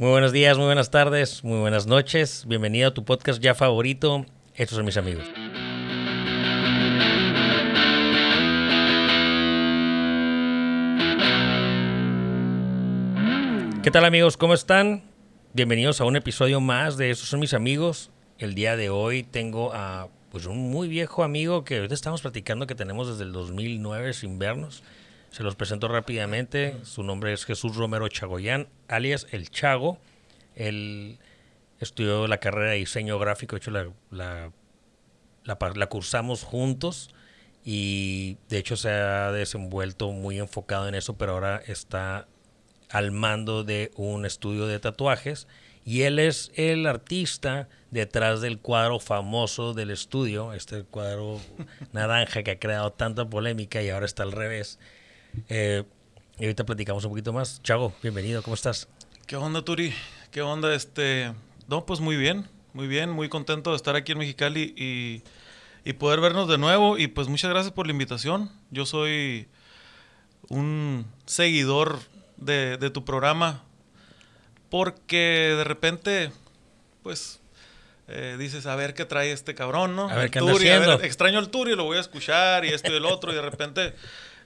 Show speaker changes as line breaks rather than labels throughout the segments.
Muy buenos días, muy buenas tardes, muy buenas noches. Bienvenido a tu podcast ya favorito. Estos son mis amigos. ¿Qué tal amigos? ¿Cómo están? Bienvenidos a un episodio más de Estos son mis amigos. El día de hoy tengo a pues un muy viejo amigo que ahorita estamos platicando que tenemos desde el 2009 sin vernos. Se los presento rápidamente. Su nombre es Jesús Romero Chagoyán, alias El Chago. Él estudió la carrera de diseño gráfico, de hecho la, la, la, cursamos juntos y de hecho se ha desenvuelto muy enfocado en eso, pero ahora está al mando de un estudio de tatuajes y él es el artista detrás del cuadro famoso del estudio, este cuadro naranja que ha creado tanta polémica y ahora está al revés. Eh, y ahorita platicamos un poquito más. Chago, bienvenido, ¿cómo estás?
¿Qué onda, Turi? ¿Qué onda? Este, no, pues muy bien, muy bien, muy contento de estar aquí en Mexicali y, y poder vernos de nuevo. Y pues muchas gracias por la invitación. Yo soy un seguidor de, de tu programa porque de repente, pues eh, dices, a ver qué trae este cabrón, ¿no?
A ver qué anda haciendo.
extraño el tour y lo voy a escuchar y esto y el otro y de repente,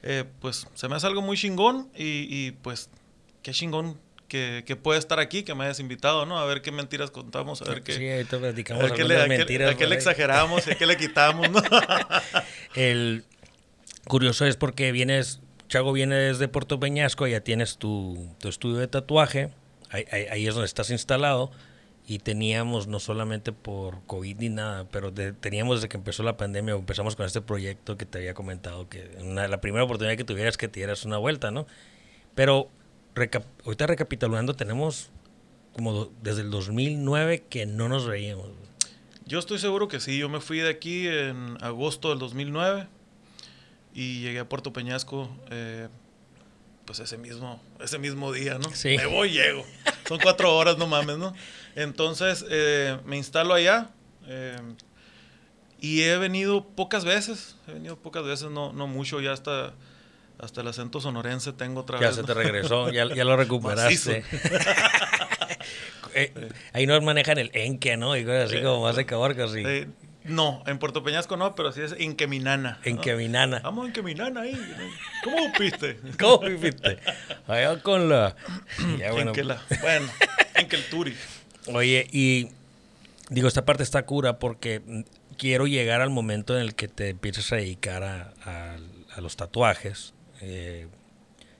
eh, pues se me hace algo muy chingón y, pues qué chingón que, que puede estar aquí, que me hayas invitado, ¿no? A ver qué mentiras contamos, a ver qué...
Sí, ahorita platicamos
a qué le, mentiras. A qué, le exageramos y a qué le quitamos, ¿no?
el curioso es porque vienes, Chago viene desde Puerto Peñasco, ya tienes tu, tu estudio de tatuaje, ahí, ahí, es donde estás instalado, y teníamos no solamente por COVID ni nada, pero teníamos desde que empezó la pandemia, empezamos con este proyecto que te había comentado, que la primera oportunidad que tuvieras que te dieras una vuelta, ¿no? Pero ahorita recapitulando, tenemos como desde el 2009 que no nos veíamos.
Yo estoy seguro que sí, yo me fui de aquí en agosto del 2009 y llegué a Puerto Peñasco eh, pues ese mismo, ese mismo día, ¿no?
Sí.
Me voy, llego. Son cuatro horas, no mames, ¿no? Entonces eh, me instalo allá eh, y he venido pocas veces, he venido pocas veces, no, no mucho, ya hasta, hasta el acento sonorense tengo otra
ya
vez.
Ya se te regresó, ya, ya lo recuperaste. Eh, ahí nos manejan el enque, ¿no? Y cosas así como más de caborcas, sí.
No, en Puerto Peñasco no, pero sí es en Queminana.
En Queminana.
Vamos en Queminana ahí. ¿Cómo viste?
¿Cómo viste? Allá con la.
bueno. En que la. Bueno, en que el Turi.
Oye, y digo, esta parte está cura porque quiero llegar al momento en el que te empieces a dedicar a, los tatuajes. Eh,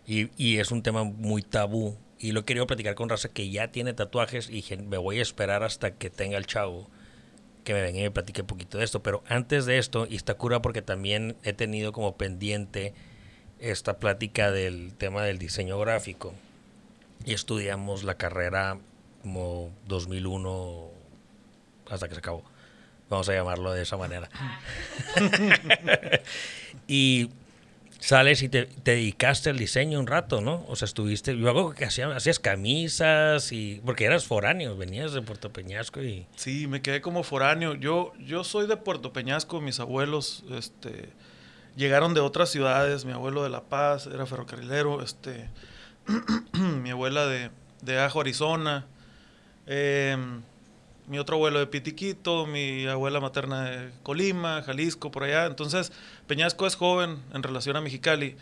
y, y, es un tema muy tabú. Y lo he querido platicar con raza que ya tiene tatuajes y me voy a esperar hasta que tenga el chavo que me venga y me platique un poquito de esto. Pero antes de esto, y está cura porque también he tenido como pendiente esta plática del tema del diseño gráfico. Y estudiamos la carrera como 2001 hasta que se acabó. Vamos a llamarlo de esa manera. y sales y te, dedicaste al diseño un rato, ¿no? O sea, estuviste, luego que hacías, hacías camisas y, porque eras foráneo, venías de Puerto Peñasco y...
Sí, me quedé como foráneo. Yo, yo soy de Puerto Peñasco, mis abuelos, este, llegaron de otras ciudades, mi abuelo de La Paz era ferrocarrilero, este, mi abuela de, de Ajo, Arizona, eh, mi otro abuelo de Pitiquito, mi abuela materna de Colima, Jalisco, por allá. Entonces, Peñasco es joven en relación a Mexicali.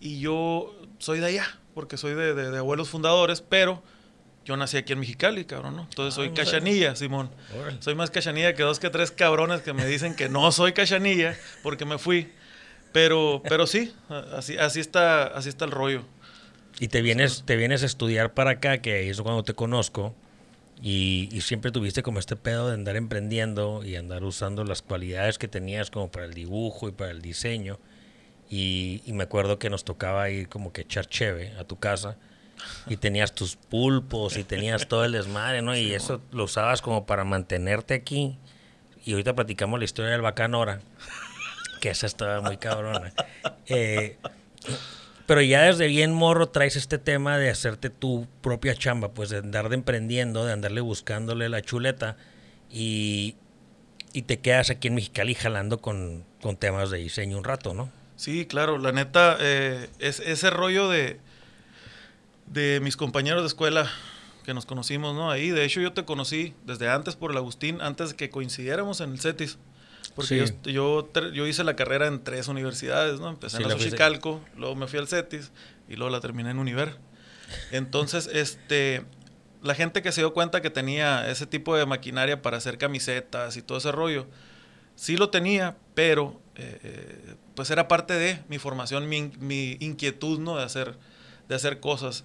Y yo soy de allá, porque soy de, abuelos fundadores, pero yo nací aquí en Mexicali, cabrón, ¿no? Entonces soy ah, cachanilla, Simón. Soy más cachanilla que dos que tres cabrones que me dicen que no soy cachanilla porque me fui. Pero, pero sí, así, así, está, así está el rollo.
Y te vienes, te vienes a estudiar para acá, que es cuando te conozco, y, siempre tuviste como este pedo de andar emprendiendo y andar usando las cualidades que tenías como para el dibujo y para el diseño. Y, me acuerdo que nos tocaba ir como que echar cheve a tu casa y tenías tus pulpos y tenías todo el desmadre, ¿no? Y eso lo usabas como para mantenerte aquí. Y ahorita platicamos la historia del Bacanora, que esa estaba muy cabrona. Eh, pero ya desde bien morro traes este tema de hacerte tu propia chamba, pues de andar de emprendiendo, de andarle buscándole la chuleta y, te quedas aquí en Mexicali jalando con, temas de diseño un rato, ¿no?
Sí, claro, la neta, eh, es, ese rollo de, de mis compañeros de escuela que nos conocimos, ¿no? Ahí, de hecho, yo te conocí desde antes por el Agustín, antes de que coincidiéramos en el CETIS. Porque
Sí.
yo, yo, yo hice la carrera en tres universidades, ¿no? Empecé
Sí,
en
la
la Xochicalco, luego me fui al CETIS y luego la terminé en Univer. Entonces, este, la gente que se dio cuenta que tenía ese tipo de maquinaria para hacer camisetas y todo ese rollo, sí lo tenía, pero eh, eh, pues era parte de mi formación, mi, mi inquietud, ¿no? De hacer, de hacer cosas.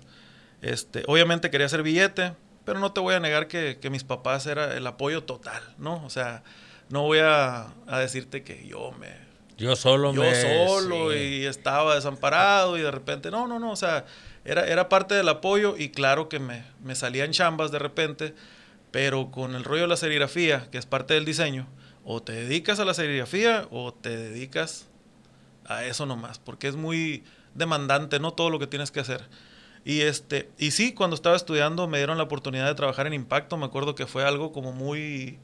Este, obviamente quería hacer billete, pero no te voy a negar que, que mis papás era el apoyo total, ¿no? O sea, no voy a, a decirte que yo me,
Yo solo
yo
me...
solo
sí.
y estaba desamparado y de repente, no, no, no, o sea, era, era parte del apoyo y claro que me, me salían chambas de repente, pero con el rollo de la serigrafía, que es parte del diseño, o te dedicas a la serigrafía o te dedicas a eso nomás, porque es muy demandante, ¿no? Todo lo que tienes que hacer. Y este, y sí, cuando estaba estudiando me dieron la oportunidad de trabajar en Impacto, me acuerdo que fue algo como muy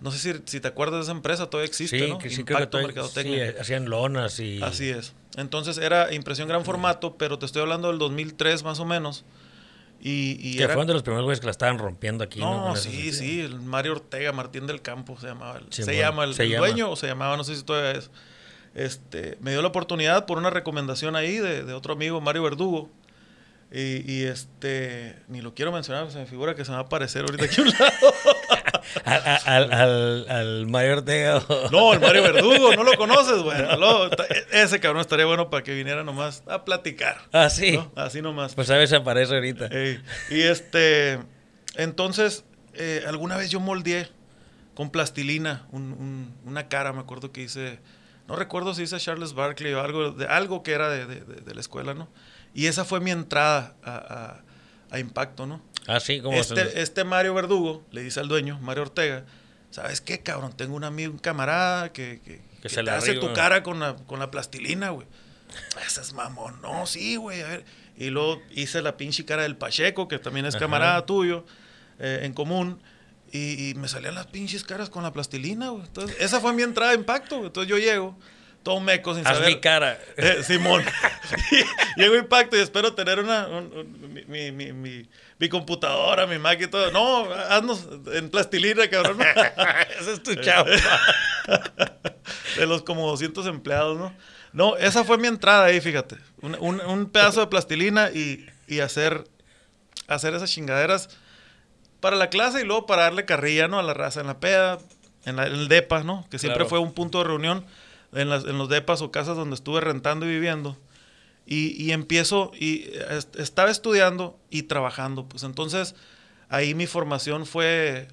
no sé si, si te acuerdas de esa empresa, todavía existe,
Sí,
¿no?
que sí creo que
Impacto
todavía- sí,
Mercadotecnia.
hacían lonas y...
Así es. Entonces era impresión gran formato, pero te estoy hablando del 2003 más o menos. Y, y
Que
era...
fueron de los primeros güeyes que la estaban rompiendo aquí, ¿no?
No, sí, sí, el Mario Ortega, Martín del Campo se llamaba. el-
Sí,
se
bueno,
llama el,
se
el
llama.
dueño o se llamaba, no sé si todavía es. Este, me dio la oportunidad por una recomendación ahí de, de otro amigo, Mario Verdugo. Y, y, este, ni lo quiero mencionar, se me figura que se me va a aparecer ahorita aquí a un lado.
Al, al, al, al Mario Ortega.
No, el Mario Verdugo, no lo conoces, lo- ta- ese cabrón estaría bueno para que viniera nomás a platicar.
Ah, sí.
¿no? Así nomás.
Pues a ver si aparece ahorita.
Y este, entonces, eh, alguna vez yo moldeé con plastilina un- un- una cara, me acuerdo que hice, no recuerdo si hice Charles Barkley o algo, de, algo que era de- de la escuela, ¿no? Y esa fue mi entrada a, a- a Impacto, ¿no?
Ah, se-
Este, este Mario Verdugo le dice al dueño, Mario Ortega, ¿sabes qué, cabrón? Tengo un amigo, un camarada que, que, que
se
te
la
hace tu cara con la, con la plastilina, güey. Ese es mamón. No, sí, güey, a ver. Y luego hice la pinche cara del Pacheco, que también es
Ajá.
camarada tuyo, eh, en común. Y, y me salían las pinches caras con la plastilina, güey. Entonces, esa fue mi entrada a impacto, güey. Entonces yo llego, todo meco sin
Haz
saber.
mi cara.
Eh, Simón. Llego Impacto y espero tener una, un- un- mi, mi, mi, computadora, mi Mac y todo. No, haznos en plastilina, cabrón.
Ese es tu chavo.
De los como 200 empleados, ¿no? No, esa fue mi entrada ahí, fíjate. Un, un- un pedazo de plastilina y, y hacer, hacer esas chingaderas para la clase y luego para darle carrilla, ¿no? A la raza en la peda, en, la- en el DEPA, ¿no? Que siempre
Claro.
fue un punto de reunión en, las, en los DEPAs o casas donde estuve rentando y viviendo. Y, y empiezo, y est- estaba estudiando y trabajando. Pues entonces ahí mi formación fue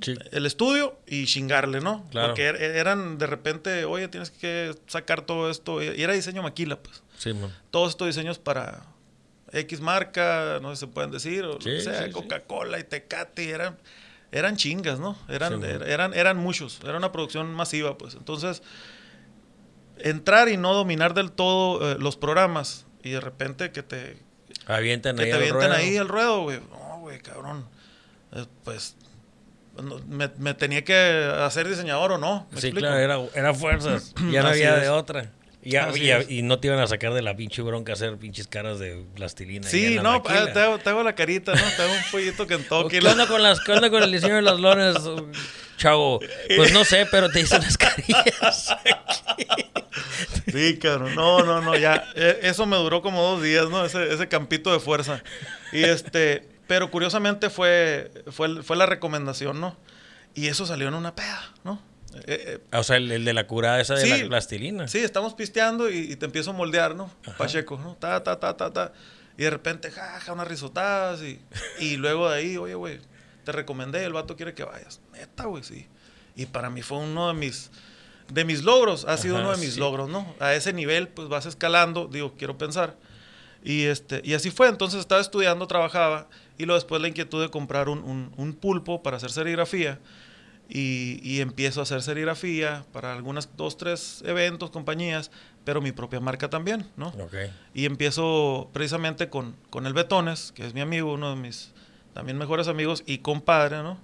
Sí.
el estudio y chingarle, ¿no?
Claro.
Porque er- eran de repente, oye, tienes que sacar todo esto. Y era diseño maquila, pues.
Sí, man.
Todos estos diseños para X marca, no sé si se pueden decir, o lo
Sí,
que sea,
sí.
Coca-Cola y Tecate, y eran, eran chingas, ¿no? Eran,
Sí,
er- eran, eran muchos, era una producción masiva, pues. Entonces, entrar y no dominar del todo eh, los programas y de repente que te,
Avientan
que
ahí
te
al
avienten
ruedo.
ahí al ruedo, güey. No, güey, cabrón. Eh, pues me, me tenía que hacer diseñador o no. ¿me
Sí,
explico?
claro, era, era fuerzas. Ya no había
es.
de otra. Y, y, no te iban a sacar de la pinche bronca hacer pinches caras de plastilina.
Sí, no, te hago, te hago la carita, ¿no? Te hago un pollito Kentucky.
¿Qué onda con, las, ¿Qué onda con el diseño de las lonas, chavo? Pues no sé, pero te hice unas carillas.
Sí, cabrón. No, no, no, ya. Eh, Eso me duró como dos días, ¿no? Ese, ese campito de fuerza. Y este, pero curiosamente fue, fue, fue la recomendación, ¿no? Y eso salió en una peda, ¿no? Eh, eh,
o sea, el, el de la curada esa de
Sí.
la plastilina.
Sí, estamos pisteando y, y te empiezo a moldear, ¿no? Pacheco, ¿no? Ta, ta, ta, ta, ta. Y de repente, jaja, unas risotadas. Y, y luego de ahí, oye, güey, te recomendé, el vato quiere que vayas. Neta, güey, sí. Y para mí fue uno de mis, de mis logros, ha sido
Ajá,
uno de mis
sí.
logros, ¿no? A ese nivel, pues vas escalando, digo, quiero pensar. Y, este, y así fue, entonces estaba estudiando, trabajaba, y luego después la inquietud de comprar un, un- un pulpo para hacer serigrafía. Y, y empiezo a hacer serigrafía para algunas, dos, tres eventos, compañías, pero mi propia marca también, ¿no?
Ok.
Y empiezo precisamente con, con el Betones, que es mi amigo, uno de mis también mejores amigos y compadre, ¿no?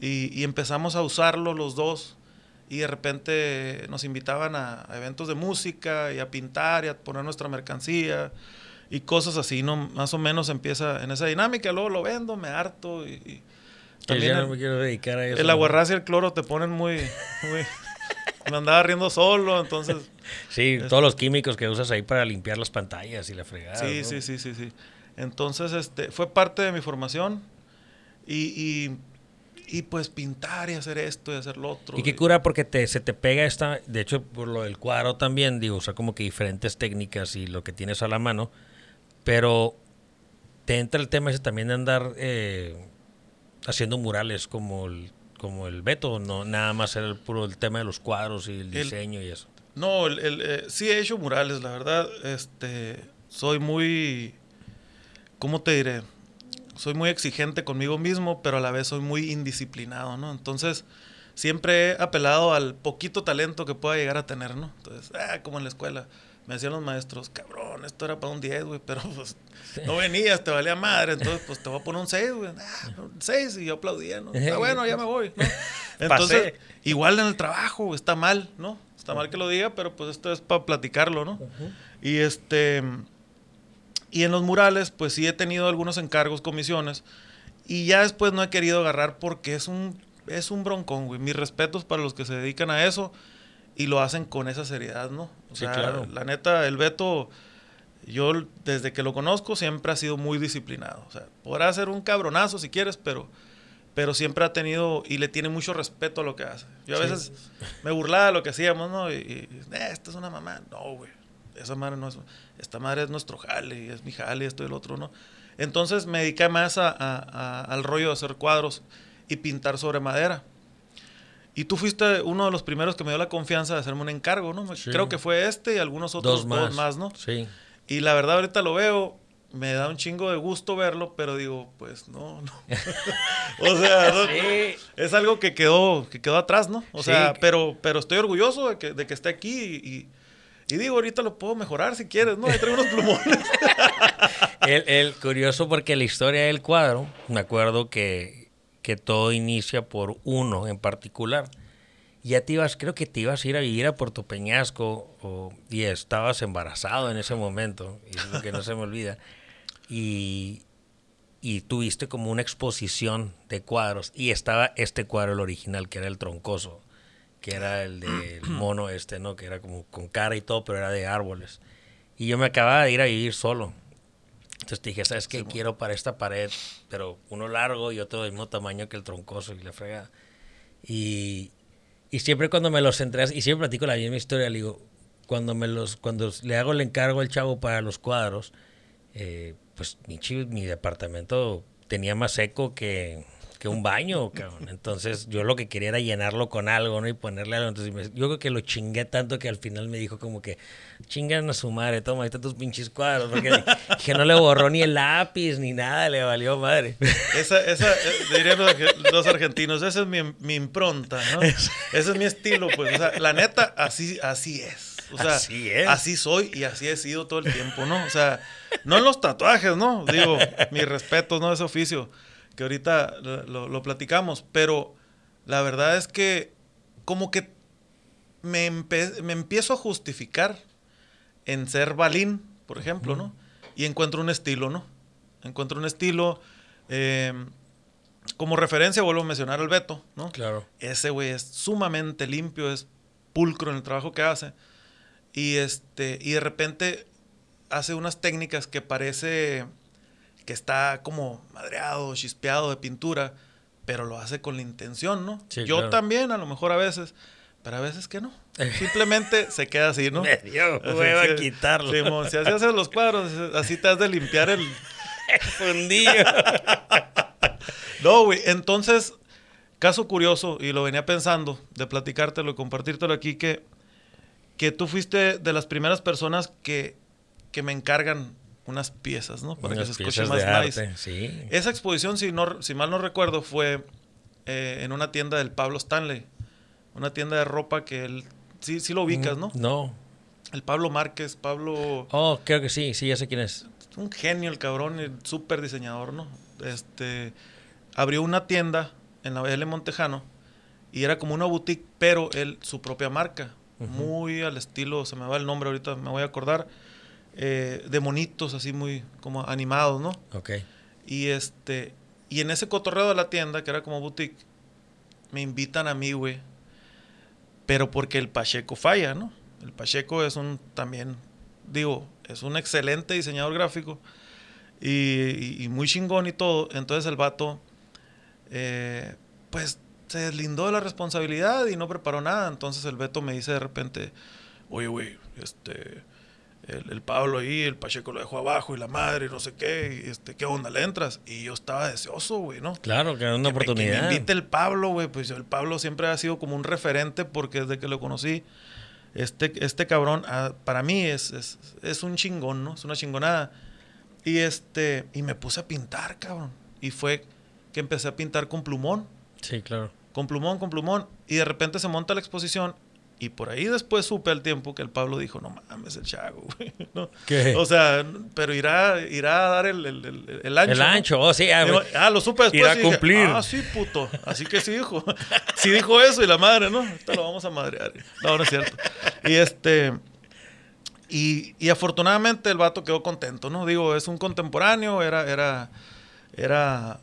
Y, y empezamos a usarlo los dos y de repente nos invitaban a, a eventos de música y a pintar y a poner nuestra mercancía y cosas así, ¿no? Más o menos empieza en esa dinámica, luego lo vendo, me harto y... y
también
el,
no me quiero dedicar a eso.
El aguarrás y el cloro te ponen muy... muy me andaba riendo solo, entonces...
Sí, todos los químicos que usas ahí para limpiar las pantallas y la fregada.
Sí,
¿no?
sí, sí, sí, sí. Entonces, este, fue parte de mi formación y, y, y, pues pintar y hacer esto y hacer lo otro.
Y qué cura porque te, se te pega esta, de hecho por lo del cuadro también, digo, o sea, como que diferentes técnicas y lo que tienes a la mano, pero te entra el tema ese también de andar eh, haciendo murales como el, como el Beto, no nada más era el puro el tema de los cuadros y el diseño
el,
y eso.
No, el, el, eh, sí he hecho murales, la verdad, este, soy muy, ¿cómo te diré? Soy muy exigente conmigo mismo, pero a la vez soy muy indisciplinado, ¿no? Entonces, siempre he apelado al poquito talento que pueda llegar a tener, ¿no? Entonces, ah, como en la escuela, me decían los maestros, cabrón, esto era para un 10, güey, pero pues. No venías, te valía madre, entonces pues te voy a poner un 6, güey, ah, un 6 y yo aplaudía, ¿no? Está bueno, ya me voy, ¿no? Entonces, igual en el trabajo, está mal, ¿no? Está mal que lo diga, pero pues esto es para platicarlo, ¿no? Uh -huh. Y este... Y en los murales, pues sí he tenido algunos encargos, comisiones. Y ya después no he querido agarrar porque es un, es un broncón, güey. Mis respetos para los que se dedican a eso y lo hacen con esa seriedad, ¿no? O
sí,
sea,
claro.
La neta, el Beto, yo desde que lo conozco siempre ha sido muy disciplinado. O sea, podrá ser un cabronazo si quieres, pero, pero siempre ha tenido y le tiene mucho respeto a lo que hace. Yo a sí. veces me burlaba de lo que hacíamos, ¿no? Y, y eh, esto es una mamá. No, güey esa madre no es, esta madre es nuestro jale, es mi jale, esto y el otro, ¿no? Entonces me dediqué más a, a, a, al rollo de hacer cuadros y pintar sobre madera. Y tú fuiste uno de los primeros que me dio la confianza de hacerme un encargo, ¿no? Sí. Creo que fue este y algunos otros
dos más.
dos más, ¿no?
Sí.
Y la verdad ahorita lo veo, me da un chingo de gusto verlo, pero digo, pues no, no. o sea, no, sí. es algo que quedó, que quedó atrás, ¿no? O sea, pero, pero estoy orgulloso de que, de que esté aquí y, y y digo, ahorita lo puedo mejorar si quieres, ¿no? Ahí traigo unos plumones.
el, el, curioso porque la historia del cuadro, me acuerdo que, que todo inicia por uno en particular. Ya te ibas, creo que te ibas a ir a vivir a Puerto Peñasco o, y estabas embarazado en ese momento, y es lo que no se me olvida. Y, y tuviste como una exposición de cuadros y estaba este cuadro, el original, que era el troncoso que era el del mono este, ¿no? Que era como con cara y todo, pero era de árboles. Y yo me acababa de ir a vivir solo. Entonces dije, ¿sabes qué? Sí, Quiero para esta pared, pero uno largo y otro del mismo tamaño que el troncoso y la frega. Y, y siempre cuando me los centré, y siempre platico la misma historia, digo, cuando, me los, cuando le hago el encargo al chavo para los cuadros, eh, pues mi, mi departamento tenía más eco que, que un baño, cabrón. Entonces, yo lo que quería era llenarlo con algo, ¿no? Y ponerle algo. Entonces, me, yo creo que lo chingué tanto que al final me dijo como que, chingan a su madre, toma, ahí están tus pinches cuadros. Porque que no le borró ni el lápiz ni nada, le valió madre.
Esa, esa, eh, dirían los, argentinos, esa es mi, mi impronta, ¿no? Ese es mi estilo, pues. O sea, la neta, así, así es. O sea,
así, es.
así soy y así he sido todo el tiempo, ¿no? O sea, no en los tatuajes, ¿no? Digo, mi respeto, ¿no? Ese oficio que ahorita lo, lo, platicamos, pero la verdad es que como que me, empe me empiezo a justificar en ser balín, por ejemplo, ¿no? Y encuentro un estilo, ¿no? Encuentro un estilo. Eh, como referencia, vuelvo a mencionar al Beto, ¿no?
Claro.
Ese güey es sumamente limpio, es pulcro en el trabajo que hace. Y, este, y de repente hace unas técnicas que parece que está como madreado, chispeado de pintura, pero lo hace con la intención, ¿no?
Sí,
Yo
claro.
también, a lo mejor a veces, pero a veces que no. Simplemente se queda así, ¿no?
Me dio hueva
Así,
quitarlo.
Simón, si así haces los cuadros, así te has de limpiar el...
fundillo.
no, güey, entonces, caso curioso, y lo venía pensando, de platicártelo y compartírtelo aquí, que, que tú fuiste de las primeras personas que, que me encargan unas piezas, ¿no? Para
Unas
que se escuche más nice.
sí.
Esa exposición, si, no, si mal no recuerdo, fue eh, en una tienda del Pablo Stanley. Una tienda de ropa que él... Sí, sí lo ubicas, ¿no?
No.
El Pablo Márquez, Pablo...
Oh, creo que sí, sí, ya sé quién es.
Un genio el cabrón, el súper diseñador, ¿no? Este... Abrió una tienda en la L Montejano y era como una boutique, pero él, su propia marca. Muy al estilo, se me va el nombre ahorita, me voy a acordar. Eh, de monitos así muy como animados, ¿no?
Ok.
Y este, y en ese cotorreo de la tienda, que era como boutique, me invitan a mí, güey. Pero porque el Pacheco falla, ¿no? El Pacheco es un también, digo, es un excelente diseñador gráfico y, y- y muy chingón y todo. Entonces el vato, eh, pues se deslindó de la responsabilidad y no preparó nada. Entonces el Beto me dice de repente, oye, güey, este, el, el Pablo ahí, el Pacheco lo dejó abajo y la madre y no sé qué, y este, ¿qué onda? ¿Le entras? Y yo estaba deseoso, güey, ¿no?
Claro, que era una
Que me- Que
oportunidad.
me invite el Pablo, güey. Pues el Pablo siempre ha sido como un referente porque desde que lo conocí, este, este cabrón, ah, para mí es, es, es un chingón, ¿no? Es una chingonada. Y este, y me puse a pintar, cabrón. Y fue que empecé a pintar con plumón,
Sí, claro.
con plumón, con plumón. Y de repente se monta la exposición. Y por ahí después supe al tiempo que el Pablo dijo, no mames, el chago, güey. ¿no?
¿Qué?
O sea, pero irá, irá a dar el, el, el- el ancho.
el
¿no?
ancho, oh, sí. ah,
Digo. Ah, lo supe después.
Irá a
y dije,
cumplir.
ah, sí, puto. Así que sí dijo. Sí dijo eso y la madre, ¿no? Ahorita lo vamos a madrear. No, no es cierto. Y este. Y, y afortunadamente el vato quedó contento, ¿no? Digo, es un contemporáneo, era. Era. Era.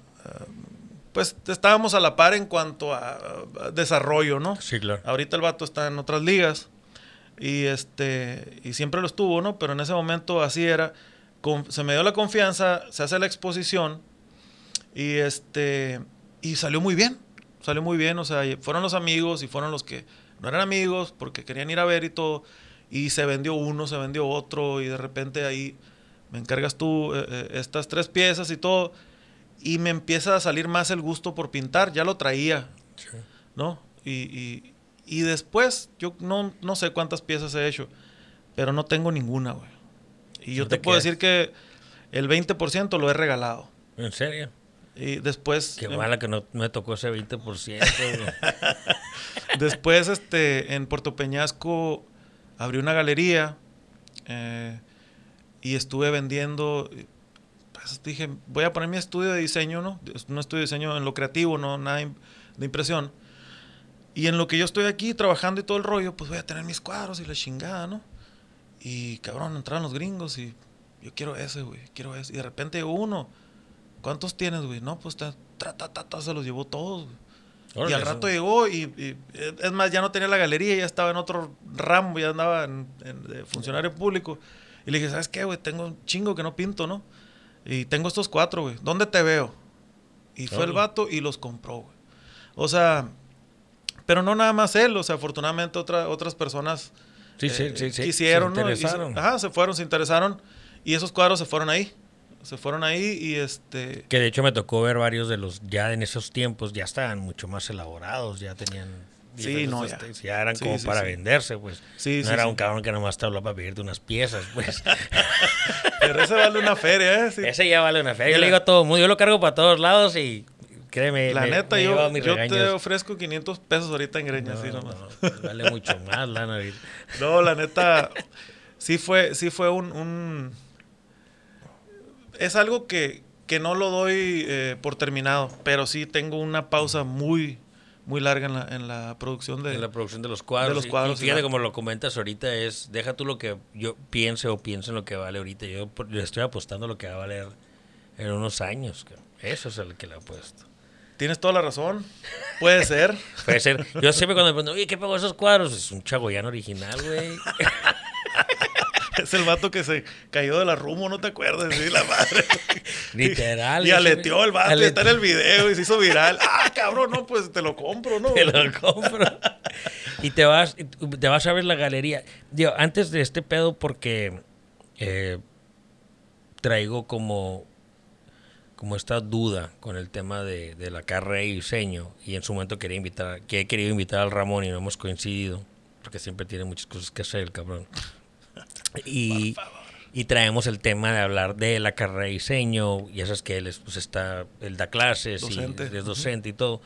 Pues estábamos a la par en cuanto a, a desarrollo, ¿no?
Sí, claro.
Ahorita el vato está en otras ligas. Y este. Y siempre lo estuvo, ¿no? Pero en ese momento así era. Con- se me dio la confianza, se hace la exposición. Y este. Y salió muy bien. Salió muy bien. O sea, fueron los amigos y fueron los que no eran amigos porque querían ir a ver y todo. Y se vendió uno, se vendió otro. Y de repente ahí me encargas tú eh, eh, estas tres piezas y todo. Y me empieza a salir más el gusto por pintar. Ya lo traía.
Sí.
¿no? Y, y, y después, yo no, no sé cuántas piezas he hecho, pero no tengo ninguna, güey. Y yo te,
te
puedo decir que el 20% lo he regalado.
¿En serio?
Y después,
Qué
em,
mala que no me tocó ese 20%. güey.
después este, en Puerto Peñasco abrí una galería eh, y estuve vendiendo. Dije, voy a poner mi estudio de diseño, ¿no? Un estudio de diseño en lo creativo, no nada de impresión. Y en lo que yo estoy aquí trabajando y todo el rollo, pues voy a tener mis cuadros y la chingada, ¿no? Y cabrón, entraron los gringos y yo quiero ese, güey, quiero ese. Y de repente uno. ¿Cuántos tienes, güey? No, pues ta, ta, ta, ta, se los llevó todos, güey. y al
eso-
rato llegó y, y, es más, ya no tenía la galería, ya estaba en otro ramo, ya andaba en, en- de funcionario público. Y le dije, ¿sabes qué, güey? Tengo un chingo que no pinto, ¿no? Y tengo estos cuatro, güey. ¿Dónde te veo? Y fue el vato y los compró, güey. O sea, pero no nada más él, o sea, afortunadamente otra, otras personas
Sí,
eh,
sí, sí.
quisieron,
se
¿no? Y se-
interesaron.
ajá, se fueron, se interesaron y esos cuadros se fueron ahí. Se fueron ahí y este...
Que de hecho me tocó ver varios de los, ya en esos tiempos, ya estaban mucho más elaborados, ya tenían...
Sí, no, ya.
eran
Sí,
como
sí,
para
sí.
venderse, pues.
Sí,
no era un cabrón que nomás te habló para pedirte unas piezas, pues.
Pero ese vale una feria, ¿eh? Sí.
Ese ya vale una fe. Yo le digo a todo el mundo, yo lo cargo para todos lados y créeme,
La
me-
neta,
me
yo, yo te ofrezco 500 pesos ahorita en greñas,
No,
nomás.
no, vale mucho más lana ahorita.
No, la neta, sí fue, sí fue un, un- Es algo que, que no lo doy eh, por terminado, pero sí tengo una pausa muy, muy larga en la, en la producción de...
en la producción de los cuadros.
de los cuadros,
Y, fíjate como lo comentas ahorita, es deja tú lo que yo piense o piense en lo que vale ahorita. Yo le estoy apostando a lo que va a valer en unos años. Eso es el que le apuesto.
Tienes toda la razón, puede ser.
Puede ser. Yo siempre cuando me pregunto, oye, ¿qué pagó esos cuadros? Es un chagoyano original, güey.
es el vato que se cayó de la rumbo, no te acuerdas, sí, la madre.
Literal.
Y
yo
aleteó el vato, y está en el video y se hizo viral. Ah, cabrón, no, pues te lo compro, ¿no?
Te lo compro. y te vas, y te vas a ver la galería. Digo, antes de este pedo, porque eh, traigo como, como esta duda con el tema de, de la carrera y diseño. Y en su momento quería invitar, que he querido invitar al Ramón y no hemos coincidido. Porque siempre tiene muchas cosas que hacer el cabrón. Y, y traemos el tema de hablar de la carrera de diseño. Y eso es que él es, pues está, él da clases
Docente.
y es docente y todo.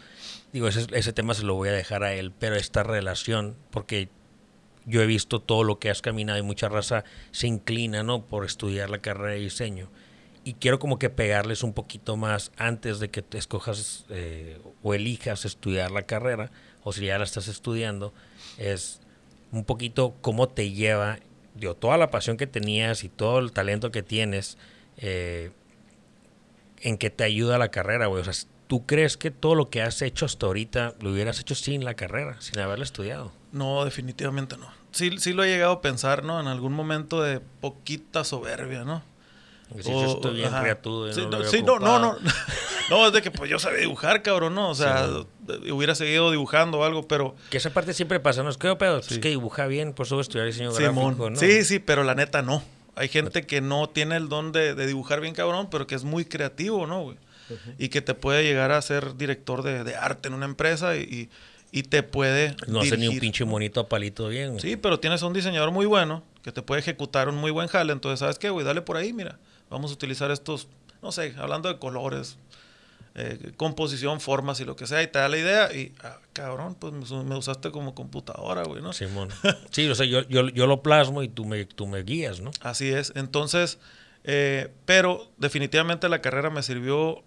Digo, ese, ese tema se lo voy a dejar a él, pero esta relación, porque yo he visto todo lo que has caminado y mucha raza se inclina, ¿no? Por estudiar la carrera de diseño. Y quiero como que pegarles un poquito más antes de que te escojas eh, o elijas estudiar la carrera, o si ya la estás estudiando, es un poquito cómo te lleva toda la pasión que tenías y todo el talento que tienes, eh, ¿en qué te ayuda la carrera, güey? O sea, ¿tú crees que todo lo que has hecho hasta ahorita lo hubieras hecho sin la carrera, sin haberla estudiado?
No, definitivamente no. Sí, sí lo he llegado a pensar, ¿no? En algún momento de poquita soberbia, ¿no?
Porque si yo estoy bien
Sí,
no,
sí, no, no, no. No, es de que pues yo sabía dibujar, cabrón, ¿no? O sea, hubiera seguido dibujando o algo, pero...
Que esa parte siempre pasa, ¿no? Es que, pedo,
Sí.
es que dibuja bien, por eso estudiar diseño gráfico, ¿no?
Sí, sí, pero la neta no. Hay gente que no tiene el don de, de dibujar bien cabrón, pero que es muy creativo, ¿no, güey? Y que te puede llegar a ser director de, de arte en una empresa y, y- y te puede
No hace ni un pinche monito a palito bien. güey.
Sí, pero tienes a un diseñador muy bueno que te puede ejecutar un muy buen jale. Entonces, ¿sabes qué, güey? Dale por ahí, mira. Vamos a utilizar estos, no sé, hablando de colores, eh, composición, formas y lo que sea. Y te da la idea y, ah, cabrón, pues me, us- me usaste como computadora, güey, ¿no?
Simón. Sí, o sea, yo, yo, yo lo plasmo y tú me, tú me guías, ¿no?
Así es. Entonces, eh, pero definitivamente la carrera me sirvió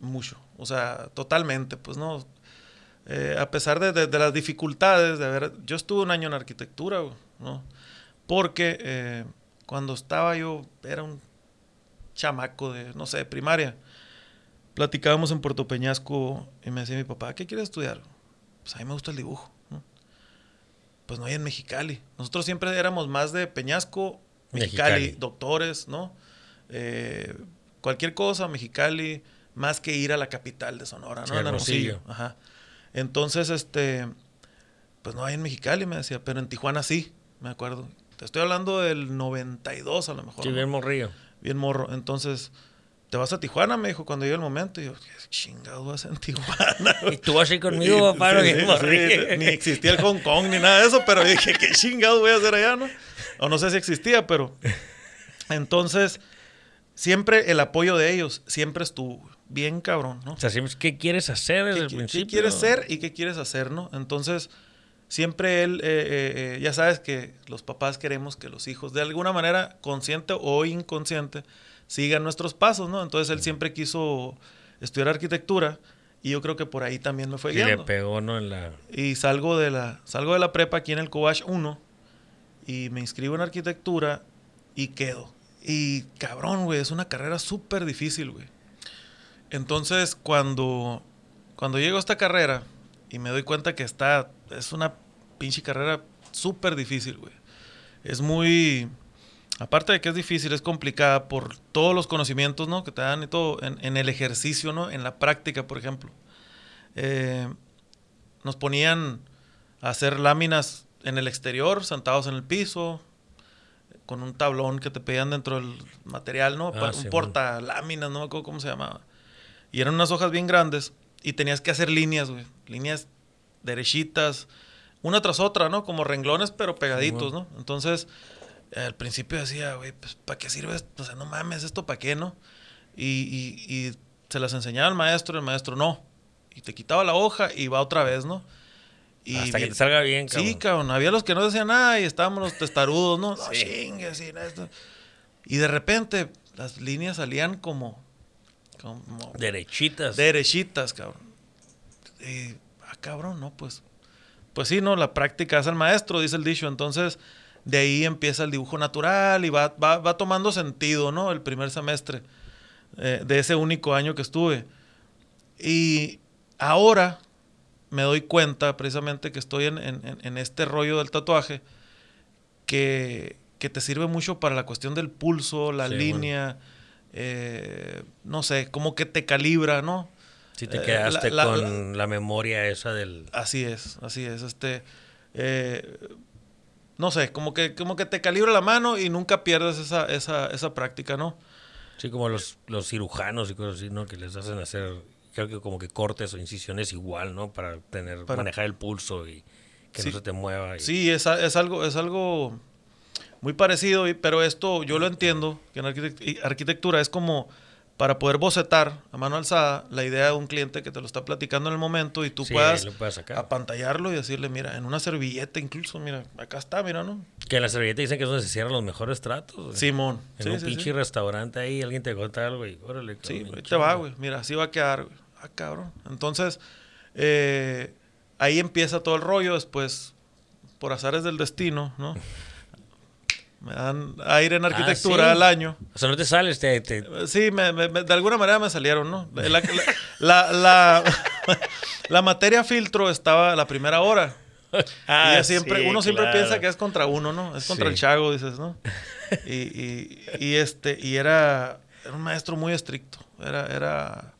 mucho. O sea, totalmente, pues no. Eh, a pesar de, de- de las dificultades de haber. Yo estuve un año en arquitectura, güey, ¿no? Porque cuando estaba yo, era un chamaco de, no sé, primaria. Platicábamos en Puerto Peñasco y me decía mi papá, ¿qué quieres estudiar? Pues a mí me gusta el dibujo. ¿no? Pues no hay en Mexicali. Nosotros siempre éramos más de Peñasco, Mexicali,
Mexicali.
doctores, ¿no? Eh, cualquier cosa, Mexicali, más que ir a la capital de Sonora, ¿no? En Hermosillo.
Hermosillo.
Ajá. Entonces, este, pues no hay en Mexicali, me decía, pero en Tijuana sí, me acuerdo. Te estoy hablando del 92 a lo mejor.
Sí,
¿no?
bien morrillo.
bien morro. Entonces, ¿te vas a Tijuana? Me dijo cuando llegue el momento. Y yo, ¿qué chingado vas en Tijuana?
Y tú así conmigo,
Y-
papá,
sí, sí, sí, ni existía el Hong Kong ni nada de eso, pero dije, ¿qué chingado voy a hacer allá, no? O no sé si existía, pero. Entonces, siempre el apoyo de ellos, siempre estuvo bien cabrón, ¿no?
O sea, siempre ¿qué quieres hacer desde
¿Qué,
el principio?
qué quieres ser y qué quieres hacer, no? Entonces, siempre él, eh, eh, eh, ya sabes que los papás queremos que los hijos, de alguna manera, consciente o inconsciente, sigan nuestros pasos, ¿no? Entonces, él siempre quiso estudiar arquitectura y yo creo que por ahí también me fue
Y le pegó, ¿no? En la...
Y salgo de la, salgo de la prepa aquí en el Cobach 1 y me inscribo en arquitectura y quedo. Y cabrón, güey, es una carrera súper difícil, güey. Entonces, cuando, cuando llego a esta carrera y me doy cuenta que está, es una pinche carrera súper difícil, güey. Es muy, aparte de que es difícil, es complicada por todos los conocimientos, ¿no? Que te dan y todo, en, en el ejercicio, ¿no? En la práctica, por ejemplo. Eh, nos ponían a hacer láminas en el exterior, sentados en el piso, con un tablón que te pedían dentro del material, ¿no?
Ah,
Pa-
sí,
un porta láminas, no me acuerdo cómo se llamaba. Y eran unas hojas bien grandes y tenías que hacer líneas, güey. Líneas derechitas, una tras otra, ¿no? Como renglones, pero pegaditos, ¿no? Entonces, al principio decía, güey, pues, ¿para qué sirve esto? O sea, no mames, ¿esto para qué, no? Y, y- y se las enseñaba el maestro, el maestro no. Y te quitaba la hoja y va otra vez, ¿no? Y
Hasta que te salga bien, cabrón.
Sí, cabrón. Había los que no decían nada y estábamos los testarudos, ¿no? No,
Sí.
chingue, sí, esto. Y de repente las líneas salían como, como
Derechitas.
derechitas, cabrón. Y, cabrón, no, pues. Pues sí, no, la práctica es el maestro, dice el dicho. Entonces, de ahí empieza el dibujo natural y va, va, va tomando sentido, ¿no? El primer semestre eh, de ese único año que estuve. Y ahora me doy cuenta, precisamente, que estoy en, en- en- en este rollo del tatuaje, que, que te sirve mucho para la cuestión del pulso, la
Sí,
línea, eh, no sé, como que te calibra, ¿no?
Si te
Eh,
quedaste
la-
con la, memoria esa del...
Así es, así es. Este, eh, no sé, como que, como que te calibra la mano y nunca pierdes esa, esa, esa práctica, ¿no?
Sí, como los, los cirujanos y cosas así, ¿no? Que les hacen hacer, creo que como que cortes o incisiones igual, ¿no? Para tener,
Para-
manejar el pulso y que
Sí.
no se te mueva. y-
Sí, es, es algo, es algo muy parecido, pero esto yo lo entiendo, que en arquitectura es como para poder bocetar a mano alzada la idea de un cliente que te lo está platicando en el momento y tú
Sí,
puedas apantallarlo y decirle, mira, en una servilleta incluso, mira, acá está, mira, ¿no?
Que en la servilleta dicen que es donde se cierran los mejores tratos.
Simón.
En
Sí,
un
sí,
pinche restaurante ahí, alguien te cuenta algo y órale.
Sí, ahí te va, güey. Mira, así va a quedar, güey. Ah, cabrón. Entonces, eh, ahí empieza todo el rollo. Después, por azares del destino, ¿no? Me dan aire en arquitectura
Ah, sí.
al año.
O sea, no te sales, te, te-
Sí, me- me- me- de alguna manera me salieron, ¿no? La, la- la- materia filtro estaba la primera hora.
Ah,
y ya siempre,
sí,
uno siempre
claro.
piensa que es contra uno, ¿no? Es contra
Sí.
el chago, dices, ¿no? Y, y- y este, y era, era un maestro muy estricto. Era, era,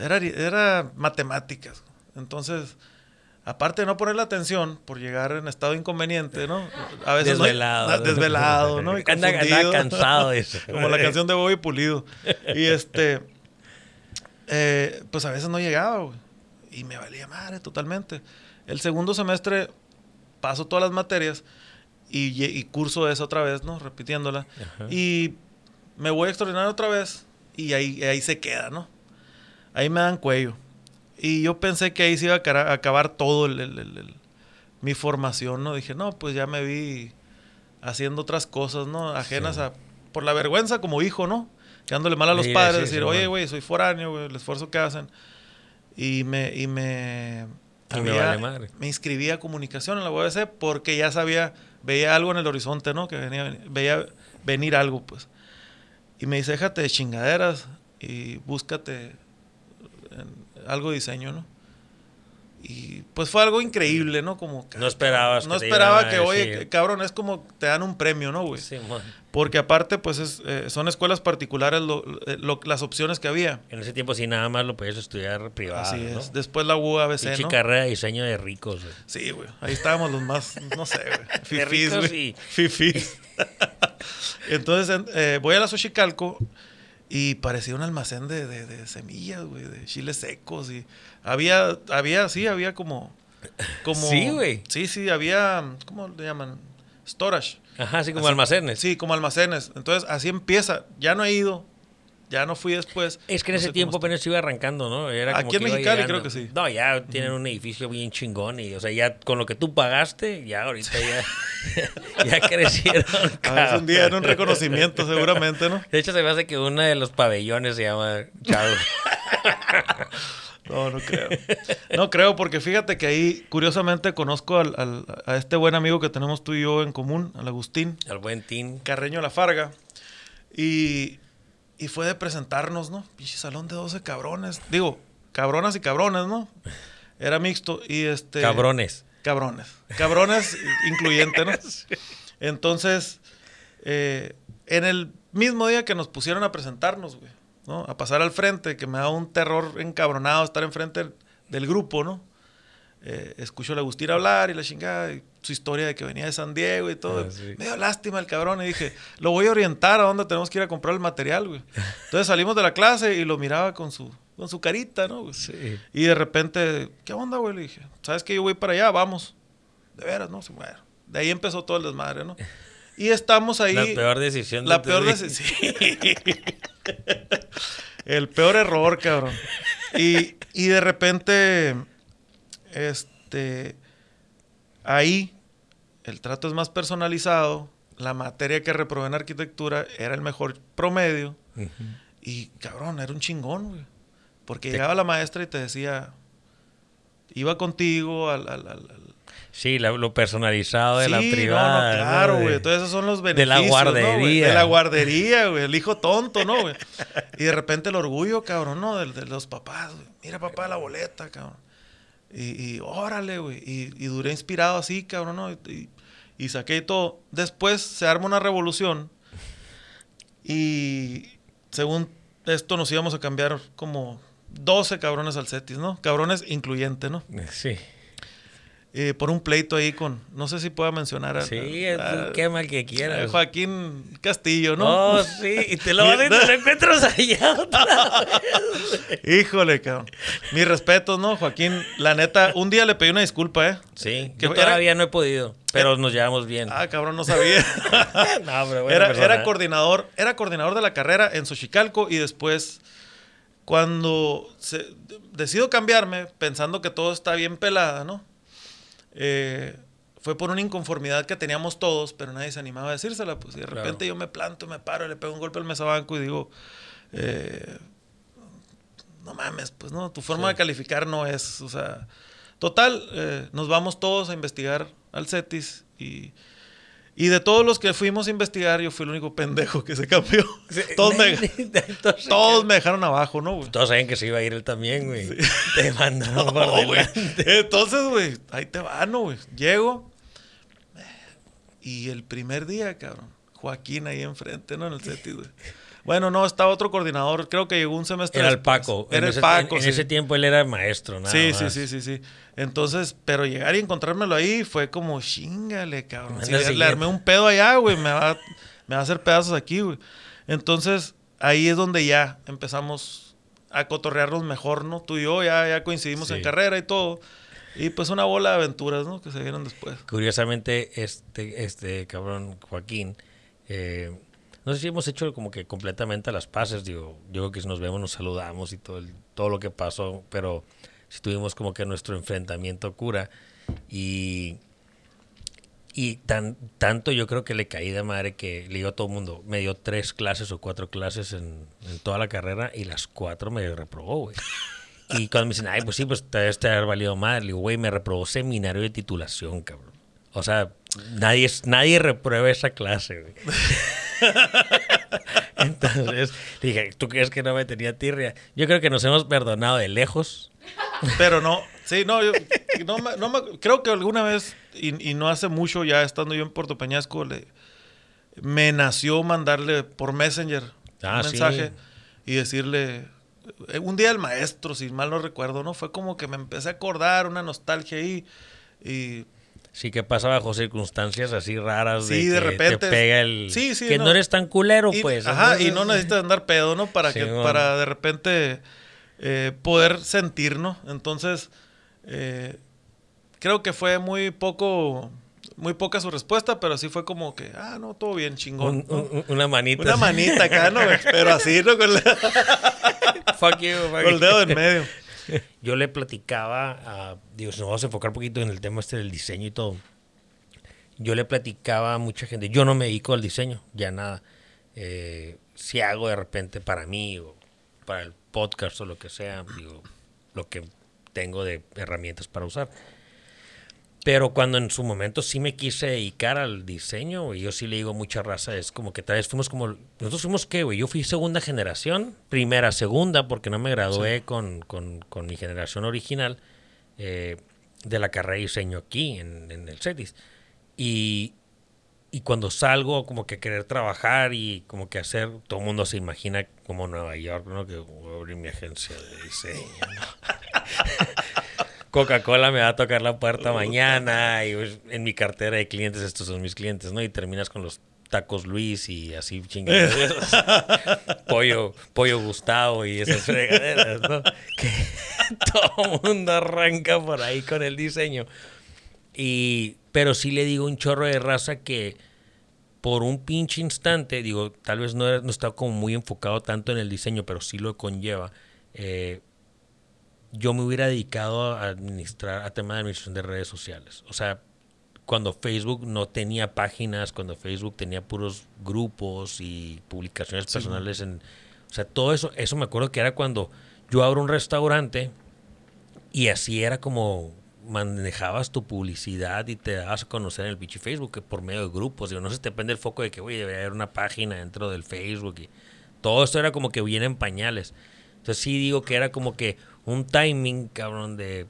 era, era matemáticas. Entonces, aparte de no ponerle atención por llegar en estado inconveniente, ¿no? A veces no-
Desvelado.
ah, desvelado, ¿no? Y
Anda, anda
confundido.
cansado de eso.
Como la canción de Bobby Pulido. Y este, eh, pues a veces no llegaba, güey. Y me valía madre totalmente. El segundo semestre paso todas las materias y, y curso esa otra vez, ¿no? Repitiéndola.
Ajá.
Y me voy a extraordinario otra vez y ahí, ahí se queda, ¿no? Ahí me dan cuello. Y yo pensé que ahí se iba a acabar todo el- el- mi formación, ¿no? Dije, no, pues ya me vi haciendo otras cosas, ¿no? Ajenas
Sí.
a... Por la vergüenza como hijo, ¿no? Quedándole mal a los
Sí,
padres,
sí,
decir, oye, güey, soy foráneo, güey, el esfuerzo que hacen. Y me... Y me,
me vale madre.
me inscribí a comunicación en la UABC porque ya sabía, veía algo en el horizonte, ¿no? Que venía, veía venir algo, pues. Y me dice, déjate de chingaderas y búscate algo de diseño, ¿no? Y pues fue algo increíble, ¿no? Como...
No esperabas
No
que
esperaba que, oye, cabrón, es como te dan un premio, ¿no, güey?
Simón.
Porque aparte, pues es, eh, son escuelas particulares lo- lo- las opciones que había.
En ese tiempo sí nada más lo podías estudiar privado,
Así
¿no?
es. Después la UABC,
Pinche
¿no?
carrera de diseño de ricos, güey.
Sí, güey. Ahí estábamos los más, no sé, güey. Fifís, güey.
y-
Fifís. Entonces, en- eh, voy a la Xochicalco y parecía un almacén de, de- de semillas, güey, de chiles secos y había, había, sí, había como, como...
Sí, güey.
Sí, sí, había, ¿cómo le llaman? Storage.
Ajá, así como
Así-
almacenes.
Sí, como almacenes. Entonces, así empieza. Ya no he ido, ya no fui después.
Es que en
No
ese tiempo apenas iba arrancando, ¿no? Era como
Aquí
que
en Mexicali creo que sí.
No, ya tienen un edificio bien chingón y, o sea, ya con lo que tú pagaste, ya ahorita ya, ya crecieron.
A
cabrón.
un día en un reconocimiento, seguramente, ¿no?
De hecho, se me hace que uno de los pabellones se llama Chavo.
No, no creo. No creo, porque fíjate que ahí, curiosamente, conozco al- al- a este buen amigo que tenemos tú y yo en común, al Agustín
Al buen Tin.
Carreño La Farga. Y, y fue de presentarnos, ¿no? Pinche salón de 12 cabrones. Digo, cabronas y cabrones, ¿no? Era mixto. Y este.
Cabrones.
Cabrones. Cabrones incluyente, ¿no? Entonces, eh, en el mismo día que nos pusieron a presentarnos, güey, ¿no? A pasar al frente, que me da un terror encabronado estar enfrente del grupo, ¿no? Eh, escucho a Agustín hablar y la chingada, y su historia de que venía de San Diego y todo.
Ah, sí.
Me dio lástima el cabrón y dije, lo voy a orientar a dónde tenemos que ir a comprar el material, güey. Entonces salimos de la clase y lo miraba con su, con su carita, ¿no? güey?
Sí.
Y de repente, ¿qué onda, güey? Le dije, ¿sabes qué? Yo voy para allá, vamos. De veras, ¿no? Sí, Bueno, de ahí empezó todo el desmadre, ¿no? Y estamos ahí.
La peor decisión de
La peor decisión. el peor error, cabrón. Y, y de repente, este, ahí el trato es más personalizado. La materia que reprobé en arquitectura era el mejor promedio. Y cabrón, era un chingón, güey. Porque
Te-
llegaba la maestra y te decía, iba contigo al... al- al- al-
Sí, la- lo personalizado de la
Sí, no, no,
privada.
claro, güey.
De-
Entonces esos son los
de
beneficios.
la
¿no, güey?
guardería.
de la guardería, güey. El hijo tonto, ¿no, güey? Y de repente el orgullo, cabrón, ¿no? De, de los papás, güey. Mira, papá, la boleta, cabrón. Y, y órale, güey. Y, y duré inspirado así, cabrón, ¿no? Y, y saqué todo. Después se arma una revolución. Y según esto nos íbamos a cambiar como 12 cabrones al CETIS, ¿no? Cabrones incluyente, ¿no?
Sí.
Eh, por un pleito ahí con, no sé si pueda mencionar a,
Sí,
a-
tú quema el que
a
quieras.
Joaquín Castillo, ¿no?
Oh, sí, y te lo vas a te lo encuentras allá otra vez.
Híjole, cabrón. Mis respetos, ¿no? Joaquín, la neta, un día le pedí una disculpa, ¿eh?
Sí,
Que
yo
era-
todavía no he podido, pero nos llevamos bien.
Ah, cabrón, no sabía.
no, pero buena
era,
¿eh?
coordinador, era coordinador de la carrera en Xochicalco y después, cuando se- decido cambiarme, pensando que todo está bien pelada, ¿no? Eh, fue por una inconformidad que teníamos todos, pero nadie se animaba a decírsela, pues. Y de
Claro.
repente yo me planto, me paro, le pego un golpe al mesabanco y digo, eh, no mames, pues no, tu forma
Sí.
de calificar no es, o sea, total, eh, nos vamos todos a investigar al CETIS y, Y de todos los que fuimos a investigar, yo fui el único pendejo que se cambió. todos me, todos me dejaron abajo, ¿no, güey?
Todos saben que se iba a ir él también, güey. Te mandaron por
güey. Entonces, güey, ahí te va, ¿no, güey? Llego. Y el primer día, cabrón, Joaquín ahí enfrente, ¿no? En el set, güey. Bueno, no, estaba otro coordinador, creo que llegó un semestre.
Era el Paco.
Era el Paco.
En, ese tiempo él era maestro, nada
sí, Sí, sí, sí, sí. Entonces, pero llegar y encontrármelo ahí fue como, chingale, cabrón. le, armé un pedo allá, güey, me va, me va a hacer pedazos aquí, güey. Entonces, ahí es donde ya empezamos a cotorrearnos mejor, ¿no? Tú y yo ya, ya coincidimos en carrera y todo. Y pues una bola de aventuras, ¿no? Que se vieron después.
Curiosamente, este, este cabrón Joaquín, eh, no sé si hemos hecho como que completamente las paces, digo, yo creo que si nos vemos nos saludamos y todo, todo lo que pasó, pero si tuvimos como que nuestro enfrentamiento cura y, y tan, tanto yo creo que le caí de madre que le digo a todo el mundo, me dio tres clases o cuatro clases en, toda la carrera y las cuatro me reprobó, güey. Y cuando me dicen, ay, pues sí, pues te debe haber valido madre, le digo, güey, me reprobó seminario de titulación, cabrón. O sea, nadie, nadie reprueba esa clase, güey. Entonces dije, ¿tú crees que no me tenía tirria? Yo creo que nos hemos perdonado de lejos.
Pero no, sí, no, yo no me, creo que alguna vez, y, no hace mucho ya estando yo en Puerto Peñasco, le, me nació mandarle por Messenger un ah, mensaje y decirle, eh, un día el maestro, si mal no recuerdo, ¿no? Fue como que me empecé a acordar, una nostalgia ahí, y
Sí, que pasa bajo circunstancias así raras.
Sí, de, repente.
Te pega el. Sí, sí. Que no, eres tan culero, pues.
Ajá, y no necesitas andar pedo, ¿no? Para que, para de repente eh, poder sentir, ¿no? Entonces, eh, creo que fue muy poco. Muy poca su respuesta, pero sí fue como que, ah, no, todo bien, chingón.
una manita.
Una manita acá, ¿no? pero así, ¿no? Con,
fuck you,
fuck Con el dedo en medio.
yo le platicaba, a, digo, si nos vamos a enfocar un poquito en el tema este del diseño y todo. Yo le platicaba a mucha gente, yo no me dedico al diseño, ya nada. Eh, si hago de repente para mí o para el podcast o lo que sea, digo, lo que tengo de herramientas para usar. Pero cuando en su momento sí me quise dedicar al diseño, y yo sí le digo mucha raza, es como que tal vez fuimos como, nosotros fuimos qué, güey, yo fui segunda generación, primera, segunda, porque no me gradué con, con, con, mi generación original eh, de la carrera de diseño aquí en, en el CETIS. Y, y cuando salgo como que querer trabajar y como que hacer, todo el mundo se imagina como Nueva York, ¿no? Que voy a abrir mi agencia de diseño, ¿no? Coca-Cola me va a tocar la puerta mañana y pues, en mi cartera de clientes estos son mis clientes, ¿no? Y terminas con los tacos Luis y así chingaderas. pollo, pollo Gustavo y esas fregaderas, ¿no? Que todo el mundo arranca por ahí con el diseño. Y, pero sí le digo un chorro de raza que por un pinche instante, digo, tal vez no, no está como muy enfocado tanto en el diseño, pero sí lo conlleva. Eh, yo me hubiera dedicado a administrar, a tema de administración de redes sociales. O sea, cuando Facebook no tenía páginas, cuando Facebook tenía puros grupos y publicaciones personales en... O sea, todo eso, eso me acuerdo que era cuando yo abro un restaurante y así era como manejabas tu publicidad y te dabas a conocer en el pinche Facebook por medio de grupos. Digo, no se te prende el foco de que, oye, debería haber una página dentro del Facebook. Y todo esto era como que viene en pañales. Entonces sí digo que era como que un timing, cabrón, de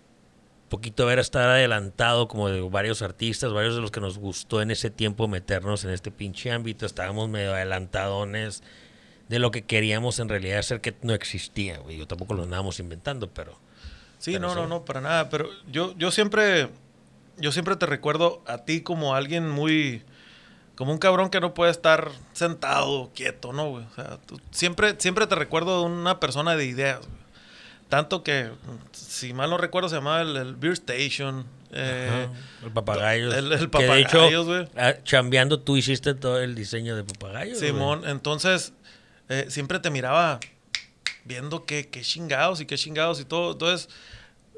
poquito haber estar adelantado como de varios artistas, varios de los que nos gustó en ese tiempo meternos en este pinche ámbito, estábamos medio adelantadones de lo que queríamos en realidad hacer que no existía, güey. Yo tampoco lo andábamos inventando, pero...
Sí, no, no, no, para nada, pero yo, yo siempre, yo siempre te recuerdo a ti como alguien muy, como un cabrón que no puede estar sentado, quieto, ¿no, güey? O sea, siempre, siempre te recuerdo de una persona de ideas, güey. Tanto que, si mal no recuerdo, se llamaba el, Beer Station. Eh,
el papagayo.
El, el papagayo, güey.
Ah, chambeando, tú hiciste todo el diseño de papagayo.
Simón, entonces, eh, siempre te miraba viendo qué, qué chingados y qué chingados y todo. Entonces,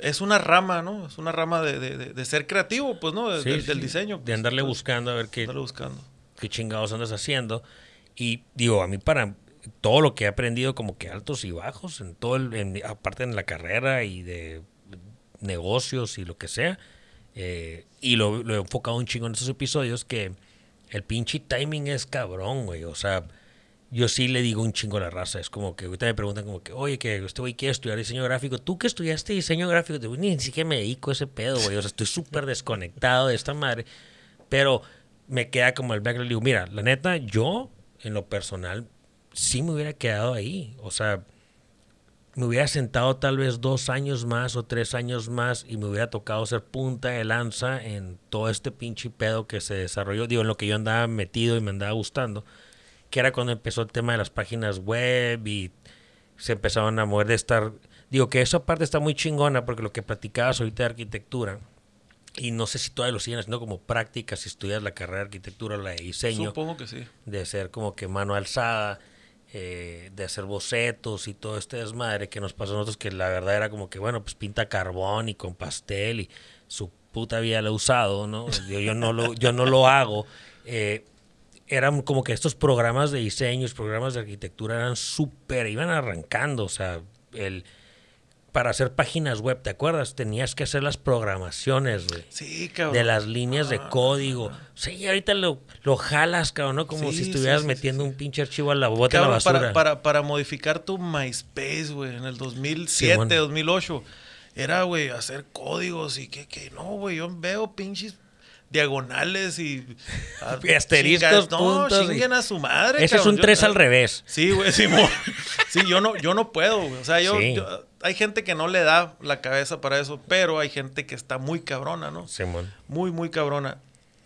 es una rama, ¿no? Es una rama de, de, de ser creativo, pues, ¿no? del diseño.
de andarle buscando a ver qué,
buscando.
qué chingados andas haciendo. Y digo, a mí para todo lo que he aprendido como que altos y bajos, en todo el, aparte en la carrera y de negocios y lo que sea. Eh, y lo, he enfocado un chingo en estos episodios que el pinche timing es cabrón, güey. O sea, yo sí le digo un chingo a la raza. Es como que ahorita me preguntan como que, oye, que este güey quiere estudiar diseño gráfico. ¿Tú que estudiaste diseño gráfico? Te ni siquiera me dedico a ese pedo, güey. O sea, estoy súper desconectado de esta madre. Pero me queda como el background. Digo, mira, la neta, yo, en lo personal, sí me hubiera quedado ahí. O sea, me hubiera sentado tal vez dos años más o tres años más y me hubiera tocado ser punta de lanza en todo este pinche pedo que se desarrolló. Digo, en lo que yo andaba metido y me andaba gustando que era cuando empezó el tema de las páginas web y se empezaron a mover de estar... Digo que esa parte está muy chingona porque lo que platicabas ahorita de arquitectura, y no sé si todavía lo siguen haciendo como práctica si estudias la carrera de arquitectura o la de diseño.
Supongo que sí.
De ser como que mano alzada, eh, de hacer bocetos y todo este desmadre que nos pasó a nosotros, que la verdad era como que, bueno, pues pinta carbón y con pastel y su puta vida lo he usado, ¿no? Yo, no, lo, yo no lo hago. Eh, eran como que estos programas de diseño, programas de arquitectura eran súper, iban arrancando, o sea, el para hacer páginas web, ¿te acuerdas? Tenías que hacer las programaciones, güey.
Sí, cabrón.
De las líneas de ah, código. Sí, ahorita lo, lo jalas, cabrón, ¿no? Como si estuvieras metiendo un pinche archivo a la bota de la basura.
Para, para, para modificar tu MySpace, güey, en el 2007, 2008. Era, güey, hacer códigos y que, que no, güey, yo veo pinches diagonales y,
asteriscos,
no, chinguen a su madre.
Ese es un 3 al revés.
Sí, güey, sí, sí, yo no, yo no puedo, O sea, yo, hay gente que no le da la cabeza para eso, pero hay gente que está muy cabrona, ¿no?
Simón.
Muy, muy cabrona.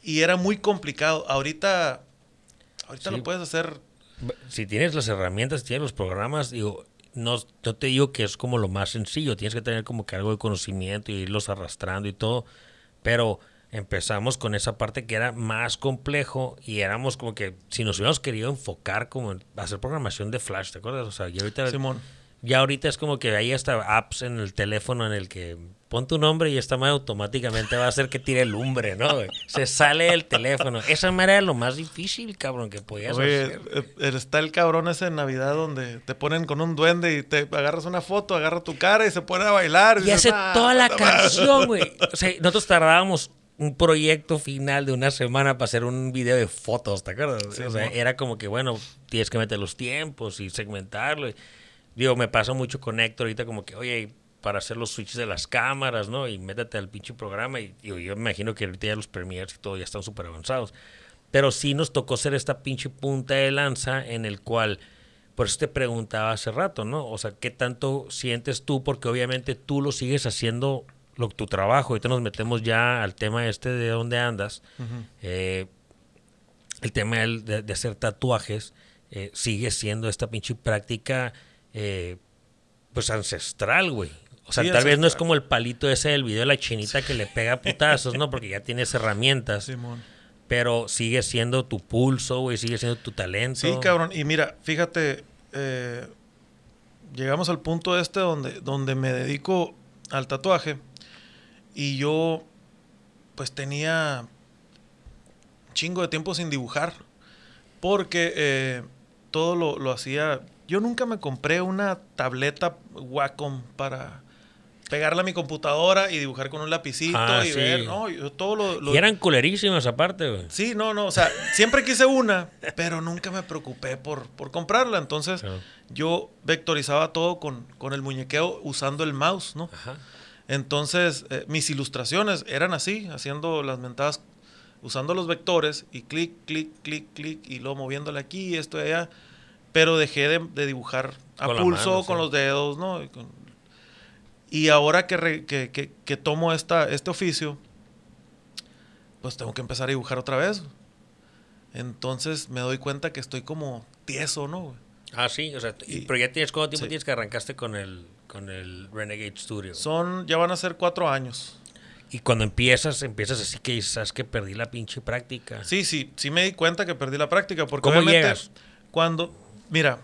Y era muy complicado. Ahorita, ahorita lo puedes hacer.
Si tienes las herramientas, si tienes los programas, digo, no, yo te digo que es como lo más sencillo. Tienes que tener como que algo de conocimiento y irlos arrastrando y todo. Pero empezamos con esa parte que era más complejo y éramos como que si nos hubiéramos querido enfocar como en hacer programación de Flash, ¿te acuerdas? O sea, ya ahorita,
Simón.
ya ahorita es como que hay hasta apps en el teléfono en el que pon tu nombre y esta madre automáticamente va a hacer que tire lumbre, ¿no? Se sale del teléfono. Esa madre era lo más difícil, cabrón, que podías hacer.
Eh, eh, está el cabrón ese en Navidad donde te ponen con un duende y te agarras una foto, agarra tu cara y se pone a bailar.
Y, hace toda la canción, güey. O sea, nosotros tardábamos un proyecto final de una semana para hacer un video de fotos, ¿te acuerdas? o sea, era como que, bueno, tienes que meter los tiempos y segmentarlo. digo, me pasa mucho con Héctor ahorita como que, oye, para hacer los switches de las cámaras, ¿no? Y métete al pinche programa. Y yo me imagino que ahorita ya los premiers y todo ya están súper avanzados. Pero sí nos tocó ser esta pinche punta de lanza en el cual, por eso te preguntaba hace rato, ¿no? O sea, ¿qué tanto sientes tú? Porque obviamente tú lo sigues haciendo lo, tu trabajo, ahorita nos metemos ya al tema este de dónde andas, eh, el tema de, hacer tatuajes eh, sigue siendo esta pinche práctica eh, pues ancestral, güey. O sea, tal vez no es como el palito ese del video de la chinita que le pega putazos, ¿no? Porque ya tienes herramientas. Pero sigue siendo tu pulso, güey, sigue siendo tu talento.
Sí, cabrón. Y mira, fíjate, llegamos al punto este donde, donde me dedico al tatuaje. Y yo, pues tenía chingo de tiempo sin dibujar. Porque eh, todo lo, hacía. Yo nunca me compré una tableta Wacom para pegarla a mi computadora y dibujar con un lapicito ah, y ver, no, yo todo lo,
Y eran culerísimas aparte, güey.
Sí, no, no, o sea, siempre quise una, pero nunca me preocupé por, por comprarla. Entonces, yo vectorizaba todo con, con el muñequeo usando el mouse, ¿no? Ajá. Entonces, eh, mis ilustraciones eran así, haciendo las mentadas, usando los vectores y clic, clic, clic, clic, y luego moviéndole aquí, esto y allá. Pero dejé de, dibujar a pulso, con los dedos, ¿no? Y, ahora que, que, tomo esta, este oficio, pues tengo que empezar a dibujar otra vez. Entonces me doy cuenta que estoy como tieso, ¿no?
Ah, sí, o sea, pero ya tienes, ¿cuánto tiempo tienes que arrancaste con el, con el Renegade Studio?
Son, ya van a ser cuatro años.
Y cuando empiezas, empiezas así que sabes que perdí la pinche práctica.
Sí, sí, sí me di cuenta que perdí la práctica. Porque
¿Cómo llegas?
Cuando, mira,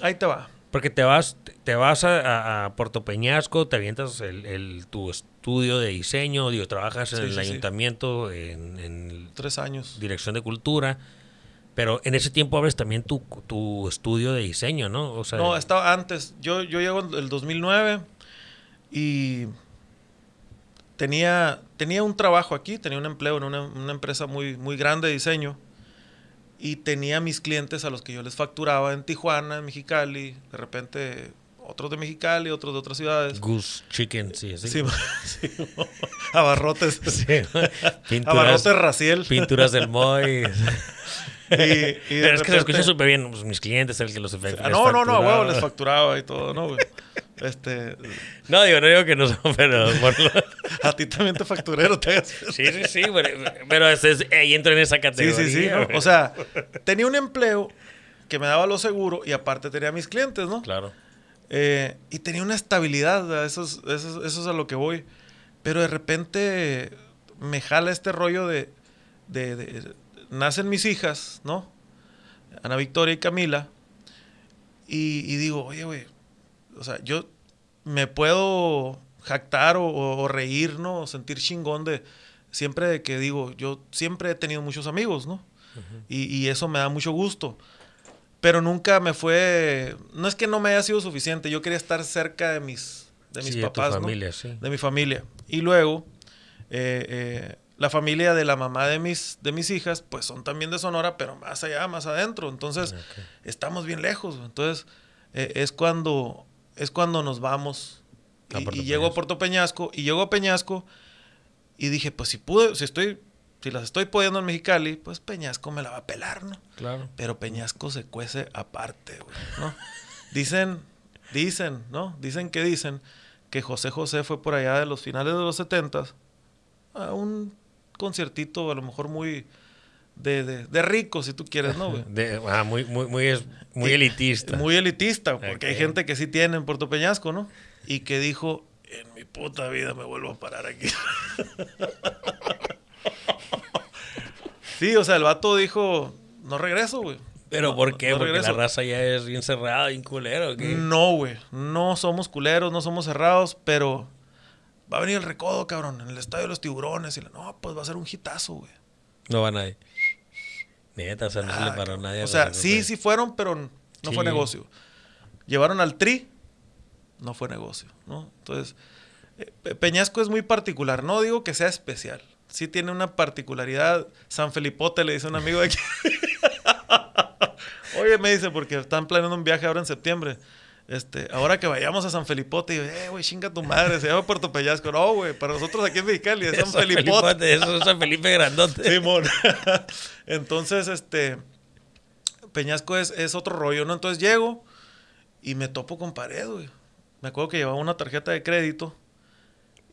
ahí te va.
Porque te vas, te vas a, Puerto Peñasco, te avientas el, tu estudio de diseño, digo, trabajas en el ayuntamiento, en, en,
Tres años.
Dirección de Cultura. Pero en ese tiempo abres también tu, tu estudio de diseño, ¿no?
O sea, no, estaba antes. Yo, yo llego en el 2009 y tenía, tenía un trabajo aquí, tenía un empleo en una, empresa muy, muy grande de diseño. Y tenía mis clientes a los que yo les facturaba en Tijuana, en Mexicali, de repente otros de Mexicali, otros de otras ciudades.
Goose Chicken, sí, así.
Sí, sí, abarrotes.
Sí. Pinturas,
Abarrotes Raciel.
pinturas del Moy.
Y, y de
Pero es que se escucha súper bien. Pues, mis clientes, el que los efectos.
Ah, no, no, no, huevo, les facturaba y todo, ¿no, güey? Este,
No, digo, no digo que no son, pero.
a ti también te facturero, te hagas.
Sí, sí, sí, pero, pero es- es- ahí entro en esa
Sí,
categoría.
sí, sí. ¿no?
güey.
O sea, tenía un empleo que me daba lo seguro y aparte tenía mis clientes, ¿no?
Claro.
Eh, y tenía una estabilidad, eso es, eso, es- eso es a lo que voy. Pero de repente me jala este rollo de, de- de- Nacen mis hijas, ¿no? Ana Victoria y Camila. Y, y digo, oye, güey, o sea, yo me puedo jactar o, reír, ¿no? O sentir chingón de... Siempre de que digo, yo siempre he tenido muchos amigos, ¿no? y, y eso me da mucho gusto. Pero nunca me fue. No es que no me haya sido suficiente. Yo quería estar cerca de mis, de mis
Sí, de tu
papás. ¿no?
familia, sí.
De mi familia. Y luego, eh, eh, la familia de la mamá de mis, de mis hijas, pues son también de Sonora, pero más allá, más adentro. Entonces,
Ok.
estamos bien lejos. Entonces, eh, es cuando es cuando nos vamos.
A
Y, y llego a. Puerto Peñasco. Y llego a Peñasco. Y dije, pues si pude, si estoy, si las estoy pudiendo en Mexicali, pues Peñasco me la va a pelar, ¿no?
Claro.
Pero Peñasco se cuece aparte, güey, ¿no? Dicen, dicen, ¿no? Dicen que dicen que José José fue por allá de los finales de los setentas a un conciertito a lo mejor muy de, de, de rico, si tú quieres, ¿no, güey?
De- ah, muy, muy, muy, es- muy
Y-
elitista.
Muy elitista, porque hay gente que sí tiene en Puerto Peñasco, ¿no? Y que dijo, en mi puta vida me vuelvo a parar aquí. sí, o sea, el vato dijo, no regreso, güey.
Pero ¿por qué?
no
Porque
regreso.
la raza ya es bien cerrada, bien culero. ¿o qué?
No, güey. No somos culeros, no somos cerrados, pero va a venir el recodo, cabrón, en el estadio de los tiburones. Y la, no, pues va a ser un hitazo, güey.
No va nadie. Neta, o sea, no se le
Ah,
paró nadie. a
O sea, sí, sí fueron, pero no
Sí.
fue negocio. Llevaron al Tri, no fue negocio, ¿no? Entonces, eh, Pe- Peñasco es muy particular. No digo que sea especial. Sí tiene una particularidad. San Felipote le dice un amigo de aquí. Oye, me dice, porque están planeando un viaje ahora en septiembre. Este, ahora que vayamos a San Felipote, y eh, güey, chinga tu madre, se llama Puerto Peñasco. No, güey, para nosotros aquí en Mexicali es San
San
Felipote.
Felipote, Eso es San Felipe Grandote.
Simón. Entonces, este. Peñasco es, es otro rollo, ¿no? Entonces llego y me topo con pared, güey. Me acuerdo que llevaba una tarjeta de crédito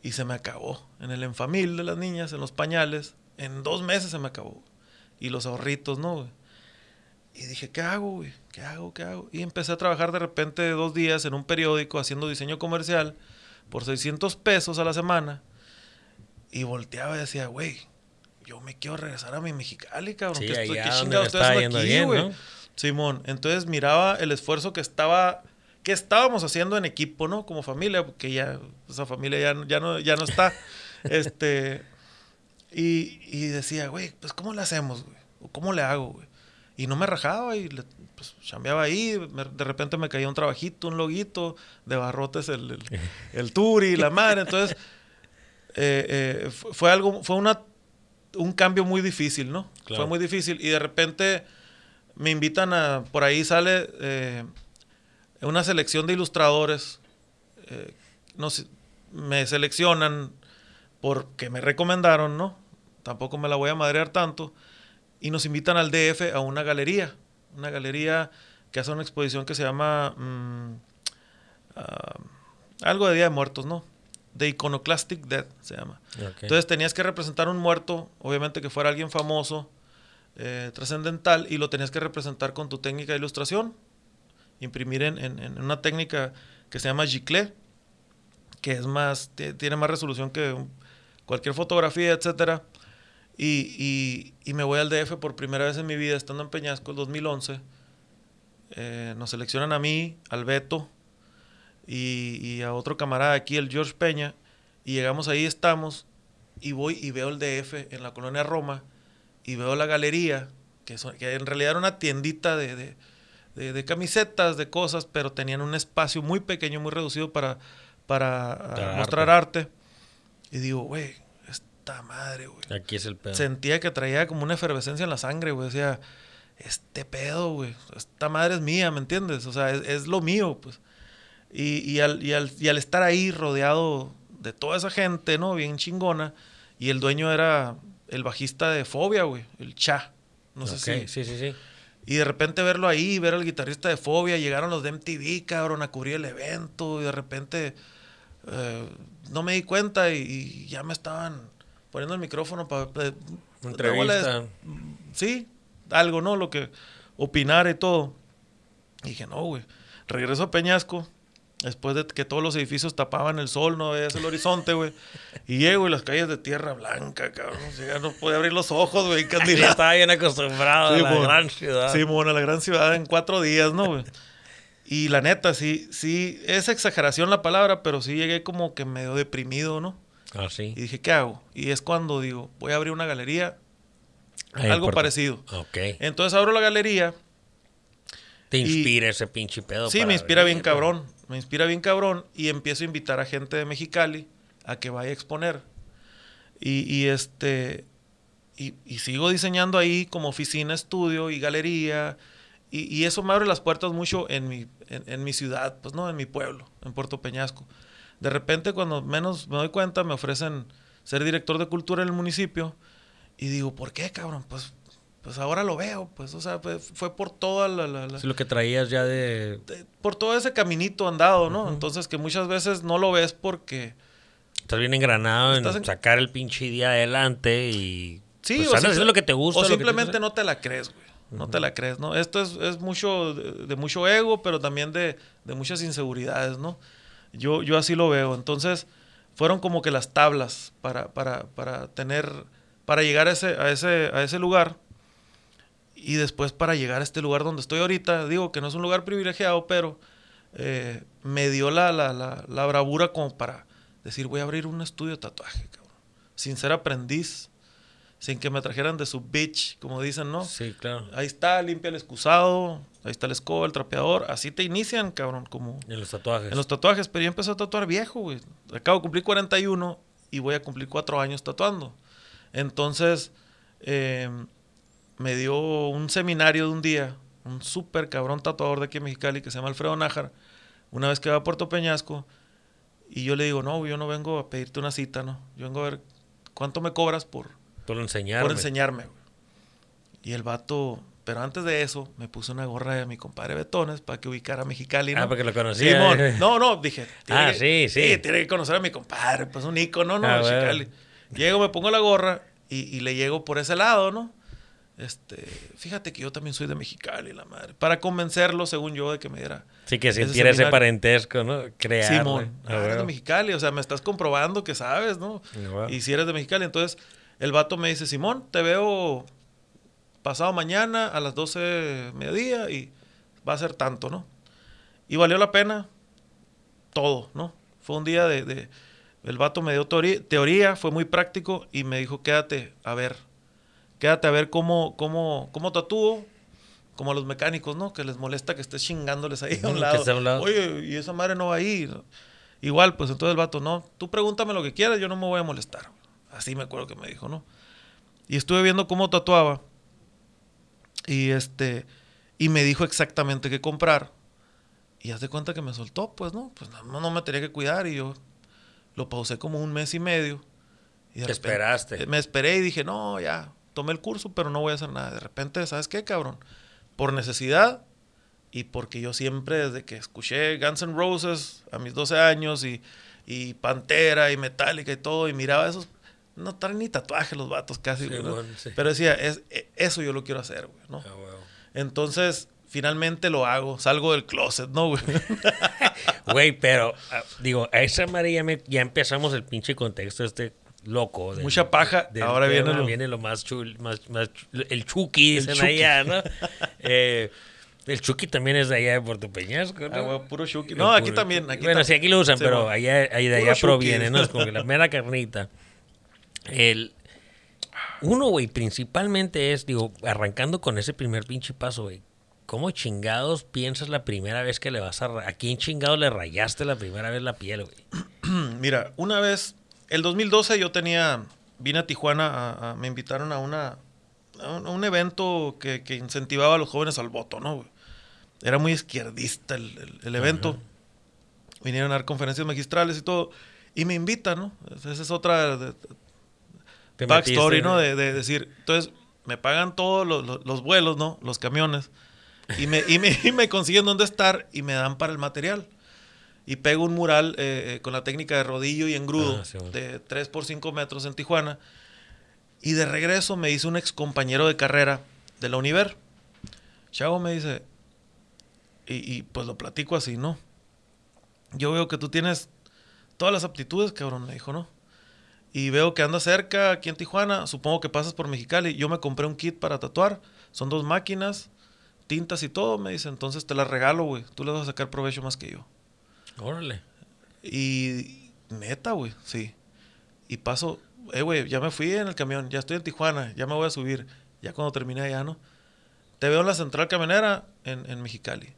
y se me acabó. En el enfamil de las niñas, en los pañales. En dos meses se me acabó. Y los ahorritos, ¿no, güey? Y dije, ¿qué hago, güey? ¿Qué hago? ¿Qué hago? Y empecé a trabajar de repente dos días en un periódico haciendo diseño comercial por 600 pesos a la semana. Y volteaba y decía, güey, yo me quiero regresar a mi Mexicali, cabrón.
Sí,
¿Qué, estoy, qué estoy haciendo aquí, güey?
¿no?
Simón, entonces miraba el esfuerzo que estaba, que estábamos haciendo en equipo, ¿no? Como familia, porque ya, esa familia ya, ya, no, ya no está. este, y, y decía, güey, pues ¿cómo le hacemos, güey? ¿O ¿Cómo le hago, güey? Y no me rajaba y le, pues chambeaba ahí, me- de repente me caía un trabajito, un loguito, de barrotes el, el, el tour y la madre, entonces eh, eh, fu- fue algo, fue una, un cambio muy difícil, ¿no?
Claro.
Fue muy difícil y de repente me invitan a, por ahí sale eh, una selección de ilustradores, no sé, me seleccionan porque me recomendaron, ¿no? Tampoco me la voy a madrear tanto. Y nos invitan al DF a una galería, una galería que hace una exposición que se llama mm, ah, algo de Día de Muertos, ¿no? The Iconoclastic Dead se llama. Entonces tenías que representar un muerto, obviamente que fuera alguien famoso, eh, trascendental, y lo tenías que representar con tu técnica de ilustración. Imprimir en, en- en una técnica que se llama Giclée, que es más, ti- tiene más resolución que cualquier fotografía, etcétera. Y, y- y me voy al DF por primera vez en mi vida, estando en Peñasco, el 2011. Eh, nos seleccionan a mí, al Beto y, y a otro camarada aquí, el George Peña. Y llegamos ahí, estamos, y voy y veo el DF en la colonia Roma, y veo la galería, que, son- que en realidad era una tiendita de, de- de- de camisetas, de cosas, pero tenían un espacio muy pequeño, muy reducido para, para
Para
mostrar arte. Y digo, güey, esta madre, güey
Aquí es el pedo.
sentía que traía como una efervescencia en la sangre, güey. Decía, este pedo, güey, esta madre es mía, ¿me entiendes? O sea, es, es lo mío, pues. Y, y, al, y, al, y al estar ahí rodeado de toda esa gente, ¿no? Bien chingona. Y el dueño era el bajista de Fobia, güey, el Cha. No sé si.
sí, sí, sí.
Y de repente verlo ahí, ver al guitarrista de Fobia, llegaron los de MTV, cabrón, a cubrir el evento. Y de repente eh, no me di cuenta y, y ya me estaban poniendo el micrófono para.
Entrevista.
Sí, algo, ¿no? Lo que opinar y todo. Y dije, no, güey. Regreso a Peñasco. Después de que todos los edificios tapaban el sol, no veías el horizonte, güey. Y llego y las calles de tierra blanca, cabrón. O sea, ya no podía abrir los ojos, güey.
Estaba bien acostumbrado
Sí,
a la gran ciudad.
Sí, bueno, la gran ciudad en cuatro días, ¿no, güey? Y la neta, sí, sí, es exageración la palabra, pero sí llegué como que medio deprimido, ¿no?
Ah, sí.
Y dije, ¿qué hago? Y es cuando digo, voy a abrir una galería, algo parecido.
Ok.
Entonces abro la galería.
Te
y-
inspira ese pinche pedo.
Sí, me inspira bien cabrón. Me inspira bien cabrón. Y empiezo a invitar a gente de Mexicali a que vaya a exponer. Y, y este. Y, y sigo diseñando ahí como oficina, estudio y galería. Y, y eso me abre las puertas mucho en mi, en, en mi ciudad, pues no, en mi pueblo, en Puerto Peñasco. De repente, cuando menos me doy cuenta, me ofrecen ser director de cultura en el municipio. Y digo, ¿por qué, cabrón? Pues, pues ahora lo veo. Pues, o sea, pues, fue por toda la- la- la,
Sí, lo que traías ya de...
de- por todo ese caminito andado, ¿no?
Ujú.
Entonces que muchas veces no lo ves porque
Estás bien engranado
Estás
en
en-
sacar el pinche día adelante y...
sí,
pues,
o, simple-
haciendo lo que te gusta.
o
te
simplemente
gusta.
no te la crees, güey. No te la crees, ¿no? Esto es, es mucho de, de mucho ego, pero también de, de muchas inseguridades, ¿no? Yo, yo así lo veo. Entonces, fueron como que las tablas para, para, para tener, para llegar a ese, a ese, a ese lugar. Y después para llegar a este lugar donde estoy ahorita, digo que no es un lugar privilegiado, pero eh, me dio la, la, la, bravura como para decir, voy a abrir un estudio de tatuaje. Sin ser aprendiz, sin que me trajeran de su bitch, como dicen, ¿no?
Sí, claro.
Ahí está, limpia el excusado, ahí está la escoba, el trapeador. Así te inician, cabrón, como
En los tatuajes.
en los tatuajes. Pero yo empecé a tatuar viejo, güey. Acabo de cumplir 41 y voy a cumplir 4 años tatuando. Entonces, eh, me dio un seminario de un día, un súper cabrón tatuador de aquí en Mexicali que se llama Alfredo Nájar, una vez que va a Puerto Peñasco. Y yo le digo, no, yo no vengo a pedirte una cita, ¿no? Yo vengo a ver cuánto me cobras por,
Por enseñarme.
por enseñarme. güey. Y el vato, pero antes de eso, me puso una gorra de mi compadre Betones para que ubicara a Mexicali, ¿no?
Ah, porque lo conocía.
Simón. No, no, dije.
Ah,
que-
sí, sí.
tiene que conocer a mi compadre, pues un ícono, ¿no?
Ah,
De
bueno.
Mexicali. Llego, me pongo la gorra y, y le llego por ese lado, ¿no? Este, fíjate que yo también soy de Mexicali, la madre. Para convencerlo, según yo, de que me diera.
Sí, que
ese
sintiera ese
seminario.
parentesco, ¿no? Crear.
Simón, ah, eres de Mexicali, o sea, me estás comprobando que sabes, ¿no? Y si eres de Mexicali, entonces el vato me dice, Simón, te veo pasado mañana a las 12 de mediodía y va a ser tanto, ¿no? Y valió la pena todo, ¿no? Fue un día de... de- el vato me dio teoría, fue muy práctico y me dijo, quédate a ver, quédate a ver cómo, cómo, cómo tatúo, como a los mecánicos, ¿no? Que les molesta que estés chingándoles ahí a un lado.
a un lado.
Oye, y esa madre no va ahí. Igual, pues entonces el vato, no, tú pregúntame lo que quieras, yo no me voy a molestar. Así me acuerdo que me dijo, ¿no? Y estuve viendo cómo tatuaba. Y este, y me dijo exactamente qué comprar. Y haz de cuenta que me soltó, pues, ¿no? Pues no, no me tenía que cuidar y yo lo pausé como un mes y medio. Y de
Te
repente-
esperaste.
Me esperé y dije, no, ya, tomé el curso, pero no voy a hacer nada. De repente, ¿sabes qué, cabrón? Por necesidad y porque yo siempre, desde que escuché Guns N' Roses a mis 12 años y, y Pantera y Metallica y todo, y miraba esos, no traen ni tatuajes los vatos casi,
Sí.
Pero decía, es, e- eso yo lo quiero hacer, güey, ¿no?
Ah.
Entonces, finalmente lo hago, salgo del closet, ¿no, güey?
Güey, pero ah, digo, a esa madre ya, me- ya empezamos el pinche contexto este loco. del-
Mucha paja,
del
ahora viene lo-
viene lo más chul, más, más chul- el Chucky,
El
dicen
Chucky.
allá, ¿no? Eh, el Chucky también es de allá de Puerto Peñasco, ¿no?
Ah, puro.
El
No, aquí
puro
también.
Chucky.
Aquí
bueno, sí, aquí lo usan, pero allá, ahí de allá
Chucky.
proviene, ¿no? Es como que la mera carnita. El, uno, güey, principalmente es, digo, arrancando con ese primer pinche paso, güey. ¿Cómo chingados piensas la primera vez que le vas a... ¿A quién chingados le rayaste la primera vez la piel, güey?
Mira, una vez, el 2012 yo tenía, vine a Tijuana, a- a- me invitaron a una, un, un evento que, que incentivaba a los jóvenes al voto, ¿no? Era muy izquierdista el, el- el evento. Vinieron a dar conferencias magistrales y todo. Y me invitan, ¿no? Esa es otra de-
Te
backstory,
metiste,
¿no? De, de decir, entonces me pagan todos los, los- los vuelos, ¿no? Los camiones. Y me, y, me, y me consiguen dónde estar y me dan para el material. Y pego un mural eh, eh, con la técnica de rodillo y engrudo
Ah, sí, bueno.
de 3 por 5 metros en Tijuana. Y de regreso me dice un ex compañero de carrera de la Univer. Chavo me dice, y, y pues lo platico así, ¿no? Yo veo que tú tienes todas las aptitudes, cabrón, me dijo, ¿no? Y veo que andas cerca aquí en Tijuana, supongo que pasas por Mexicali. Yo me compré un kit para tatuar, son dos máquinas, tintas y todo, me dice, entonces te las regalo, güey. Tú le vas a sacar provecho más que yo.
Órale.
Y neta, güey, sí. Y paso, eh, güey, ya me fui en el camión, ya estoy en Tijuana, ya me voy a subir. Ya cuando terminé allá, ¿no? Te veo en la central camionera en, en Mexicali.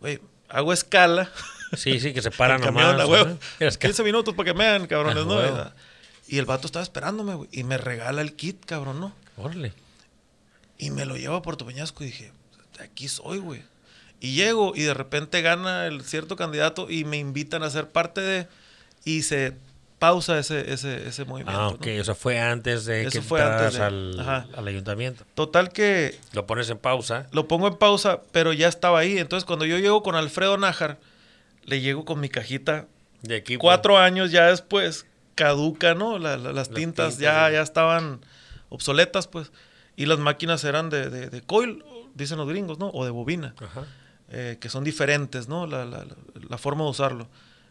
Güey, hago escala.
Sí, sí, que se paran nomás.
camión, a huevo.
ajá. Es que-
15 minutos para que me vean, cabrones, ¿no? Y el vato estaba esperándome, güey. Y me regala el kit, cabrón, ¿no?
Órale.
Y me lo llevo a Puerto Peñasco y dije, aquí soy, güey. Y llego y de repente gana el cierto candidato y me invitan a ser parte de... Y se pausa ese, ese, ese movimiento.
Ah,
¿no?
ok. O sea, fue antes de
Eso
que
fue antes
entraras
de-
al, al ayuntamiento.
Total que
Lo pones en pausa.
lo pongo en pausa, pero ya estaba ahí. Entonces cuando yo llego con Alfredo Nájar, le llego con mi cajita.
De equipo.
Cuatro años ya después, caduca, ¿no? La- la- las,
Las
tintas,
tintas,
ya, ya estaban obsoletas, pues. Y las máquinas eran de, de, de coil, dicen los gringos, ¿no? O de bobina.
Ajá.
eh, que son diferentes, ¿no? La, la, forma de usarlo.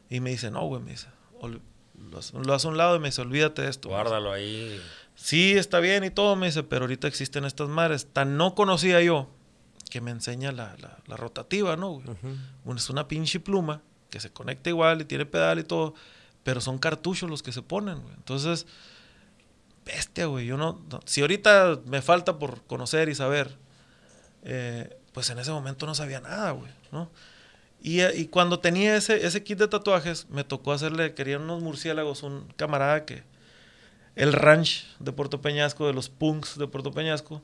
Y me dice, no, güey, me dice, lo hace- a un lado y me dice, olvídate de esto.
Guárdalo ahí.
Sí, está bien y todo, me dice, pero ahorita existen estas madres. Tan no conocía yo que me enseña la, la- la rotativa, ¿no? güey?
Ujú.
Bueno, es una pinche pluma que se conecta igual y tiene pedal y todo, pero son cartuchos los que se ponen, güey. Entonces, bestia, güey. Yo no, si ahorita me falta por conocer y saber, eh, pues en ese momento no sabía nada, güey, ¿no? Y, y cuando tenía ese, ese kit de tatuajes, me tocó hacerle, querían unos murciélagos, un camarada que, el ranch de Puerto Peñasco, de los punks de Puerto Peñasco,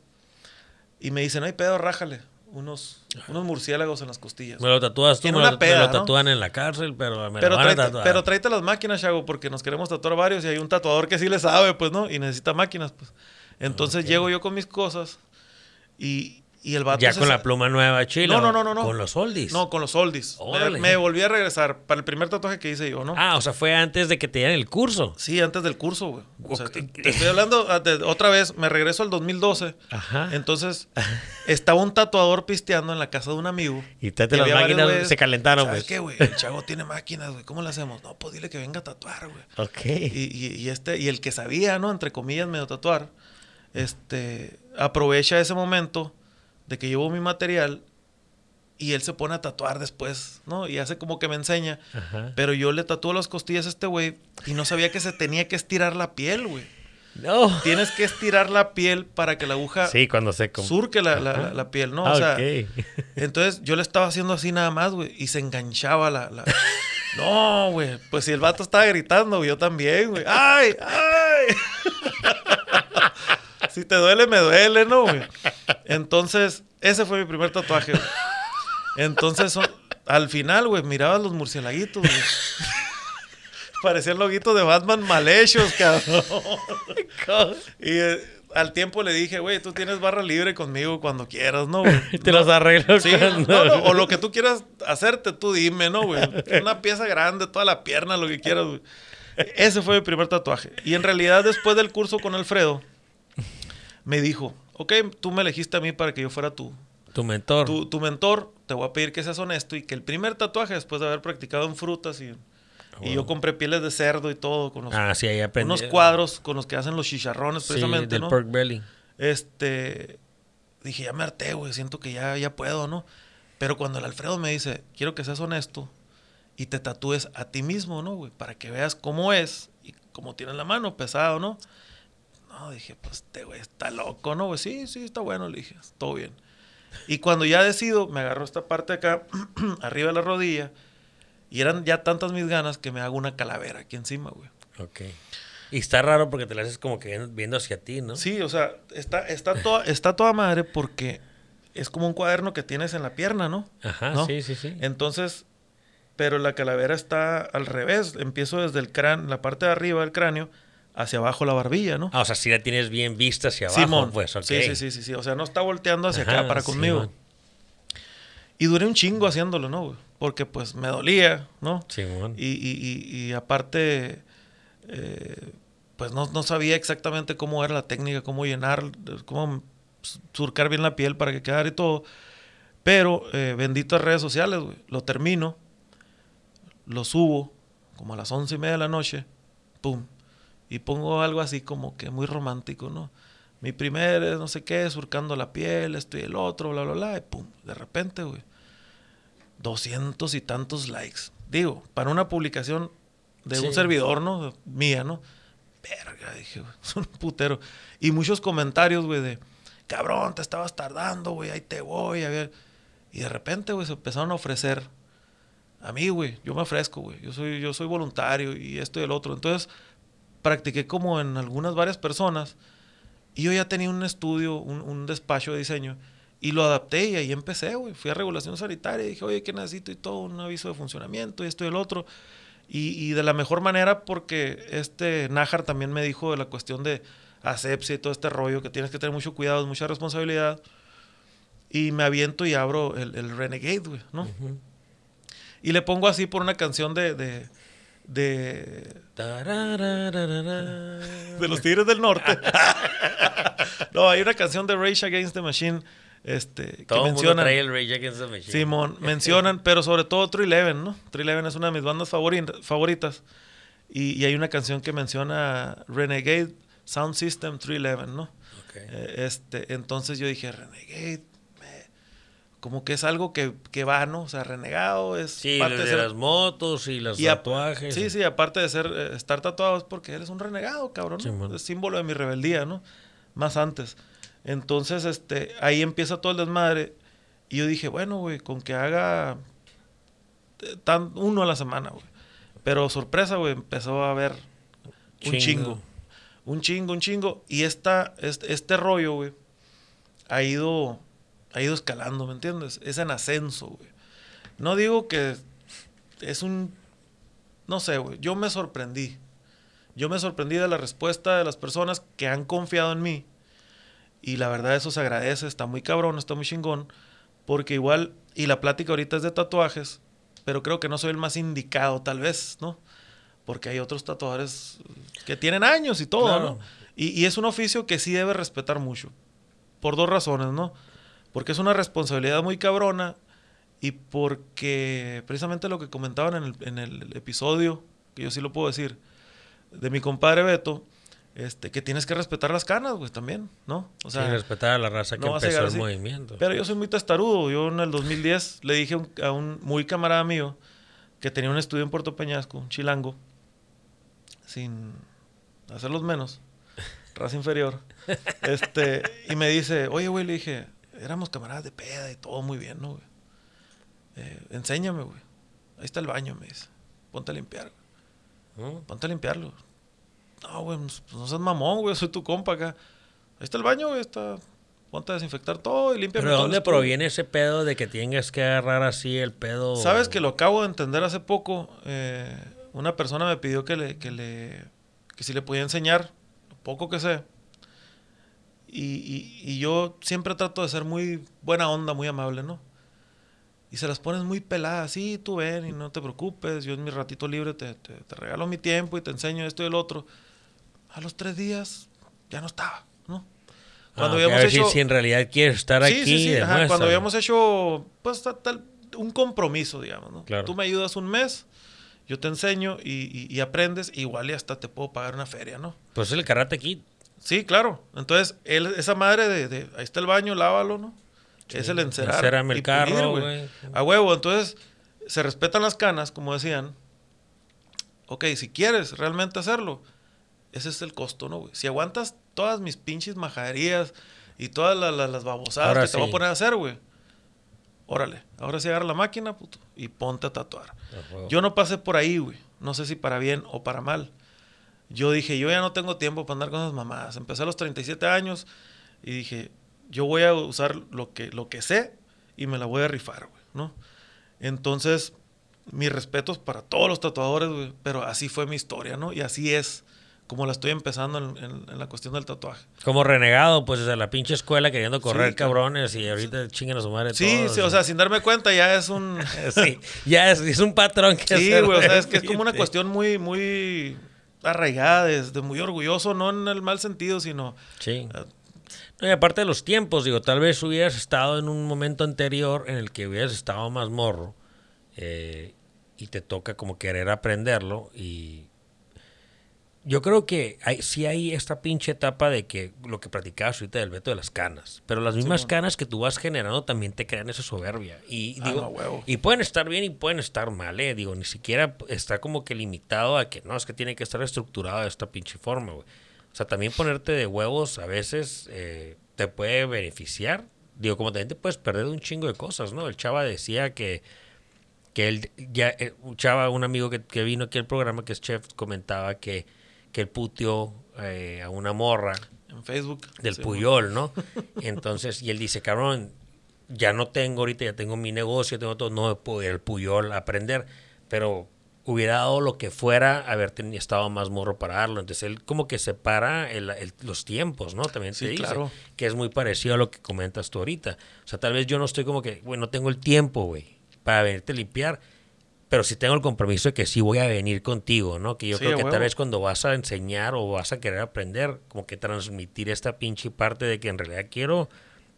y me dice, no hay pedo, rájale, unos, unos murciélagos en las costillas.
Me lo tatúas tú, me, lo, me
peda,
lo
¿no?
tatúan en la cárcel, pero me
Pero
lo van a
tráete,
tatuar.
pero tráete las máquinas, Chago, porque nos queremos tatuar varios y hay un tatuador que sí le sabe, pues, ¿no? Y necesita máquinas, pues. Entonces llego yo con mis cosas y, y el vato...
ya con la pluma nueva chila.
No, no, no, no.
Con los oldies.
No, con los oldies. Me, volví a regresar para el primer tatuaje que hice yo, ¿no?
Ah, o sea, fue antes de que te dieran el curso.
Sí, antes del curso, güey. O sea, te, te estoy hablando ah, de- otra vez, me regreso al 2012.
Ajá.
Entonces, estaba un tatuador pisteando en la casa de un amigo.
Y te las máquinas se calentaron,
¿Sabes
pues.
qué, güey? El chavo tiene máquinas, güey. ¿Cómo le hacemos? No, pues dile que venga a tatuar, güey.
Ok.
Y, y- y este, y el que sabía, ¿no? Entre comillas, medio tatuar, este, aprovecha ese momento de que llevo mi material y él se pone a tatuar después, ¿no? Y hace como que me enseña.
Ajá.
Pero yo le tatúo las costillas a este güey y no sabía que se tenía que estirar la piel, güey.
No.
Tienes que estirar la piel para que la aguja
Sí, cuando se...
surque la, la- la- la piel, ¿no?
Ah,
o sea, entonces yo le estaba haciendo así nada más, güey, y se enganchaba la... No, güey, pues si el vato estaba gritando, yo también, güey. ¡Ay, ay! si te duele, me duele, ¿no, güey? Entonces, ese fue mi primer tatuaje, güey. Entonces, son- al final, güey, mirabas los murcielaguitos, güey. Parecían loguitos de Batman mal hechos, cabrón. y eh, al tiempo le dije, güey, tú tienes barra libre conmigo cuando quieras, ¿no, güey?
Te los arreglo
Sí, no, no, o lo que tú quieras hacerte, tú dime, ¿no, güey? Una pieza grande, toda la pierna, lo que quieras, güey. Ese fue mi primer tatuaje. Y en realidad, después del curso con Alfredo, me dijo, ok, tú me elegiste a mí para que yo fuera tu,
Tu mentor.
tu, tu mentor, te voy a pedir que seas honesto y que el primer tatuaje, después de haber practicado en frutas y, y yo compré pieles de cerdo y todo, con los,
Ah, sí, ahí aprendí.
unos cuadros con los que hacen los chicharrones,
Sí,
precisamente,
del
¿no?
pork belly.
Este, dije, ya me harté, güey, siento que ya, ya puedo, ¿no? Pero cuando el Alfredo me dice, quiero que seas honesto y te tatúes a ti mismo, ¿no, güey? Para que veas cómo es y cómo tienes la mano, pesado, ¿no? No, dije, pues este güey está loco, ¿no, güey? Sí, sí, está bueno, le dije, todo bien. Y cuando ya decido, me agarro esta parte de acá, arriba de la rodilla, y eran ya tantas mis ganas que me hago una calavera aquí encima, güey.
Ok. Y está raro porque te la haces como que viendo hacia ti, ¿no?
Sí, o sea, está, está, toda, está toda madre porque es como un cuaderno que tienes en la pierna, ¿no?
Ajá, sí, sí, sí.
Entonces, pero la calavera está al revés. Empiezo desde el cráneo, la parte de arriba del cráneo, hacia abajo la barbilla, ¿no?
Ah, o sea, si la tienes bien vista hacia abajo,
Simón.
pues.
Sí, sí, sí, sí. O sea, no está volteando hacia
Ajá,
acá para conmigo.
Simón.
Y duré un chingo haciéndolo, ¿no? güey? Porque pues me dolía, ¿no?
Simón.
Y, y, y, y aparte, eh, pues no, no sabía exactamente cómo era la técnica, cómo llenar, cómo surcar bien la piel para que quedara y todo. Pero, eh, bendito a redes sociales, güey. Lo termino, lo subo, como a las once y media de la noche, pum. Y pongo algo así como que muy romántico, ¿no? Mi primer, no sé qué, surcando la piel, esto y el otro, bla, bla, bla. Y pum, de repente, güey. Doscientos y tantos likes. Digo, para una publicación de un servidor, ¿no? Mía, ¿no? Verga, dije, güey, es un putero. Y muchos comentarios, güey, de, cabrón, te estabas tardando, güey, ahí te voy, a ver. Y de repente, güey, se empezaron a ofrecer. A mí, güey, yo me ofrezco, güey. Yo soy, yo soy voluntario y esto y el otro. Entonces, practiqué como en algunas varias personas. Y yo ya tenía un estudio, un, un despacho de diseño. Y lo adapté y ahí empecé, güey. Fui a regulación sanitaria y dije, oye, ¿qué necesito? Y todo, un aviso de funcionamiento y esto y el otro. Y, y de la mejor manera porque este Nájar también me dijo de la cuestión de asepsia y todo este rollo, que tienes que tener mucho cuidado, mucha responsabilidad. Y me aviento y abro el, el Renegade, güey, ¿no? Y le pongo así por una canción de... de. De los Tigres del Norte. no, hay una canción de Rage Against the Machine este, que
Todo mundo
mencionan.
trae el Rage Against the Machine.
Simón, mencionan, pero sobre todo True Eleven, ¿no? True Eleven es una de mis bandas favori- favoritas. Y, y hay una canción que menciona Renegade Sound System True Eleven, ¿no?
Ok.
Eh, este, entonces yo dije, Renegade, como que es algo que, que va, ¿no? O sea, renegado es
Sí,
parte de
de
ser-
las motos y los
y a-
tatuajes.
Sí, sí, aparte de ser eh, estar tatuado es porque eres un renegado, cabrón. ¿no?
Simón.
es símbolo de mi rebeldía, ¿no? Más antes. Entonces, este, ahí empieza todo el desmadre. Y yo dije, bueno, güey, con que haga eh, tan, uno a la semana, güey. Pero sorpresa, güey, empezó a haber un
Chingo.
chingo. Un chingo, un chingo. Y esta, este, este rollo, güey, ha ido, ha ido escalando, ¿me entiendes? Es en ascenso, güey. No digo que es un... No sé, güey. Yo me sorprendí. Yo me sorprendí de la respuesta de las personas que han confiado en mí. Y la verdad eso se agradece. Está muy cabrón, está muy chingón. Porque igual... Y la plática ahorita es de tatuajes. Pero creo que no soy el más indicado, tal vez, ¿no? Porque hay otros tatuadores que tienen años y todo,
Claro.
¿no? Y, y es un oficio que sí debe respetar mucho. Por dos razones, ¿no? Porque es una responsabilidad muy cabrona y porque precisamente lo que comentaban en el, en el episodio, que yo sí lo puedo decir, de mi compadre Beto, este, que tienes que respetar las canas, güey, también, ¿no? O sea,
respetar a la raza que
no
empezó el movimiento.
pero yo soy muy testarudo. Yo en el 2010 le dije a un, a un muy camarada mío que tenía un estudio en Puerto Peñasco, un chilango, sin hacerlos menos, raza inferior. Este, y me dice, oye, güey, le dije, éramos camaradas de peda y todo muy bien, ¿no, güey? Eh, enséñame, güey. Ahí está el baño, me dice. Ponte a limpiar, güey. Ponte a limpiarlo. No, güey, pues no seas mamón, güey, soy tu compa acá. Ahí está el baño, güey, está... Ponte a desinfectar todo y limpia
Pero ¿de dónde proviene ese pedo de que tengas que agarrar así el pedo?
Sabes que lo acabo de entender hace poco. eh, una persona me pidió que le, que le, que si le podía enseñar lo poco que sé. Y, y- y yo siempre trato de ser muy buena onda, muy amable, ¿no? Y se las pones muy peladas, sí, tú ven y no te preocupes, yo en mi ratito libre te, te- te regalo mi tiempo y te enseño esto y el otro. A los tres días ya no estaba, ¿no?
Cuando a ver si- si, en realidad quieres estar
Sí,
aquí,
sí, sí, ajá,
demuéstralo.
Cuando habíamos hecho, pues, ta- tal, un compromiso, digamos, ¿no?
Claro.
Tú me ayudas un mes, yo te enseño y, y- y aprendes, igual y hasta te puedo pagar una feria, ¿no?
Pues es el Karate Kid.
Sí, claro. Entonces, él, esa madre de, de, ahí está el baño, lávalo, ¿no? es el encerar.
Encérame el carro, güey.
A huevo, entonces, se respetan las canas, como decían. Ok, si quieres realmente hacerlo, ese es el costo, ¿no, güey? Si aguantas todas mis pinches majaderías y todas la- la- las babosadas
Ahora
que te voy a poner a hacer, güey. Órale, ahora sí agarra la máquina, puto, y ponte a tatuar. Yo no pasé por ahí, güey. No sé si para bien o para mal. Yo dije, yo ya no tengo tiempo para andar con esas mamadas. Empecé a los 37 años y dije, yo voy a usar lo que, lo que sé y me la voy a rifar, güey, ¿no? Entonces, mis respetos para todos los tatuadores, güey, pero así fue mi historia, ¿no? Y así es como la estoy empezando en, la cuestión del tatuaje.
Como renegado, pues desde la pinche escuela queriendo correr cabrones y ahorita chinguen a su madre.
Sí, sí, o sea, sin darme cuenta ya es un...
sí, ya es, un patrón que
Sí, güey, o sea, es que es como una cuestión muy, muy arraigada, de, muy orgulloso, no en el mal sentido, sino...
Sí. Ah, no, y aparte de los tiempos, digo, tal vez hubieras estado en un momento anterior en el que hubieras estado más morro eh, y te toca como querer aprenderlo y yo creo que hay, sí hay esta pinche etapa de que lo que platicabas ahorita del veto de las canas, pero las mismas canas que tú vas generando también te crean esa soberbia. Y, ah, digo, y pueden estar bien y pueden estar mal, ¿eh? Digo, ni siquiera está como que limitado a que no, es que tiene que estar estructurado de esta pinche forma, güey. O sea, también ponerte de huevos a veces eh, te puede beneficiar. Digo, como también te puedes perder un chingo de cosas, ¿no? El chava decía que que él ya, eh, Chava, un amigo que, que vino aquí al programa, que es chef, comentaba que que él puteó eh, a una morra.
En Facebook.
Del Puyol, ¿no? Entonces, y él dice, cabrón, ya no tengo ahorita, ya tengo mi negocio, tengo todo, no puedo ir al Puyol a aprender, pero hubiera dado lo que fuera haber tenido, estado más morro para darlo. Entonces él como que separa los tiempos, ¿no? También se dice claro. que es muy parecido a lo que comentas tú ahorita. O sea, tal vez yo no estoy como que, güey, no tengo el tiempo, güey, para venirte a limpiar pero sí tengo el compromiso de que sí voy a venir contigo, ¿no? Que yo creo que tal vez cuando vas a enseñar o vas a querer aprender, como que transmitir esta pinche parte de que en realidad quiero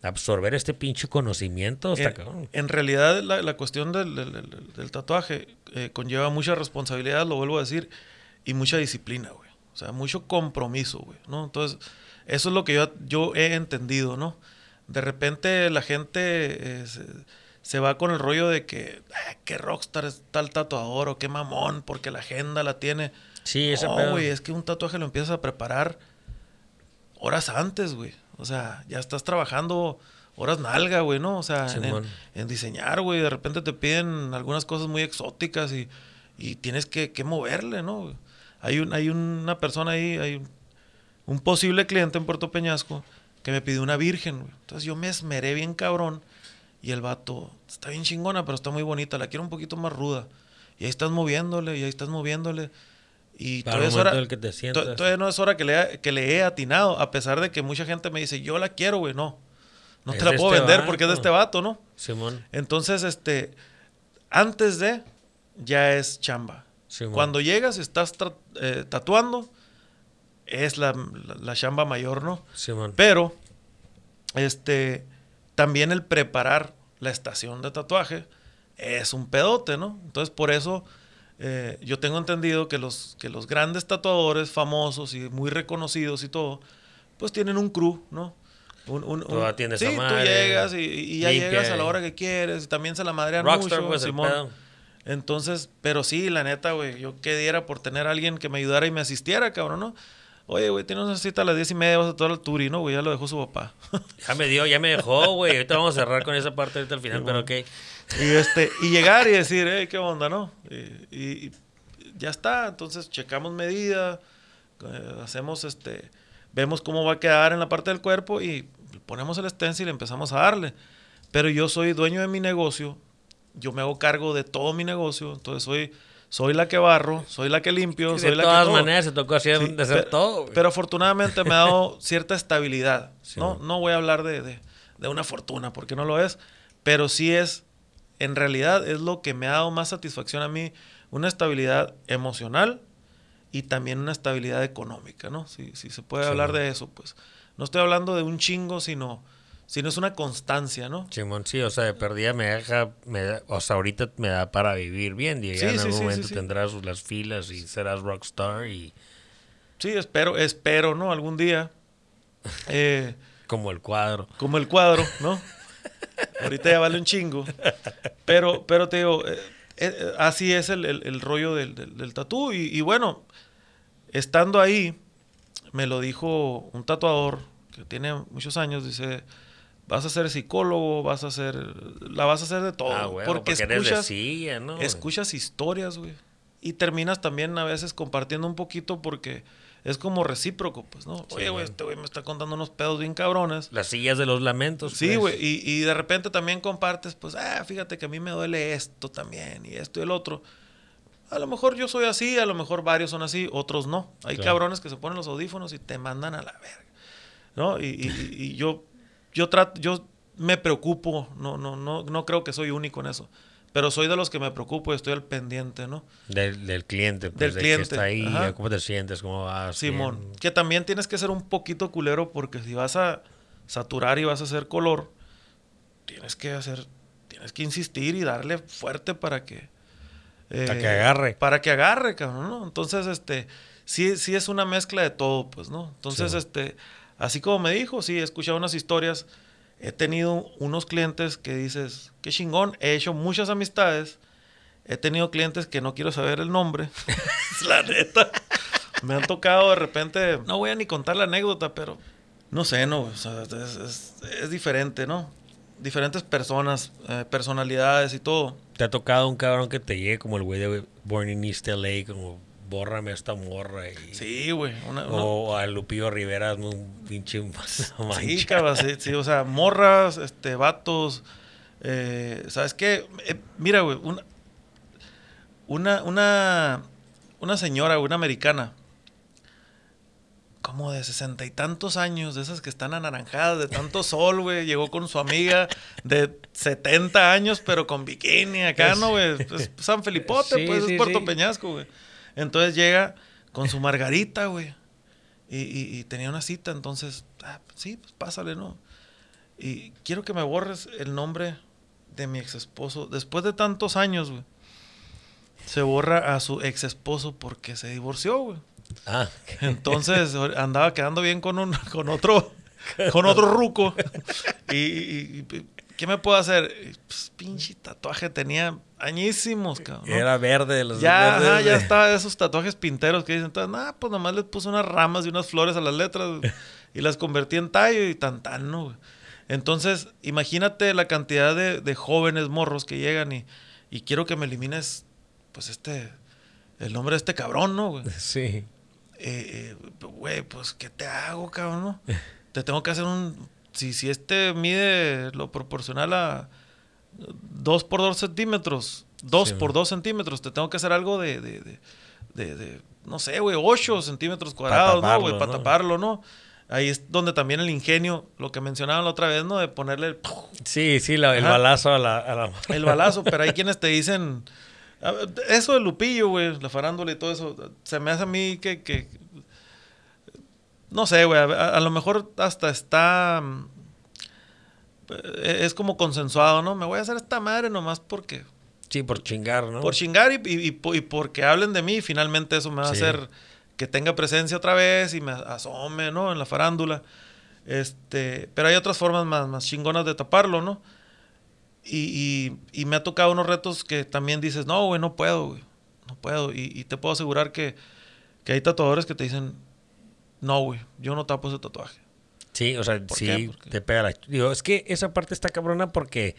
absorber este pinche conocimiento.
en, realidad la, cuestión del, tatuaje eh, conlleva mucha responsabilidad, lo vuelvo a decir, y mucha disciplina, güey. O sea, mucho compromiso, güey, ¿no? Entonces, eso es lo que yo, yo he entendido, ¿no? De repente la gente... Eh, se va con el rollo de que, ah, qué rockstar es tal tatuador o qué mamón, porque la agenda la tiene.
Sí, ese
no, güey, es que un tatuaje lo empiezas a preparar horas antes, güey. O sea, ya estás trabajando horas nalga, güey, ¿no? O sea, en, diseñar, güey. De repente te piden algunas cosas muy exóticas y, y tienes que, que, moverle, ¿no? Hay, un, hay una persona ahí, hay un, un posible cliente en Puerto Peñasco que me pidió una virgen, güey. Entonces yo me esmeré bien cabrón y el vato, está bien chingona, pero está muy bonita, la quiero un poquito más ruda. Y ahí estás moviéndole, y ahí estás moviéndole. Y todavía, es hora, que te todavía no es hora que le, que le he atinado, a pesar de que mucha gente me dice, yo la quiero, güey, no. No te la puedo este vender porque es de este vato, ¿no?
Simón.
Entonces, este, antes de, ya es chamba. Cuando llegas, estás eh, tatuando, es la, la, chamba mayor, ¿no?
Simón.
Pero, este, también el preparar la estación de tatuaje es un pedote, ¿no? Entonces, por eso eh, yo tengo entendido que los, que los grandes tatuadores famosos y muy reconocidos y todo, pues tienen un crew, ¿no?
Un, un, tú atiendes
sí, tú llegas y, ya llegas a la hora que quieres y también se la madrean Rockstar, mucho, pues, Simón. Entonces, pero sí, la neta, güey, yo qué diera por tener a alguien que me ayudara y me asistiera, cabrón, ¿no? Oye, güey, tienes una cita a las diez y media, vas a todo el turi, ¿no, güey? Ya lo dejó su papá.
ya me dio, ya me dejó, güey. Ahorita vamos a cerrar con esa parte ahorita al final, pero ok.
Y, este, y llegar y decir, hey, ¿qué onda, no? Y, ya está, entonces checamos medida, eh, hacemos este, vemos cómo va a quedar en la parte del cuerpo y ponemos el stencil y empezamos a darle. Pero yo soy dueño de mi negocio, yo me hago cargo de todo mi negocio, entonces soy soy la que barro, soy la que limpio, soy la que. De
todas maneras, se tocó hacer, de hacer todo.
Pero afortunadamente me ha dado cierta estabilidad. no, no voy a hablar de, de, una fortuna, porque no lo es. Pero sí es, en realidad, es lo que me ha dado más satisfacción a mí, una estabilidad emocional y también una estabilidad económica, ¿no? Si, si se puede hablar de eso, pues. No estoy hablando de un chingo, sino si no es una constancia, ¿no?
Simón, sí, o sea, de perdida me deja, me o sea, ahorita me da para vivir bien, y en algún momento tendrás las filas y serás rockstar y...
Sí, espero, espero, ¿no? Algún día.
Eh, como el cuadro.
Como el cuadro, ¿no? ahorita ya vale un chingo. Pero, pero te digo, eh, eh, así es el, rollo del, del, tatú. Y, y bueno, estando ahí, me lo dijo un tatuador que tiene muchos años, dice vas a ser psicólogo, vas a ser, la vas a hacer de todo.
Ah, porque, escuchas, escuchas
historias, güey. y terminas también a veces compartiendo un poquito porque es como recíproco, pues, ¿no? Oye, güey, este güey me está contando unos pedos bien cabrones.
Las sillas de los lamentos.
Sí,
pues.
güey, y, y de repente también compartes, pues, ah, fíjate que a mí me duele esto también, y esto y el otro. A lo mejor yo soy así, a lo mejor varios son así, otros no. Hay
Claro.
cabrones que se ponen los audífonos y te mandan a la verga. ¿No? Y, y- y yo, yo trato, yo me preocupo, no, no, no, no creo que soy único en eso. Pero soy de los que me preocupo y estoy al pendiente, ¿no?
Del, del cliente. pues,
Del
de
cliente,
Que está ahí,
ajá.
cómo te sientes, cómo vas.
Simón,
bien.
que también tienes que ser un poquito culero porque si vas a saturar y vas a hacer color, tienes que hacer, tienes que insistir y darle fuerte para que... eh,
Para que agarre.
Para que agarre, cabrón, ¿no? Entonces, este, sí, sí es una mezcla de todo, pues, ¿no? Entonces,
Sí.
este, así como me dijo, sí, he escuchado unas historias, he tenido unos clientes que dices, qué chingón, he hecho muchas amistades, he tenido clientes que no quiero saber el nombre, la neta. Me han tocado de repente, no voy a ni contar la anécdota, pero no sé, no, es diferente, ¿no? Diferentes personas, eh, personalidades y todo.
¿Te ha tocado un cabrón que te llegue como el güey de Born in East LA, como bórrame a esta morra? Y,
Sí, güey. una- una-
O a Lupillo Rivera, un pinche
Sí,
mancha.
cabrón, sí, sí, o sea, morras, este, vatos, eh, ¿sabes qué? Eh, mira, güey, una, una, una, una señora, una americana, como de sesenta y tantos años, de esas que están anaranjadas, de tanto sol, güey, llegó con su amiga de 70 años, pero con bikini acá, ¿no, güey? Es San Felipote,
Sí,
pues,
sí,
es Puerto
sí.
Peñasco, güey. Entonces llega con su margarita, güey. Y, y- y tenía una cita, entonces, ah, sí, pues pásale, ¿no? Y quiero que me borres el nombre de mi ex esposo. Después de tantos años, güey. Se borra a su ex esposo porque se divorció, güey.
Ah,
Entonces andaba quedando bien con un, con otro, con otro ruco. Y, y- y, ¿qué me puedo hacer? Y, pues, pinche tatuaje tenía añísimos, cabrón. ¿no?
era verde. de Los
Ya,
verdes
ajá, ya estaba de esos tatuajes pinteros que dicen, entonces, nah, pues nomás les puse unas ramas y unas flores a las letras y las convertí en tallo y tan tan, ¿no? güey? Entonces, imagínate la cantidad de, de jóvenes morros que llegan y, y quiero que me elimines, pues este, el nombre de este cabrón, ¿no? güey?
Sí.
Eh, eh, güey, pues, ¿qué te hago, cabrón? no? Te tengo que hacer un... Si, si este mide lo proporcional a 2 por 2 centímetros, 2
Sí,
por
man.
2 centímetros, te tengo que hacer algo de, de, de, de- de, no sé, güey, 8 centímetros cuadrados, ¿no, güey? Para
¿no?
taparlo, ¿no? Ahí es donde también el ingenio, lo que mencionaban la otra vez, ¿no? De ponerle el,
Sí, sí, la- el balazo a la... a la-
el balazo, pero hay quienes te dicen... Eso de Lupillo, güey, la farándula y todo eso, se me hace a mí que... que no sé, güey, a, a lo mejor hasta está... mm, eh, Es como consensuado, ¿no? Me voy a hacer esta madre nomás porque...
Sí, por chingar, ¿no?
Por chingar y, y- y po- y porque hablen de mí, finalmente eso me va a hacer que tenga presencia otra vez y me asome, ¿no? En la farándula. Este, pero hay otras formas más, más chingonas de taparlo, ¿no? Y, y- y me ha tocado unos retos que también dices, no, güey, no puedo, güey. No puedo. Y, y te puedo asegurar que, que hay tatuadores que te dicen, no, güey, yo no tapo ese tatuaje.
Sí, o sea,
¿Por
sí, te pega la... Digo, es que esa parte está cabrona porque,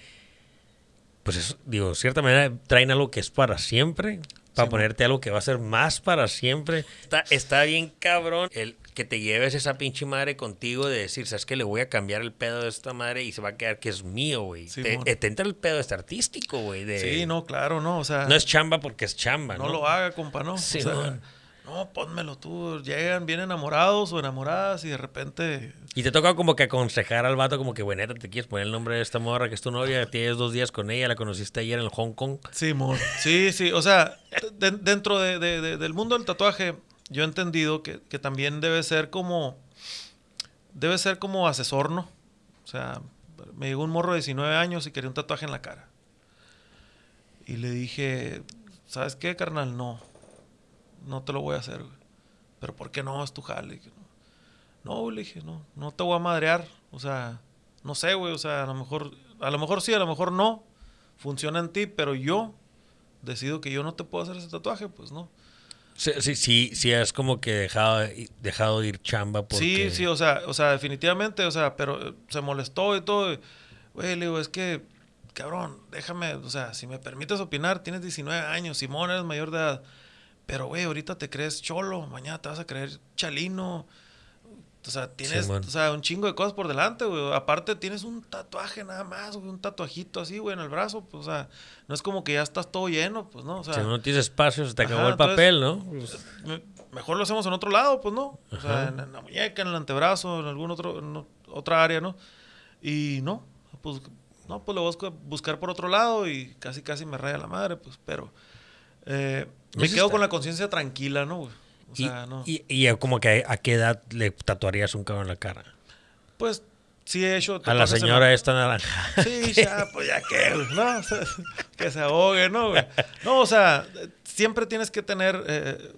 pues, eso, digo, de cierta manera traen algo que es para siempre, para
Sí,
ponerte algo que va a ser más para siempre. Está, está bien cabrón el que te lleves esa pinche madre contigo de decir, ¿sabes qué? Le voy a cambiar el pedo de esta madre y se va a quedar que es mío, güey.
Sí,
te, te entra el pedo este artístico, güey. de-
Sí, no, claro, no. O sea,
No es chamba porque es chamba, ¿no?
no lo haga, compa, ¿no?
Sí,
o sea. No, pónmelo tú. Llegan bien enamorados o enamoradas y de repente
Y te toca como que aconsejar al vato como que, neta, te quieres poner el nombre de esta morra que es tu novia, tienes dos días con ella, la conociste ayer en el Hong Kong.
Sí, mon. Sí, sí. O sea, de- dentro de- de- de- del mundo del tatuaje, yo he entendido que, que también debe ser como. Debe ser como asesor, ¿no? O sea, me llegó un morro de 19 años y quería un tatuaje en la cara. Y le dije, ¿sabes qué, carnal? No. No te lo voy a hacer, güey. Pero ¿por qué no? Es tu jale. No, No, güey, le dije, no. No te voy a madrear. O sea, no sé, güey. O sea, a lo mejor. A lo mejor sí, a lo mejor no funciona en ti, pero yo decido que yo no te puedo hacer ese tatuaje, pues no.
Sí, sí, sí, sí, es como que dejado, dejado de ir chamba porque...
Sí, sí, o sea, o sea, definitivamente, o sea, pero eh, se molestó y todo. Güey, le digo, es que, cabrón, déjame, o sea, si me permites opinar, tienes 19 años, Simón, eres mayor de edad. Pero, güey, ahorita te crees cholo, mañana te vas a creer chalino. O sea, tienes o sea, un chingo de cosas por delante, güey. Aparte, tienes un tatuaje nada más, güey. Un tatuajito así, güey, en el brazo. Pues, o sea, no es como que ya estás todo lleno, pues, ¿no? O sea,
si no tienes espacio, se te acabó
Ajá,
el
entonces-
papel, ¿no?
Me- mejor lo hacemos en otro lado, pues, ¿no? O sea,
Ajá.
en, en la muñeca, en el antebrazo, en algún otro, en otra área, ¿no? Y no, pues, no, pues lo busco buscar por otro lado y casi, casi me raya la madre, pues, pero eh, me
Eso
quedo
está-
con la conciencia tranquila, ¿no? O
y,
sea, no.
y, y como que a qué edad le tatuarías un cabrón en la cara.
pues, sí he hecho...
A la señora esta naranja.
Sí, ya, pues ya que, ¿no? O sea, que se ahogue, ¿no, güey? No, o sea, siempre tienes que tener... eh,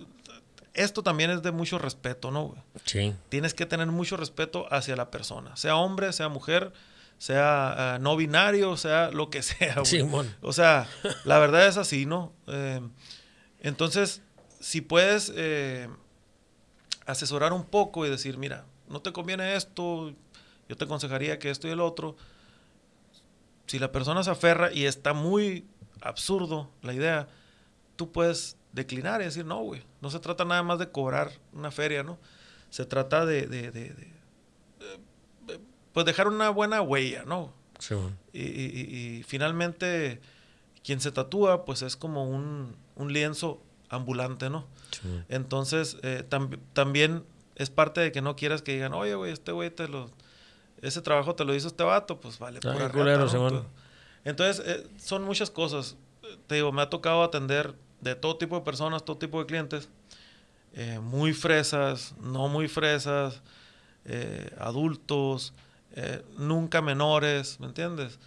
esto también es de mucho respeto, ¿no, güey?
Sí.
tienes que tener mucho respeto hacia la persona, sea hombre, sea mujer, sea ah, no binario, sea lo que sea. güey.
Simón.
O sea, la verdad es así, ¿no? Eh, entonces, si puedes eh, asesorar un poco y decir, mira, no te conviene esto, yo te aconsejaría que esto y el otro. Si la persona se aferra y está muy absurdo la idea, tú puedes declinar y decir, no, güey, no se trata nada más de cobrar una feria, ¿no? Se trata de, de- de- pues dejar una buena huella, ¿no? Y, y- y- y finalmente, quien se tatúa, pues es como un, un lienzo ambulante, ¿no? Entonces, eh, tam- también es parte de que no quieras que digan, oye, güey, este güey te lo... Ese trabajo te lo hizo este vato, pues vale.
Ay,
pura
culero. Simón.
Pues, entonces, eh, son muchas cosas. Te digo, me ha tocado atender de todo tipo de personas, todo tipo de clientes. eh, muy fresas, no muy fresas, eh, adultos, eh, nunca menores, ¿me entiendes?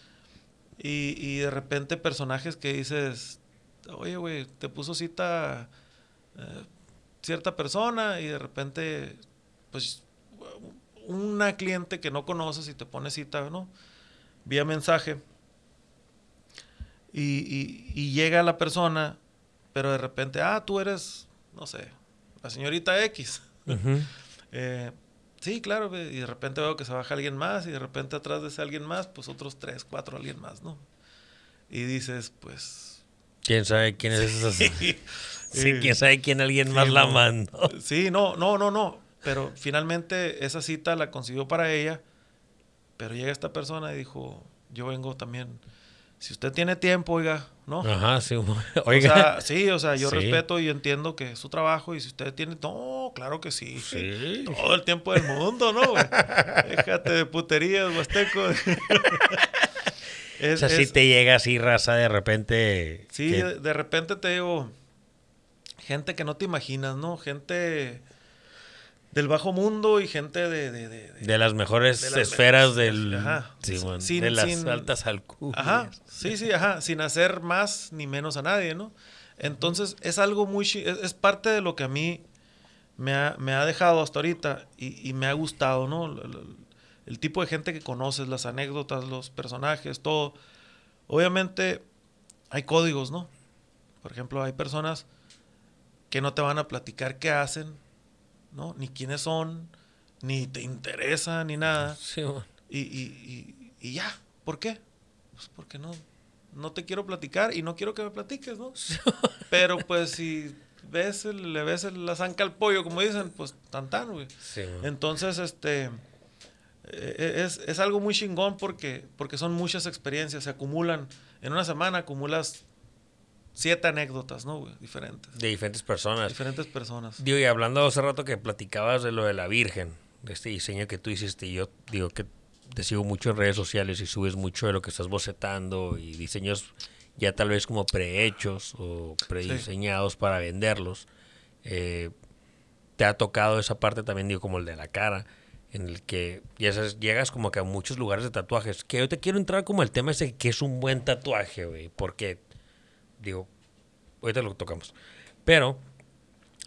Y, y de repente personajes que dices, oye, güey, te puso cita eh, cierta persona y de repente, pues, una cliente que no conoces y te pone cita, ¿no? Vía mensaje. Y, y- y llega la persona, pero de repente, ah, tú eres, no sé, la señorita X. Eh, sí, claro, y de repente veo que se baja alguien más y de repente atrás de ese alguien más, pues otros tres, cuatro alguien más, ¿no? Y dices, pues...
¿Quién sabe quién es esa? Sí,
Sí,
quién sabe quién alguien más
Sí,
la mandó.
Sí, no, no, no, no. Pero finalmente esa cita la consiguió para ella. Pero llega esta persona y dijo, yo vengo también. Si usted tiene tiempo, oiga, ¿no?
Ajá, sí.
O
Oiga.
sea, sí, o sea, yo
Sí.
respeto y entiendo que es su trabajo y si usted tiene... No, claro que sí.
Sí.
Todo el tiempo del mundo, ¿no? güey? Déjate de puterías, huasteco.
O
es,
sea, si te llega así raza de repente.
Sí,
que-
de, de repente te digo, gente que no te imaginas, ¿no? Gente del bajo mundo y gente de... de, de- de-
las mejores
de las
esferas del.
Ajá.
Simón,
Sin-
de las
sin-
altas alcurnias.
Ajá, sí, sí, ajá, sin hacer más ni menos a nadie, ¿no? Entonces es algo muy... Es, es parte de lo que a mí me ha, me ha dejado hasta ahorita y, y me ha gustado, ¿no? El, tipo de gente que conoces, las anécdotas, los personajes, todo. Obviamente hay códigos, ¿no? Por ejemplo, hay personas que no te van a platicar qué hacen, ¿no? Ni quiénes son, ni te interesa, ni nada.
Simón.
Y, y, y, y ya, ¿por qué? Pues porque no, no te quiero platicar y no quiero que me platiques, ¿no? Pero pues si ves, el- le ves el- la zanca al pollo, como dicen, pues tan tan, güey.
Simón.
Entonces, este, es, es algo muy chingón porque, porque son muchas experiencias, se acumulan. En una semana acumulas siete anécdotas, ¿no, güey? Diferentes.
De diferentes personas.
Diferentes personas.
Digo, y hablando hace rato que platicabas de lo de la Virgen, de este diseño que tú hiciste, y yo digo que te sigo mucho en redes sociales y subes mucho de lo que estás bocetando y diseños ya tal vez como prehechos o prediseñados para venderlos. Eh, te ha tocado esa parte también, digo, como el de la cara, en el que ya sabes, llegas como que a muchos lugares de tatuajes. Que yo te quiero entrar como el tema ese que es un buen tatuaje, güey, porque, digo, ahorita lo tocamos. Pero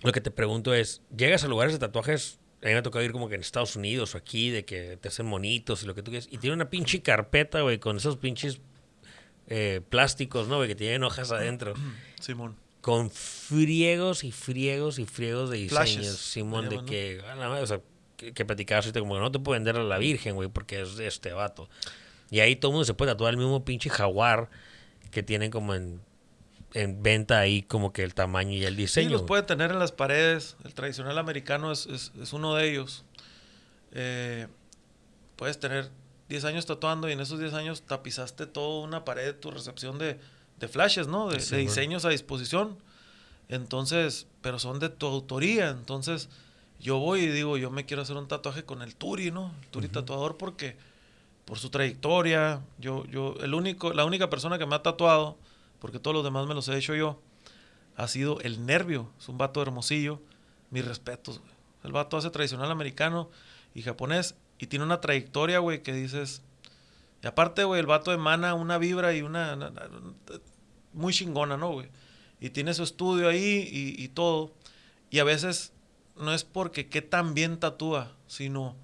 lo que te pregunto es, llegas a lugares de tatuajes, a mí me ha tocado ir como que en Estados Unidos o aquí, de que te hacen monitos y lo que tú quieras, y tiene una pinche carpeta, güey, con esos pinches eh, plásticos, ¿no, güey? Que tienen hojas adentro.
Simón.
Con friegos y friegos y friegos de diseños,
Flashes,
Simón, de que, o sea, que, que platicabas ahorita como que no te puedo vender a la Virgen, güey, porque es este vato. Y ahí todo el mundo se puede tatuar el mismo pinche jaguar que tienen como en en venta ahí como que el tamaño y el diseño.
Sí, los puede tener en las paredes. El tradicional americano es, es, es uno de ellos. Eh, puedes tener 10 años tatuando y en esos 10 años tapizaste toda una pared de tu recepción de, de flashes, ¿no? De,
Sí,
de diseños a disposición. Entonces, pero son de tu autoría. Entonces, yo voy y digo, yo me quiero hacer un tatuaje con el Turi, ¿no? El Turi tatuador porque por su trayectoria, yo yo el único la única persona que me ha tatuado, porque todos los demás me los he hecho yo, ha sido el Nervio, es un vato hermosillo, mis respetos, güey. El vato hace tradicional americano y japonés y tiene una trayectoria, güey, que dices y aparte, güey, el vato emana una vibra y una, una- una- muy chingona, ¿no, güey? Y tiene su estudio ahí y, y todo. Y a veces no es porque qué tan bien tatúa, sino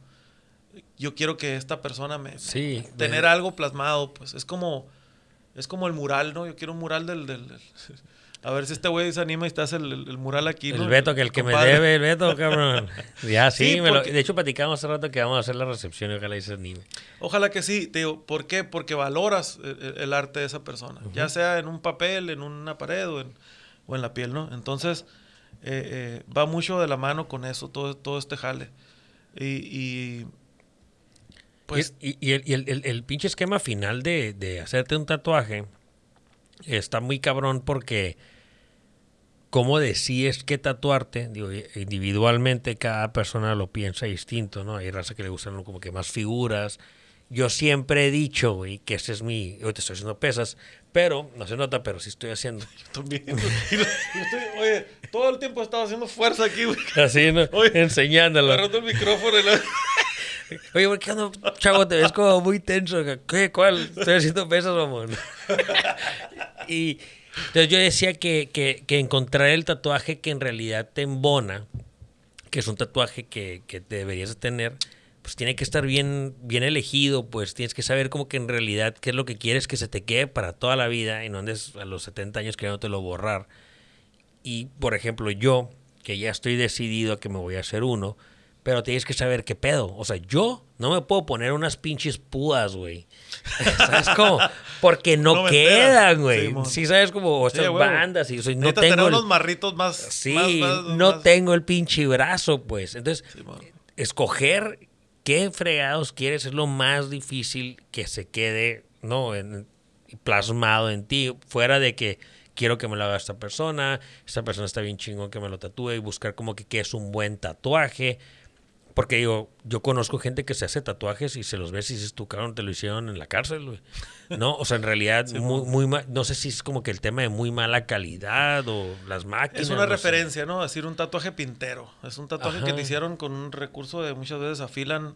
yo quiero que esta persona me...
Sí.
tener
de-
algo plasmado, pues es como es como el mural, ¿no? Yo quiero un mural del... del- del- a ver si este güey se anima y te hace el, el- el mural aquí, ¿no?
El Beto, que el que me
compadre.
debe, el Beto, cabrón. Ya, sí.
Sí,
me lo-
porque-
de hecho, platicamos hace rato que vamos a hacer la recepción y ojalá y se anime.
Ojalá que sí, te digo, ¿por qué? Porque valoras el, el- el arte de esa persona, ya sea en un papel, en una pared o en, o en la piel, ¿no? Entonces, eh, eh, va mucho de la mano con eso, todo, todo este jale. Y, pues,
y el- el- el pinche esquema final de, de hacerte un tatuaje está muy cabrón porque cómo decides qué tatuarte, digo, individualmente cada persona lo piensa distinto, ¿no? Hay raza que le gustan como que más figuras. Yo siempre he dicho, güey, que ese es mi... Yo te estoy haciendo pesas, pero, no se nota, pero sí estoy haciendo.
también. Y lo- y lo estoy- oye, todo el tiempo he estado haciendo fuerza aquí, güey.
Así, ¿no?
Oye,
Enseñándolo.
Agarrando el micrófono y la-
Oye, ¿por qué ando, chavo? Te ves como muy tenso. ¿Qué? ¿Cuál? Estoy haciendo pesas, mamón. y entonces yo decía que, que, que encontrar el tatuaje que en realidad te embona, que es un tatuaje que, que deberías de tener, pues tiene que estar bien, bien elegido, pues tienes que saber como que en realidad qué es lo que quieres que se te quede para toda la vida y no andes a los 70 años queriéndotelo borrar. Y, por ejemplo, yo, que ya estoy decidido a que me voy a hacer uno, pero tienes que saber qué pedo. O sea, yo no me puedo poner unas pinches púas, güey. ¿Sabes cómo? Porque no,
No
quedan, güey.
Simón.
Sí, sabes como
Sí,
estas
a huevo.
bandas y o sea, no
tener
tengo el,
unos marritos más...
sí,
más- más-
no
más-
tengo el pinche brazo, pues. Entonces, escoger qué fregados quieres es lo más difícil que se quede, ¿no? En- plasmado en ti, fuera de que quiero que me lo haga esta persona, esta persona está bien chingón que me lo tatúe y buscar como que qué es un buen tatuaje. Porque digo, yo conozco gente que se hace tatuajes y se los ves y dices, tú, cabrón, te lo hicieron en la cárcel, güey. No, o sea, en realidad, muy, muy ma- no sé si es como que el tema de muy mala calidad o las máquinas.
Es una
no sé.
referencia, ¿no? Decir un tatuaje pintero. Es un tatuaje que te hicieron con un recurso de muchas veces afilan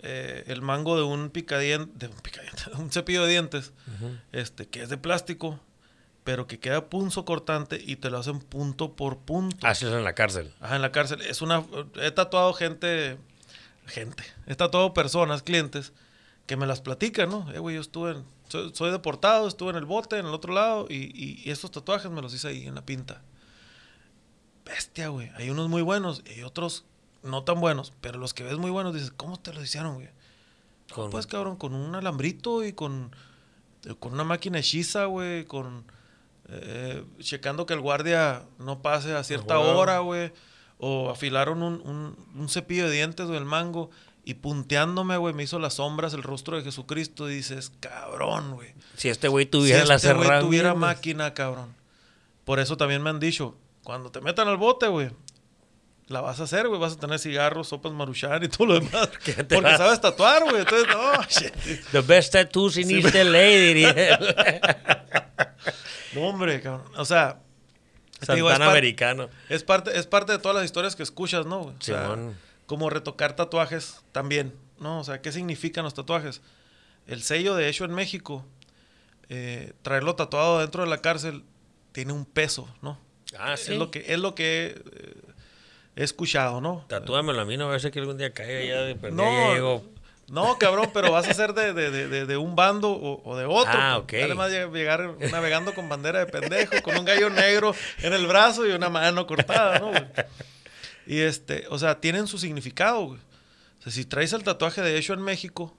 eh, el mango de un picadiente, de un picadiente, un cepillo de dientes, este, que es de plástico, pero que queda punzo cortante y te lo hacen punto por punto.
Haces en la cárcel.
Ajá, en la cárcel. Es una. He tatuado gente. Gente. He tatuado personas, clientes, que me las platican, ¿no? Eh, güey, yo estuve en. Soy, soy deportado, estuve en el bote, en el otro lado, y, y- y estos tatuajes me los hice ahí en la pinta. Bestia, güey. Hay unos muy buenos y hay otros no tan buenos, pero los que ves muy buenos dices, ¿cómo te los hicieron, güey?
Con-
Pues cabrón, con un alambrito y con, con una máquina hechiza, güey, con eh, checando que el guardia no pase a cierta hora, güey. O afilaron un, un- un cepillo de dientes del mango y punteándome, güey, me hizo las sombras el rostro de Jesucristo. Y dices, cabrón, güey.
Si este güey
Si
tuviera las
este güey
herramientas.
tuviera máquina, cabrón. Por eso también me han dicho, cuando te metan al bote, güey, la vas a hacer, güey. Vas a tener cigarros, sopas maruchan y todo lo demás.
¿Qué te
Porque
vas?
sabes tatuar, güey. Entonces, no, shit.
The best tattoos in East LA, diría.
No, hombre, cabrón. O sea, digo, es,
Santana
par-
americano.
es parte, es parte de todas las historias que escuchas, ¿no? O sea,
Simón.
como retocar tatuajes también, ¿no? O sea, ¿qué significan los tatuajes? El sello de hecho en México, eh, traerlo tatuado dentro de la cárcel, tiene un peso, ¿no?
Ah, sí.
Es lo que, es lo que eh, he escuchado, ¿no?
Tatúamelo a mí, no va a ser que algún día caiga ya de
No,
ya llego.
No, cabrón, pero vas a ser de, de, de, de- un bando o, o de otro.
Ah, ok.
Además, lleg- llegar navegando con bandera de pendejo, con un gallo negro en el brazo y una mano cortada, ¿no? güey? Y este, o sea, tienen su significado, güey. O sea, si traes el tatuaje de hecho en México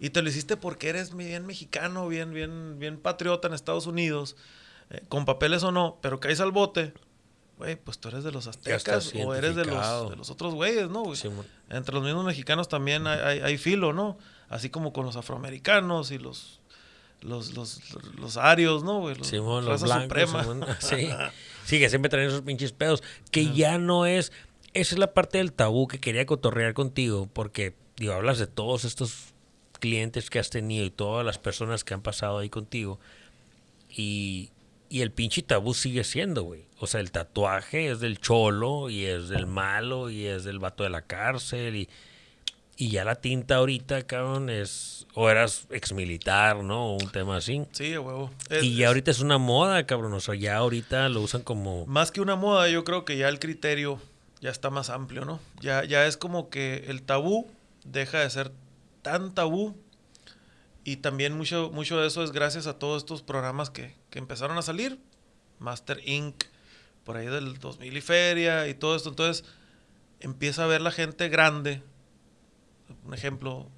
y te lo hiciste porque eres bien mexicano, bien, bien, bien patriota en Estados Unidos, eh, con papeles o no, pero caes al bote, güey, pues tú eres de los aztecas o eres de los, de los otros güeyes, ¿no? Entre los mismos mexicanos también hay, hay, filo, ¿no? Así como con los afroamericanos y los los, los, los arios, ¿no, güey?
Los, los blancos, sí. sí, que siempre traen esos pinches pedos. Que ya no es. Esa es la parte del tabú que quería cotorrear contigo, porque, digo, hablas de todos estos clientes que has tenido y todas las personas que han pasado ahí contigo. Y, y el pinche tabú sigue siendo, güey. O sea, el tatuaje es del cholo y es del malo y es del vato de la cárcel y y ya la tinta ahorita, cabrón, es. O eras exmilitar, ¿no? Un tema así.
Sí, huevo.
y ya ahorita es una moda, cabrón. O sea, ya ahorita lo usan como.
Más que una moda, yo creo que ya el criterio ya está más amplio, ¿no? Ya, ya es como que el tabú deja de ser tan tabú. Y también mucho, mucho de eso es gracias a todos estos programas que, que empezaron a salir. Master Inc., por ahí del 2000 y feria y todo esto. Entonces empieza a ver la gente grande un ejemplo,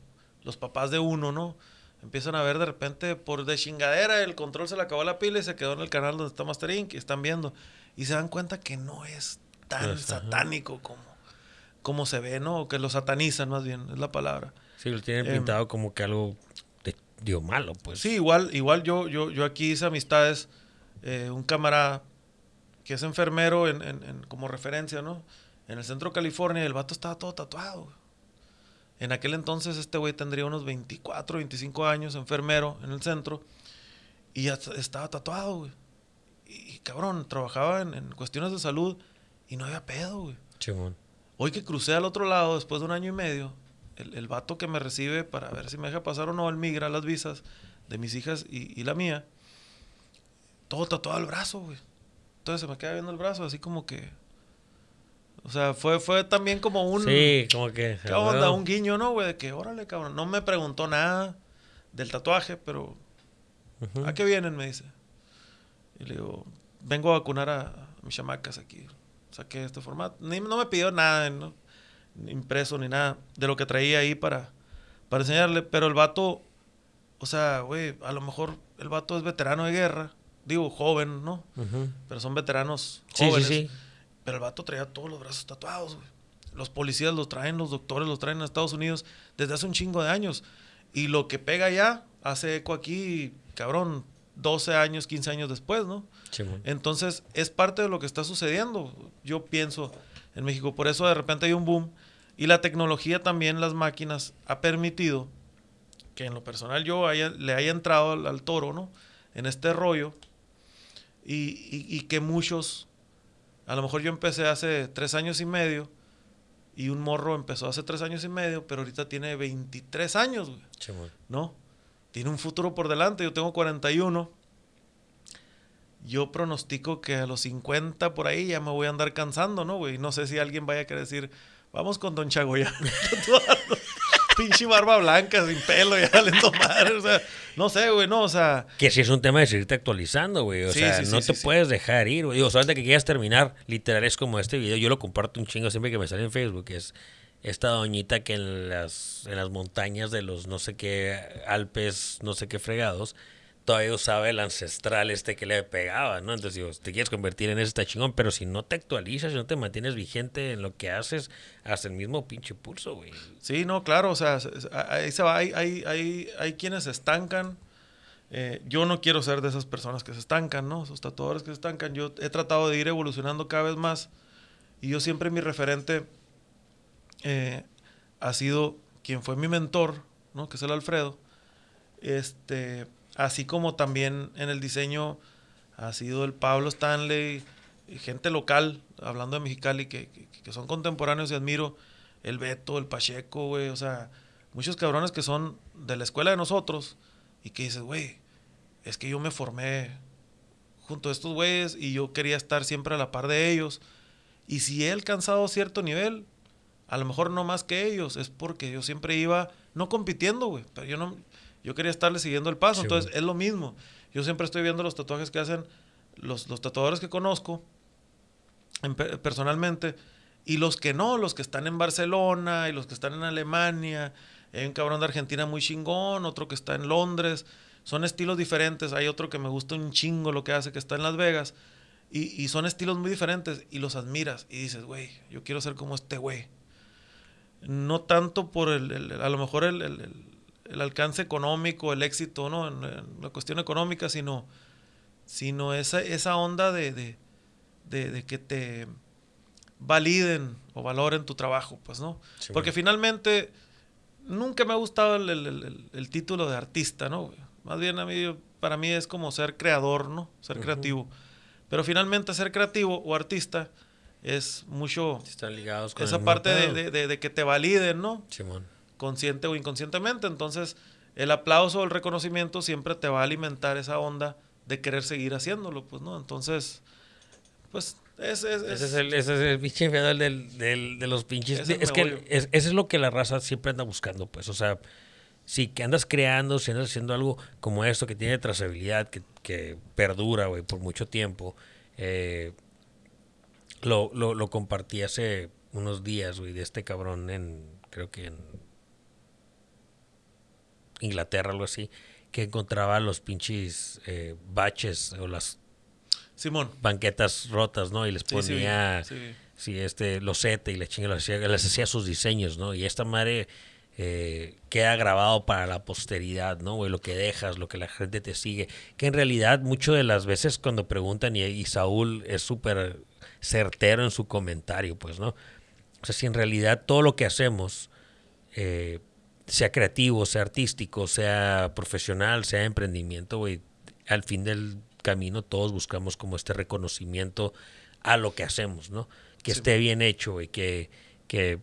los papás de uno, ¿no? Empiezan a ver de repente por de chingadera el control se le acabó la pila y se quedó en el canal donde está Master Inc. y están viendo. Y se dan cuenta que no es tan pues, satánico como, como se ve, ¿no? O que lo satanizan más bien, es la palabra.
Sí, lo tienen em, pintado como que algo dio malo, pues.
Sí, igual, igual yo, yo, yo aquí hice amistades, eh, un camarada que es enfermero en, en, como referencia, ¿no? En el centro de California, el vato estaba todo tatuado. En aquel entonces este güey tendría unos 24, 25 años, enfermero en el centro, y ya estaba tatuado, güey. Y, cabrón, trabajaba en, cuestiones de salud y no había pedo, güey. Hoy que crucé al otro lado, después de un año y medio, el, el, vato que me recibe para ver si me deja pasar o no, él migra las visas de mis hijas y, y la mía, todo tatuado al brazo, güey. Entonces se me queda viendo el brazo, así como que, o sea, fue, fue también como un.
Sí, como que.
¿Qué onda? Un guiño, ¿no, güey? De que, órale, cabrón. No me preguntó nada del tatuaje, pero. ¿A qué vienen? Me dice. Y le digo, vengo a vacunar a, mis chamacas aquí. Saqué este formato. Ni, no me pidió nada, ¿no? Impreso ni nada de lo que traía ahí para, para enseñarle. Pero el vato, o sea, güey, a lo mejor el vato es veterano de guerra. Digo, joven, ¿no? Pero son veteranos jóvenes. Sí, sí, sí pero el vato traía todos los brazos tatuados, güey. Los policías los traen, los doctores los traen en Estados Unidos desde hace un chingo de años. Y lo que pega allá hace eco aquí, cabrón, 12 años, 15 años después, ¿no? Entonces, es parte de lo que está sucediendo, yo pienso, en México. Por eso de repente hay un boom. Y la tecnología también, las máquinas, ha permitido que en lo personal yo le haya entrado al, toro, ¿no? En este rollo. Y, y que muchos a lo mejor yo empecé hace tres años y medio y un morro empezó hace tres años y medio, pero ahorita tiene 23 años, güey. ¿No? Tiene un futuro por delante. Yo tengo 41. Yo pronostico que a los 50 por ahí ya me voy a andar cansando, ¿no, güey? No sé si alguien vaya a querer decir, vamos con Don Chagoya. pinche barba blanca, sin pelo, ya lento madre. O sea, no sé, güey, no, o sea.
Que si es un tema de seguirte actualizando, güey. O sea, no te puedes dejar ir, güey. O solamente que quieras terminar, literal, es como este video. Yo lo comparto un chingo siempre que me sale en Facebook. Es esta doñita que en las, en las montañas de los no sé qué Alpes, no sé qué fregados, todavía usaba el ancestral este que le pegaba, ¿no? Entonces, digo, te quieres convertir en ese está chingón, pero si no te actualizas, si no te mantienes vigente en lo que haces, hasta el mismo pinche pulso, güey.
Sí, no, claro, o sea, ahí se va, hay, hay, hay, hay quienes se estancan. Eh, yo no quiero ser de esas personas que se estancan, ¿no? Esos tatuadores que se estancan. Yo he tratado de ir evolucionando cada vez más y yo siempre mi referente eh, ha sido quien fue mi mentor, ¿no? Que es el Alfredo. Este, Así como también en el diseño ha sido el Pablo Stanley, gente local, hablando de Mexicali, que, que, son contemporáneos y admiro, el Beto, el Pacheco, güey, o sea, muchos cabrones que son de la escuela de nosotros y que dices, güey, es que yo me formé junto a estos güeyes y yo quería estar siempre a la par de ellos. Y si he alcanzado cierto nivel, a lo mejor no más que ellos, es porque yo siempre iba, no compitiendo, güey, pero yo no, yo quería estarle siguiendo el paso. Entonces, es lo mismo. Yo siempre estoy viendo los tatuajes que hacen los, los tatuadores que conozco personalmente y los que no, los que están en Barcelona y los que están en Alemania. Hay un cabrón de Argentina muy chingón, otro que está en Londres. son estilos diferentes. Hay otro que me gusta un chingo lo que hace, que está en Las Vegas. Y, y son estilos muy diferentes y los admiras y dices, güey, yo quiero ser como este güey. No tanto por el, el- a lo mejor el, el- el- el alcance económico, el éxito, ¿no? En, en la cuestión económica, sino, sino esa, esa onda de, de, de- de que te validen o valoren tu trabajo, pues, ¿no?
Sí,
Porque finalmente nunca me ha gustado el, el- el- el título de artista, ¿no? Más bien a mí, para mí es como ser creador, ¿no? Ser creativo. Pero finalmente ser creativo o artista es mucho
Están ligados con
esa parte de, de- de- de que te validen, ¿no?
Simón.
Consciente o inconscientemente. Entonces, el aplauso o el reconocimiento siempre te va a alimentar esa onda de querer seguir haciéndolo, pues, ¿no? Entonces, pues, es... es-
Ese
es-
el, ese es el pinche del, del- de los pinches. Es que es, eso es lo que la raza siempre anda buscando, pues. O sea, si que andas creando, si andas haciendo algo como esto que tiene trazabilidad, que, que perdura, güey, por mucho tiempo. eh, lo, lo, lo compartí hace unos días, güey, de este cabrón en, creo que en Inglaterra, algo así, que encontraba los pinches eh, baches o las
Simón.
banquetas rotas, ¿no? Y les
Sí, sí,
ponía,
sí.
sí, este, losete y la chinga les hacía, les hacía sus diseños, ¿no? Y esta madre eh, queda grabado para la posteridad, ¿no? Güey, lo que dejas, lo que la gente te sigue. Que en realidad, muchas de las veces cuando preguntan, y, y Saúl es súper certero en su comentario, pues, ¿no? O sea, si en realidad todo lo que hacemos, eh, sea creativo, sea artístico, sea profesional, sea emprendimiento, güey, al fin del camino todos buscamos como este reconocimiento a lo que hacemos, ¿no? Que
Sí.
esté bien hecho, güey, que, que,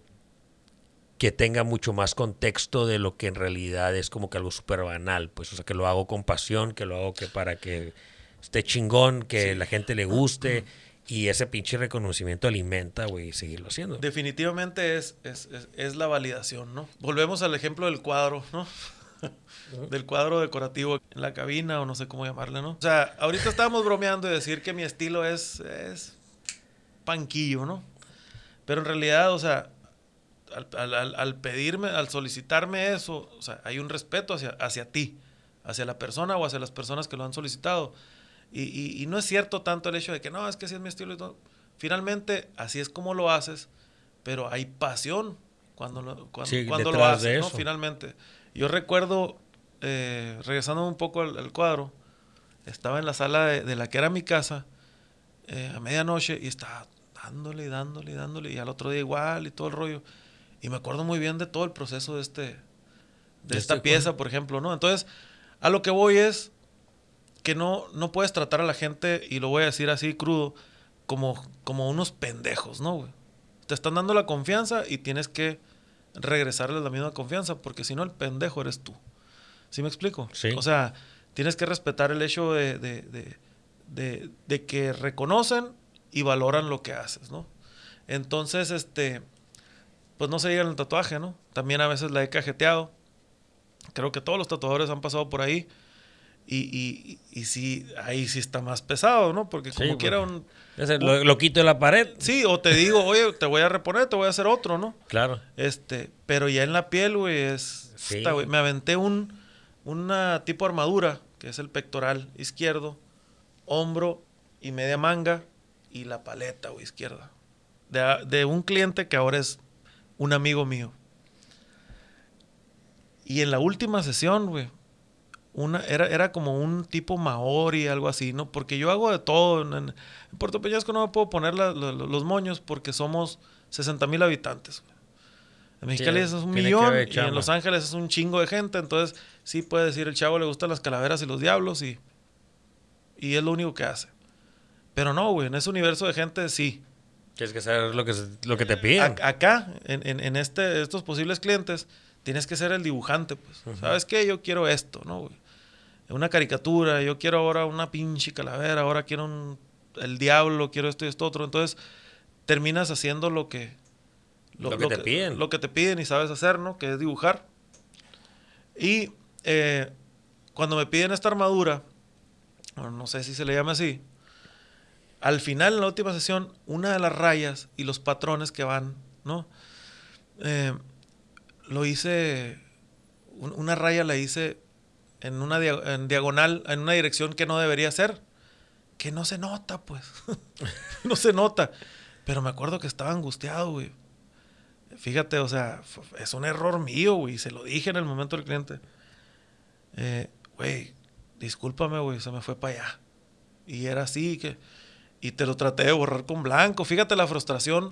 que tenga mucho más contexto de lo que en realidad es como que algo súper banal, pues, o sea, que lo hago con pasión, que lo hago que para que esté chingón, que
Sí.
la gente le guste y ese pinche reconocimiento alimenta, güey, seguirlo haciendo.
Definitivamente es, es, es- es la validación, ¿no? Volvemos al ejemplo del cuadro, ¿no? del cuadro decorativo en la cabina o no sé cómo llamarle, ¿no? O sea, ahorita estábamos bromeando de decir que mi estilo es, es panquillo, ¿no? Pero en realidad, o sea, al, al- al- al pedirme, al solicitarme eso, o sea, hay un respeto hacia, hacia ti, hacia la persona o hacia las personas que lo han solicitado. Y, y- y no es cierto tanto el hecho de que no, es que así es mi estilo y todo. Finalmente, así es como lo haces, pero hay pasión cuando lo, cuando,
Sí,
cuando lo haces, ¿no? Finalmente. Yo recuerdo, eh, regresando un poco al, al cuadro, estaba en la sala de, de la que era mi casa eh, a medianoche y estaba dándole y dándole y dándole y al otro día igual y todo el rollo. Y me acuerdo muy bien de todo el proceso de este de
De
esta
este
pieza,
cuadro.
por ejemplo, ¿no? Entonces, a lo que voy es que no, no puedes tratar a la gente, y lo voy a decir así crudo, como, como unos pendejos, ¿no, güey? Te están dando la confianza y tienes que regresarles la misma confianza, porque si no, el pendejo eres tú. ¿Sí me explico?
Sí.
O sea, tienes que respetar el hecho de, de, de- de- de que reconocen y valoran lo que haces, ¿no? Entonces, este, pues no se diga en el tatuaje, ¿no? También a veces la he cajeteado. Creo que todos los tatuadores han pasado por ahí. Y, y, y sí, ahí sí está más pesado, ¿no? Porque como
Sí,
quiera un...
Ese lo, lo quito de la pared.
Sí, o te digo, oye, te voy a reponer, te voy a hacer otro, ¿no?
Claro.
Este, pero ya en la piel, güey, es...
Sí.
puta, güey, me aventé un, una tipo armadura, que es el pectoral izquierdo, hombro y media manga, y la paleta, güey, izquierda. De, de un cliente que ahora es un amigo mío. Y en la última sesión, güey, una, era, era como un tipo maori, algo así, ¿no? Porque yo hago de todo. En, en Puerto Peñasco no me puedo poner la- la- los moños porque somos 60 mil habitantes. En Mexicali
Sí,
es un millón y en Los Ángeles es un chingo de gente. Entonces, sí puede decir el chavo le gustan las calaveras y los diablos y, y es lo único que hace. Pero no, güey, en ese universo de gente sí.
Tienes que saber lo que, lo que te piden.
A- acá, en, en- en este, estos posibles clientes, tienes que ser el dibujante, pues. ¿Sabes qué? Yo quiero esto, ¿no, güey? Una caricatura, yo quiero ahora una pinche calavera, ahora quiero un, el diablo, quiero esto y esto otro. Entonces, terminas haciendo lo que...
Lo que te piden.
Lo que te piden y sabes hacer, ¿no? Que es dibujar. Y eh, cuando me piden esta armadura, no sé si se le llama así, al final, en la última sesión, una de las rayas y los patrones que van, ¿no? Eh, lo hice, un- una raya la hice en una en diagonal, en una dirección que no debería ser. Que no se nota, pues. no se nota. Pero me acuerdo que estaba angustiado, güey. Fíjate, o sea, es un error mío, güey. Se lo dije en el momento del cliente. Eh, güey, discúlpame, güey, se me fue para allá. Y era así que... Y te lo traté de borrar con blanco. Fíjate la frustración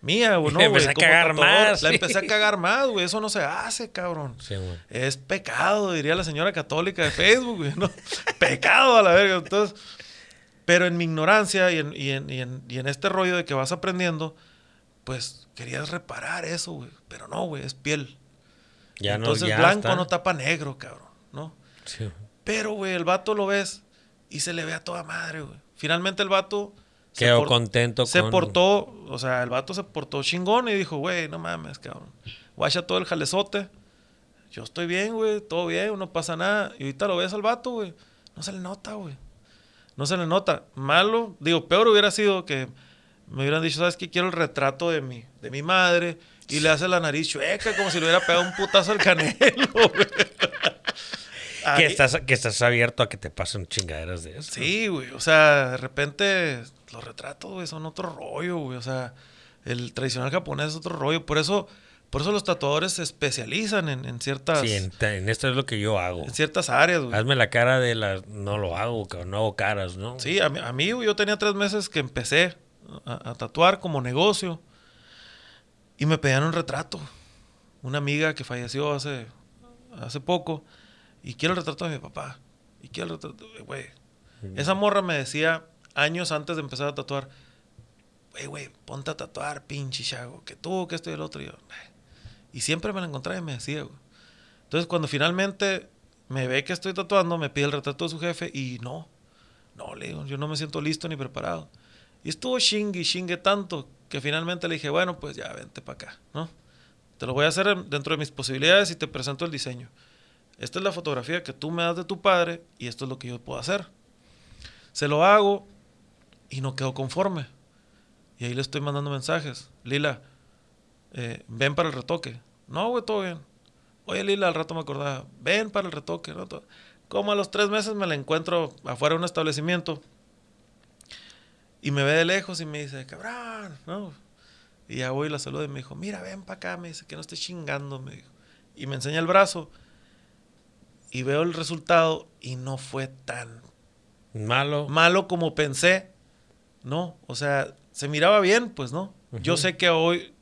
mía, güey. No,
empecé a cagar más.
La empecé a cagar más, güey. Eso no se hace, cabrón.
Sí, güey.
Es pecado, diría la señora católica de Facebook, güey. ¿no? pecado a la verga. Entonces, pero en mi ignorancia y en, y, en, y, en, y en este rollo de que vas aprendiendo, pues querías reparar eso, güey. Pero no, güey, es piel.
Ya
Entonces
no, ya
blanco
está.
no tapa negro, cabrón, ¿no?
Sí.
Pero, güey, el vato lo ves y se le ve a toda madre, güey. Finalmente el vato... se
Quedó
por-
contento
Se
con...
portó, o sea, el vato se portó chingón y dijo, güey, no mames, cabrón. Guacha todo el jalezote. Yo estoy bien, güey, todo bien, no pasa nada. Y ahorita lo ves al vato, güey. No se le nota, güey. No se le nota. Malo, digo, peor hubiera sido que me hubieran dicho, ¿sabes qué? Quiero el retrato de mi, de mi madre. Y le hace la nariz chueca, como si le hubiera pegado un putazo al canelo, güey.
Que estás, que estás abierto a que te pasen chingaderas de eso.
Sí, güey. O sea, de repente los retratos, güey, son otro rollo, güey. O sea, el tradicional japonés es otro rollo. Por eso, por eso los tatuadores se especializan en, en ciertas,
Sí, en, en esto es lo que yo hago.
en ciertas áreas, güey.
Hazme la cara de la... No lo hago. No hago caras, ¿no?
Sí, a mí, a mí, güey, yo tenía tres meses que empecé a, a tatuar como negocio. Y me pedían un retrato. Una amiga que falleció hace, hace poco. Y quiero el retrato de mi papá. Y quiero el retrato, güey. Esa morra me decía años antes de empezar a tatuar. Güey, güey, ponte a tatuar, pinche chago. Que tú, que esto y el otro. Y, yo, y siempre me la encontraba y me decía, güey. Entonces, cuando finalmente me ve que estoy tatuando, me pide el retrato de su jefe y no. No, le digo, yo no me siento listo ni preparado. Y estuvo chingue y chingue tanto que finalmente le dije, bueno, pues ya vente para acá, ¿no? Te lo voy a hacer en- dentro de mis posibilidades y te presento el diseño. Esta es la fotografía que tú me das de tu padre y esto es lo que yo puedo hacer. Se lo hago y no quedo conforme. Y ahí le estoy mandando mensajes. Lila, eh, ven para el retoque. No, güey, todo bien. Oye, Lila, al rato me acordaba, ven para el retoque. ¿no? Como a los tres meses me la encuentro afuera de un establecimiento y me ve de lejos y me dice, cabrón, ¿no? Y ya voy y la saludo y me dijo, mira, ven para acá, me dice, que no estés chingando, me dijo. Y me enseña el brazo y veo el resultado y no fue tan
Malo.
malo como pensé, ¿no? O sea, se miraba bien, pues, ¿no? Yo sé que hoy,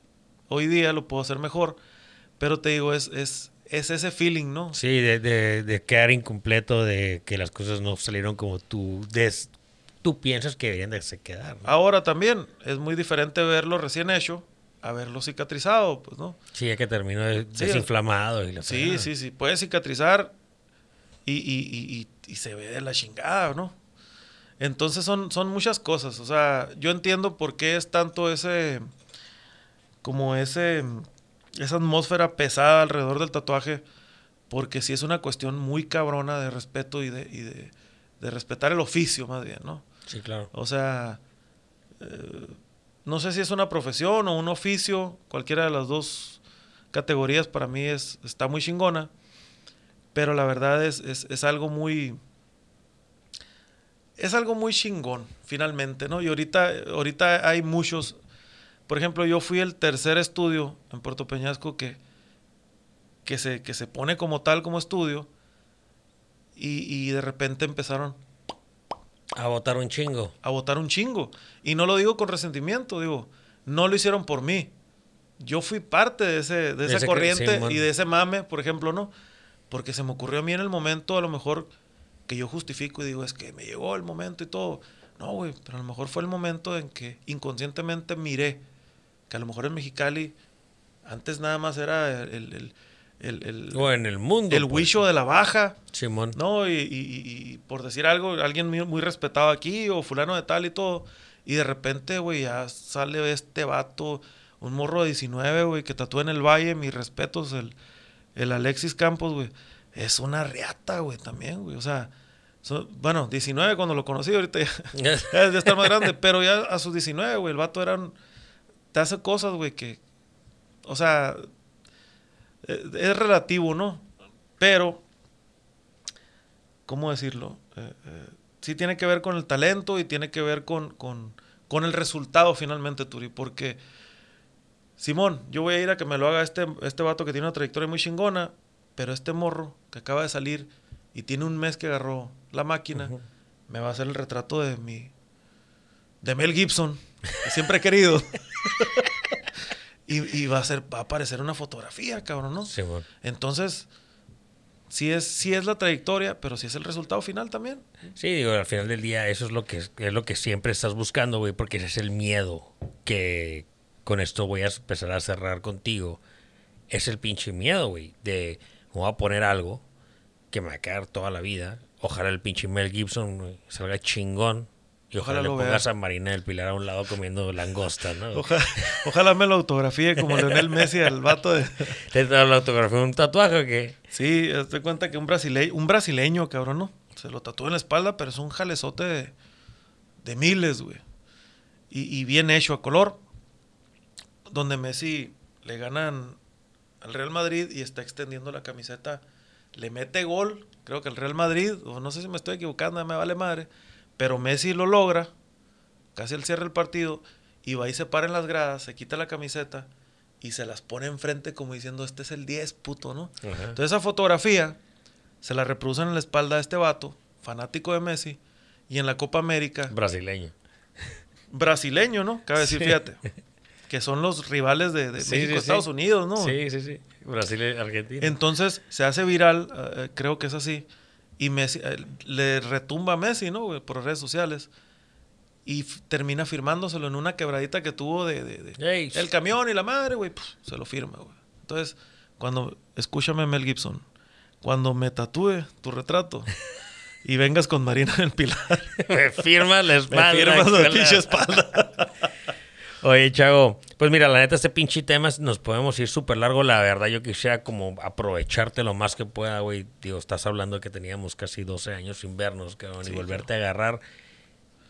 hoy día lo puedo hacer mejor, pero te digo, es, es, es ese feeling, ¿no?
Sí, de, de, de quedar incompleto, de que las cosas no salieron como tú, des- tú piensas que deberían de se quedar. ¿no?
Ahora también es muy diferente verlo recién hecho a verlo cicatrizado, pues, ¿no?
Sí, ya que terminó
Sí,
desinflamado. Y la
Sí, sí, sí, puede cicatrizar y, y, y, y- y se ve de la chingada, ¿no? Entonces son, son muchas cosas, o sea, yo entiendo por qué es tanto ese, como ese, esa atmósfera pesada alrededor del tatuaje, porque sí es una cuestión muy cabrona de respeto y de, y de, de respetar el oficio más bien, ¿no?
Sí, claro.
O sea, eh, no sé si es una profesión o un oficio, cualquiera de las dos categorías para mí es, está muy chingona, pero la verdad es, es, es algo muy... Es algo muy chingón, finalmente, ¿no? Y ahorita, ahorita hay muchos... Por ejemplo, yo fui el tercer estudio en Puerto Peñasco que, que, se, que se pone como tal, como estudio, y, y de repente empezaron
A votar un chingo.
a votar un chingo. Y no lo digo con resentimiento, digo, no lo hicieron por mí. Yo fui parte de, ese, de
De
esa
ese que-
corriente y de ese mame, por ejemplo, ¿no? Porque se me ocurrió a mí en el momento, a lo mejor, que yo justifico y digo, es que me llegó el momento y todo. No, güey, pero a lo mejor fue el momento en que inconscientemente miré que a lo mejor en Mexicali antes nada más era el, el, el,
O en el mundo.
el
pues.
huicho de la baja.
Simón.
No, y, y- y- y por decir algo, alguien muy, muy respetado aquí o fulano de tal y todo. Y de repente, güey, ya sale este vato, un morro de 19, güey, que tatúa en el valle, mis respetos, el, el Alexis Campos, güey. Es una riata, güey, también, güey. O sea, so- bueno, 19 cuando lo conocí, ahorita ya, ya es de estar más grande, pero ya a sus 19, güey, el vato era un- te hace cosas, güey, que, o sea, eh, es relativo, ¿no? Pero ¿cómo decirlo? Eh, eh, sí tiene que ver con el talento y tiene que ver con, con, con el resultado finalmente, Turi, porque... Simón, yo voy a ir a que me lo haga este, este vato que tiene una trayectoria muy chingona, pero este morro que acaba de salir y tiene un mes que agarró la máquina, me va a hacer el retrato de mi. de Mel Gibson, que siempre he querido. y, va a ser, va a aparecer una fotografía, cabrón, ¿no?
Simón.
Entonces, sí es, sí es la trayectoria, pero sí es el resultado final también.
Sí, digo, al final del día, eso es lo que es lo que siempre estás buscando, güey, porque ese es el miedo que, con esto voy a empezar a cerrar contigo, es el pinche miedo, güey, de me voy a poner algo que me va a quedar toda la vida. Ojalá el pinche Mel Gibson salga chingón. Y ojalá, le pongas a Marina del Pilar a un lado comiendo langosta, ¿no?
Ojalá, me lo autografíe como Leonel Messi al vato de...
¿Te da la autografía un tatuaje o qué?
Sí, te cuenta que un brasileño, un brasileño, cabrón, ¿no? Se lo tatuó en la espalda, pero es un jalezote de, miles, güey. Y, y, bien hecho a color donde Messi le ganan al Real Madrid y está extendiendo la camiseta, le mete gol, creo que el Real Madrid, o no sé si me estoy equivocando, me vale madre, pero Messi lo logra, casi al cierre del partido, y va y se para en las gradas, se quita la camiseta y se las pone enfrente como diciendo, este es el 10, puto, ¿no? Entonces esa fotografía se la reproducen en la espalda de este vato, fanático de Messi, y en la Copa América...
Brasileño.
Brasileño, ¿no? Cabe decir, fíjate que son los rivales de, México, Estados Unidos, ¿no?
Sí, sí, sí. Brasil y Argentina.
Entonces se hace viral, eh, creo que es así, y Messi, eh, le retumba a Messi, ¿no? Por redes sociales. Y termina firmándoselo en una quebradita que tuvo de, el camión y la madre, güey, se lo firma, güey. Entonces, cuando, escúchame Mel Gibson, cuando me tatúe tu retrato y vengas con Marina del Pilar,
me firma la espalda.
Me firmas la pinche espalda.
Oye, Chago, pues mira, la neta, este pinche tema nos podemos ir súper largo. La verdad, yo quisiera como aprovecharte lo más que pueda, güey. Digo, estás hablando de que teníamos casi 12 años sin vernos, cabrón, y volverte a agarrar.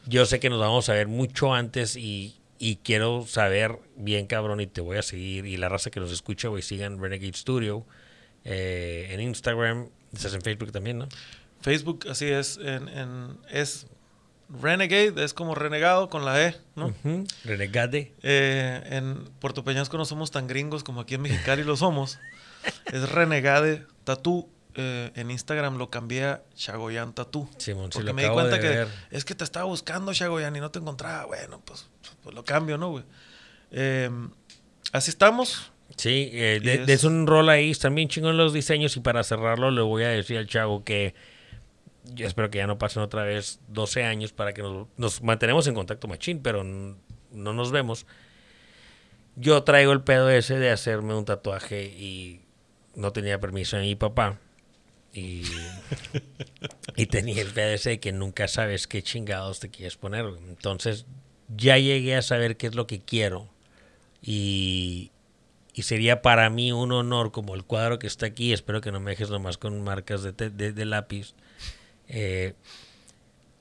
Yo sé que nos vamos a ver mucho antes y, quiero saber bien, cabrón, y te voy a seguir. Y la raza que nos escucha, güey, sigan Renegade Studio eh, en Instagram. Estás en Facebook también, ¿no?
Facebook, así es. En, en, es Renegade es como renegado con la E, ¿no?
Renegade.
Eh, en Puerto Peñasco no somos tan gringos como aquí en Mexicali lo somos. Es Renegade Tatú. Eh, en Instagram lo cambié a Chagoyan Tatú.
Simón,
porque me di cuenta que es que te estaba buscando Chagoyan y no te encontraba. Bueno, pues, pues lo cambio, ¿no, güey? Em, así estamos.
Sí, eh, de, es... un rol ahí. Están bien chingón los diseños y para cerrarlo le voy a decir al Chago que yo espero que ya no pasen otra vez 12 años para que nos, mantenemos en contacto machín, pero no nos vemos. Yo traigo el pedo ese de hacerme un tatuaje y no tenía permiso de mi papá. Y, y tenía el pedo ese de que nunca sabes qué chingados te quieres poner. Entonces ya llegué a saber qué es lo que quiero. Y, y sería para mí un honor como el cuadro que está aquí. Espero que no me dejes nomás con marcas de, de, de lápiz eh,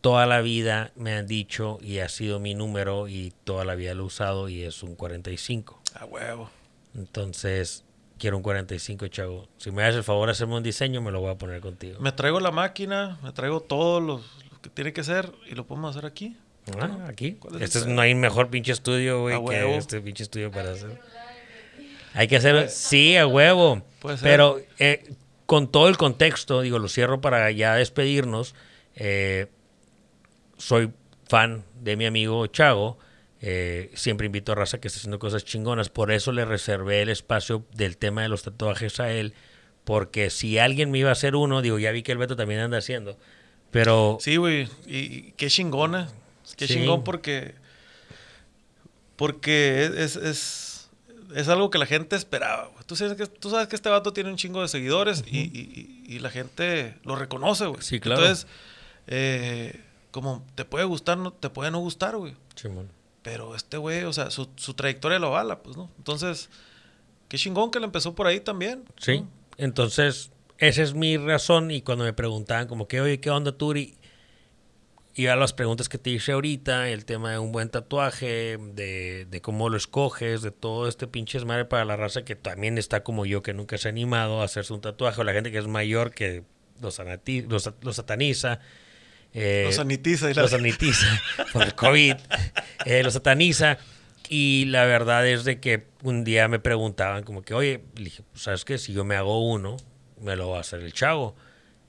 toda la vida me han dicho y ha sido mi número y toda la vida lo he usado y es un 45.
A huevo.
Entonces, quiero un 45, chavo. Si me das el favor de hacerme un diseño, me lo voy a poner contigo.
Me traigo la máquina, me traigo todo lo, que tiene que ser y lo podemos hacer aquí.
Ah, aquí. Este no hay mejor pinche estudio, güey, que este pinche estudio para hacer. Hay que hacer, sí, a huevo. Pero eh, con todo el contexto, digo, lo cierro para ya despedirnos. Eh, soy fan de mi amigo Chago. Eh, siempre invito a raza que está haciendo cosas chingonas. Por eso le reservé el espacio del tema de los tatuajes a él. Porque si alguien me iba a hacer uno, digo, ya vi que el Beto también anda haciendo. Pero.
Sí, güey. Y, qué chingona. Qué chingón porque. Porque es es algo que la gente esperaba. Tú sabes, que, tú sabes que este vato tiene un chingo de seguidores y, la gente lo reconoce, güey.
Sí, claro.
Entonces, eh, como te puede gustar, no, te puede no gustar, güey. Pero este güey, o sea, su, trayectoria lo vala, pues, ¿no? Entonces, qué chingón que le empezó por ahí también.
Sí. Entonces, esa es mi razón. Y cuando me preguntaban, como que, oye, ¿qué onda, Turi? Y a las preguntas que te hice ahorita, el tema de un buen tatuaje, de, de cómo lo escoges, de todo este pinche madre para la raza que también está como yo, que nunca se ha animado a hacerse un tatuaje, o la gente que es mayor, que los, los, los sataniza. Eh,
los sanitiza.
Y Los sanitiza por el COVID. Eh, los sataniza. Y la verdad es de que un día me preguntaban como que, oye, dije, pues, ¿sabes qué? Si yo me hago uno, me lo va a hacer el chavo.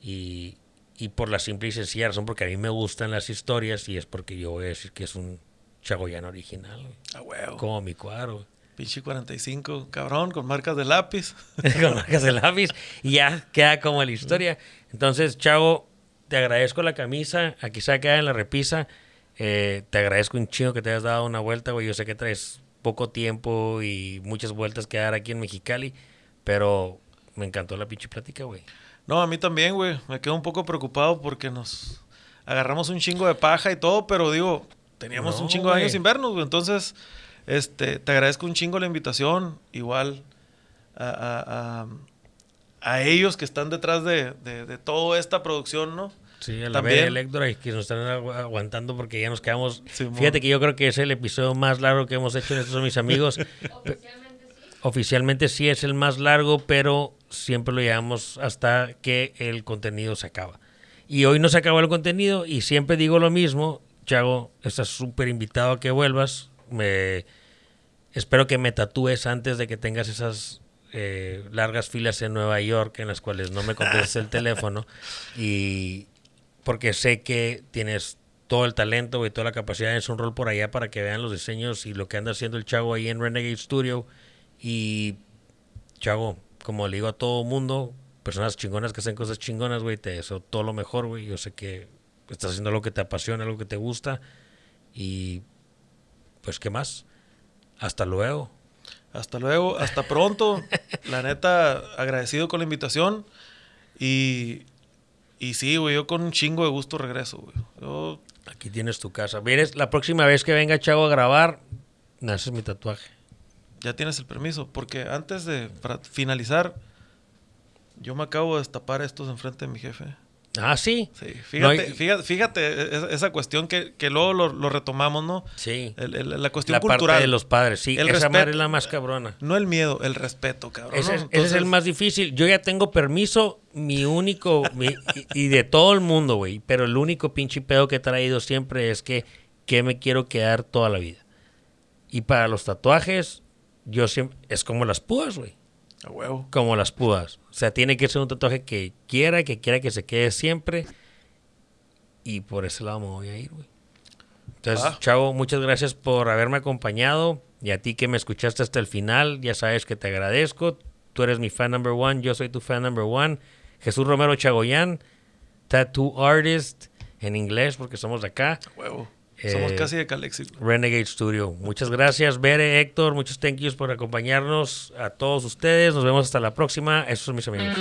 Y, y por la simple y sencilla razón, porque a mí me gustan las historias y es porque yo voy a decir que es un chagoyano original.
Ah, huevo.
Como mi cuadro.
Pinche 45, cabrón, con marcas de lápiz.
con marcas de lápiz. Y ya queda como la historia. Entonces, Chavo, te agradezco la camisa. Aquí se queda en la repisa. Eh, te agradezco un chingo que te hayas dado una vuelta, güey. Yo sé que traes poco tiempo y muchas vueltas que dar aquí en Mexicali. Pero me encantó la pinche plática, güey.
No, a mí también, güey. Me quedo un poco preocupado porque nos agarramos un chingo de paja y todo, pero digo, teníamos
No,
un chingo de años sin vernos, güey. Entonces, este, te agradezco un chingo la invitación. Igual a, a- a- a ellos que están detrás de, de- de toda esta producción, ¿no?
Sí, a la
También.
Electra y que nos están agu- aguantando porque ya nos quedamos. Fíjate que yo creo que es el episodio más largo que hemos hecho en Estos son mis amigos.
Oficialmente sí.
Oficialmente sí es el más largo, pero siempre lo llevamos hasta que el contenido se acaba. Y hoy no se acabó el contenido y siempre digo lo mismo. Chago, estás súper invitado a que vuelvas. Me, espero que me tatúes antes de que tengas esas eh, largas filas en Nueva York en las cuales no me contestes el teléfono. Y porque sé que tienes todo el talento y toda la capacidad. Es un rol por allá para que vean los diseños y lo que anda haciendo el Chago ahí en Renegade Studio. Y Chago, como le digo a todo mundo, personas chingonas que hacen cosas chingonas, güey, te deseo todo lo mejor, güey. Yo sé que estás haciendo algo que te apasiona, algo que te gusta. Y pues, ¿qué más? Hasta luego.
Hasta luego, hasta pronto. La neta, agradecido con la invitación. Y, y sí, güey, yo con un chingo de gusto regreso, güey. Yo,
Aquí tienes tu casa. Vienes la próxima vez que venga Chago a grabar, naces mi tatuaje.
Ya tienes el permiso. Porque antes de, finalizar, yo me acabo de destapar estos enfrente de mi jefe.
Ah, sí.
Sí,
No,
fíjate, fíjate, fíjate esa, esa cuestión que, que luego lo, lo retomamos, ¿no?
Sí.
El- el- la cuestión
La
cultural.
parte de los padres, sí.
El
esa madre es la más cabrona.
No el miedo, el respeto, cabrón.
Ese,
¿no?
es, ese es el más difícil. Yo ya tengo permiso, mi único, mi- y, y de todo el mundo, güey. Pero el único pinche pedo que he traído siempre es que, que me quiero quedar toda la vida. Y para los tatuajes, yo siempre, es como las púas, güey.
A huevo.
Como las púas. O sea, tiene que ser un tatuaje que quiera, que quiera que se quede siempre. Y por ese lado me voy a ir, güey. Entonces,
Ah.
Chavo, muchas gracias por haberme acompañado. Y a ti que me escuchaste hasta el final, ya sabes que te agradezco. Tú eres mi fan number one, yo soy tu fan number one. Jesús Romero Chagoyán, tattoo artist en inglés porque somos de acá.
A huevo.
Eh,
Somos casi de Calexi.
Renegade Studio. Muchas gracias, Bere, Héctor. Muchos thank yous por acompañarnos a todos ustedes. Nos vemos hasta la próxima. Esos son mis amigos.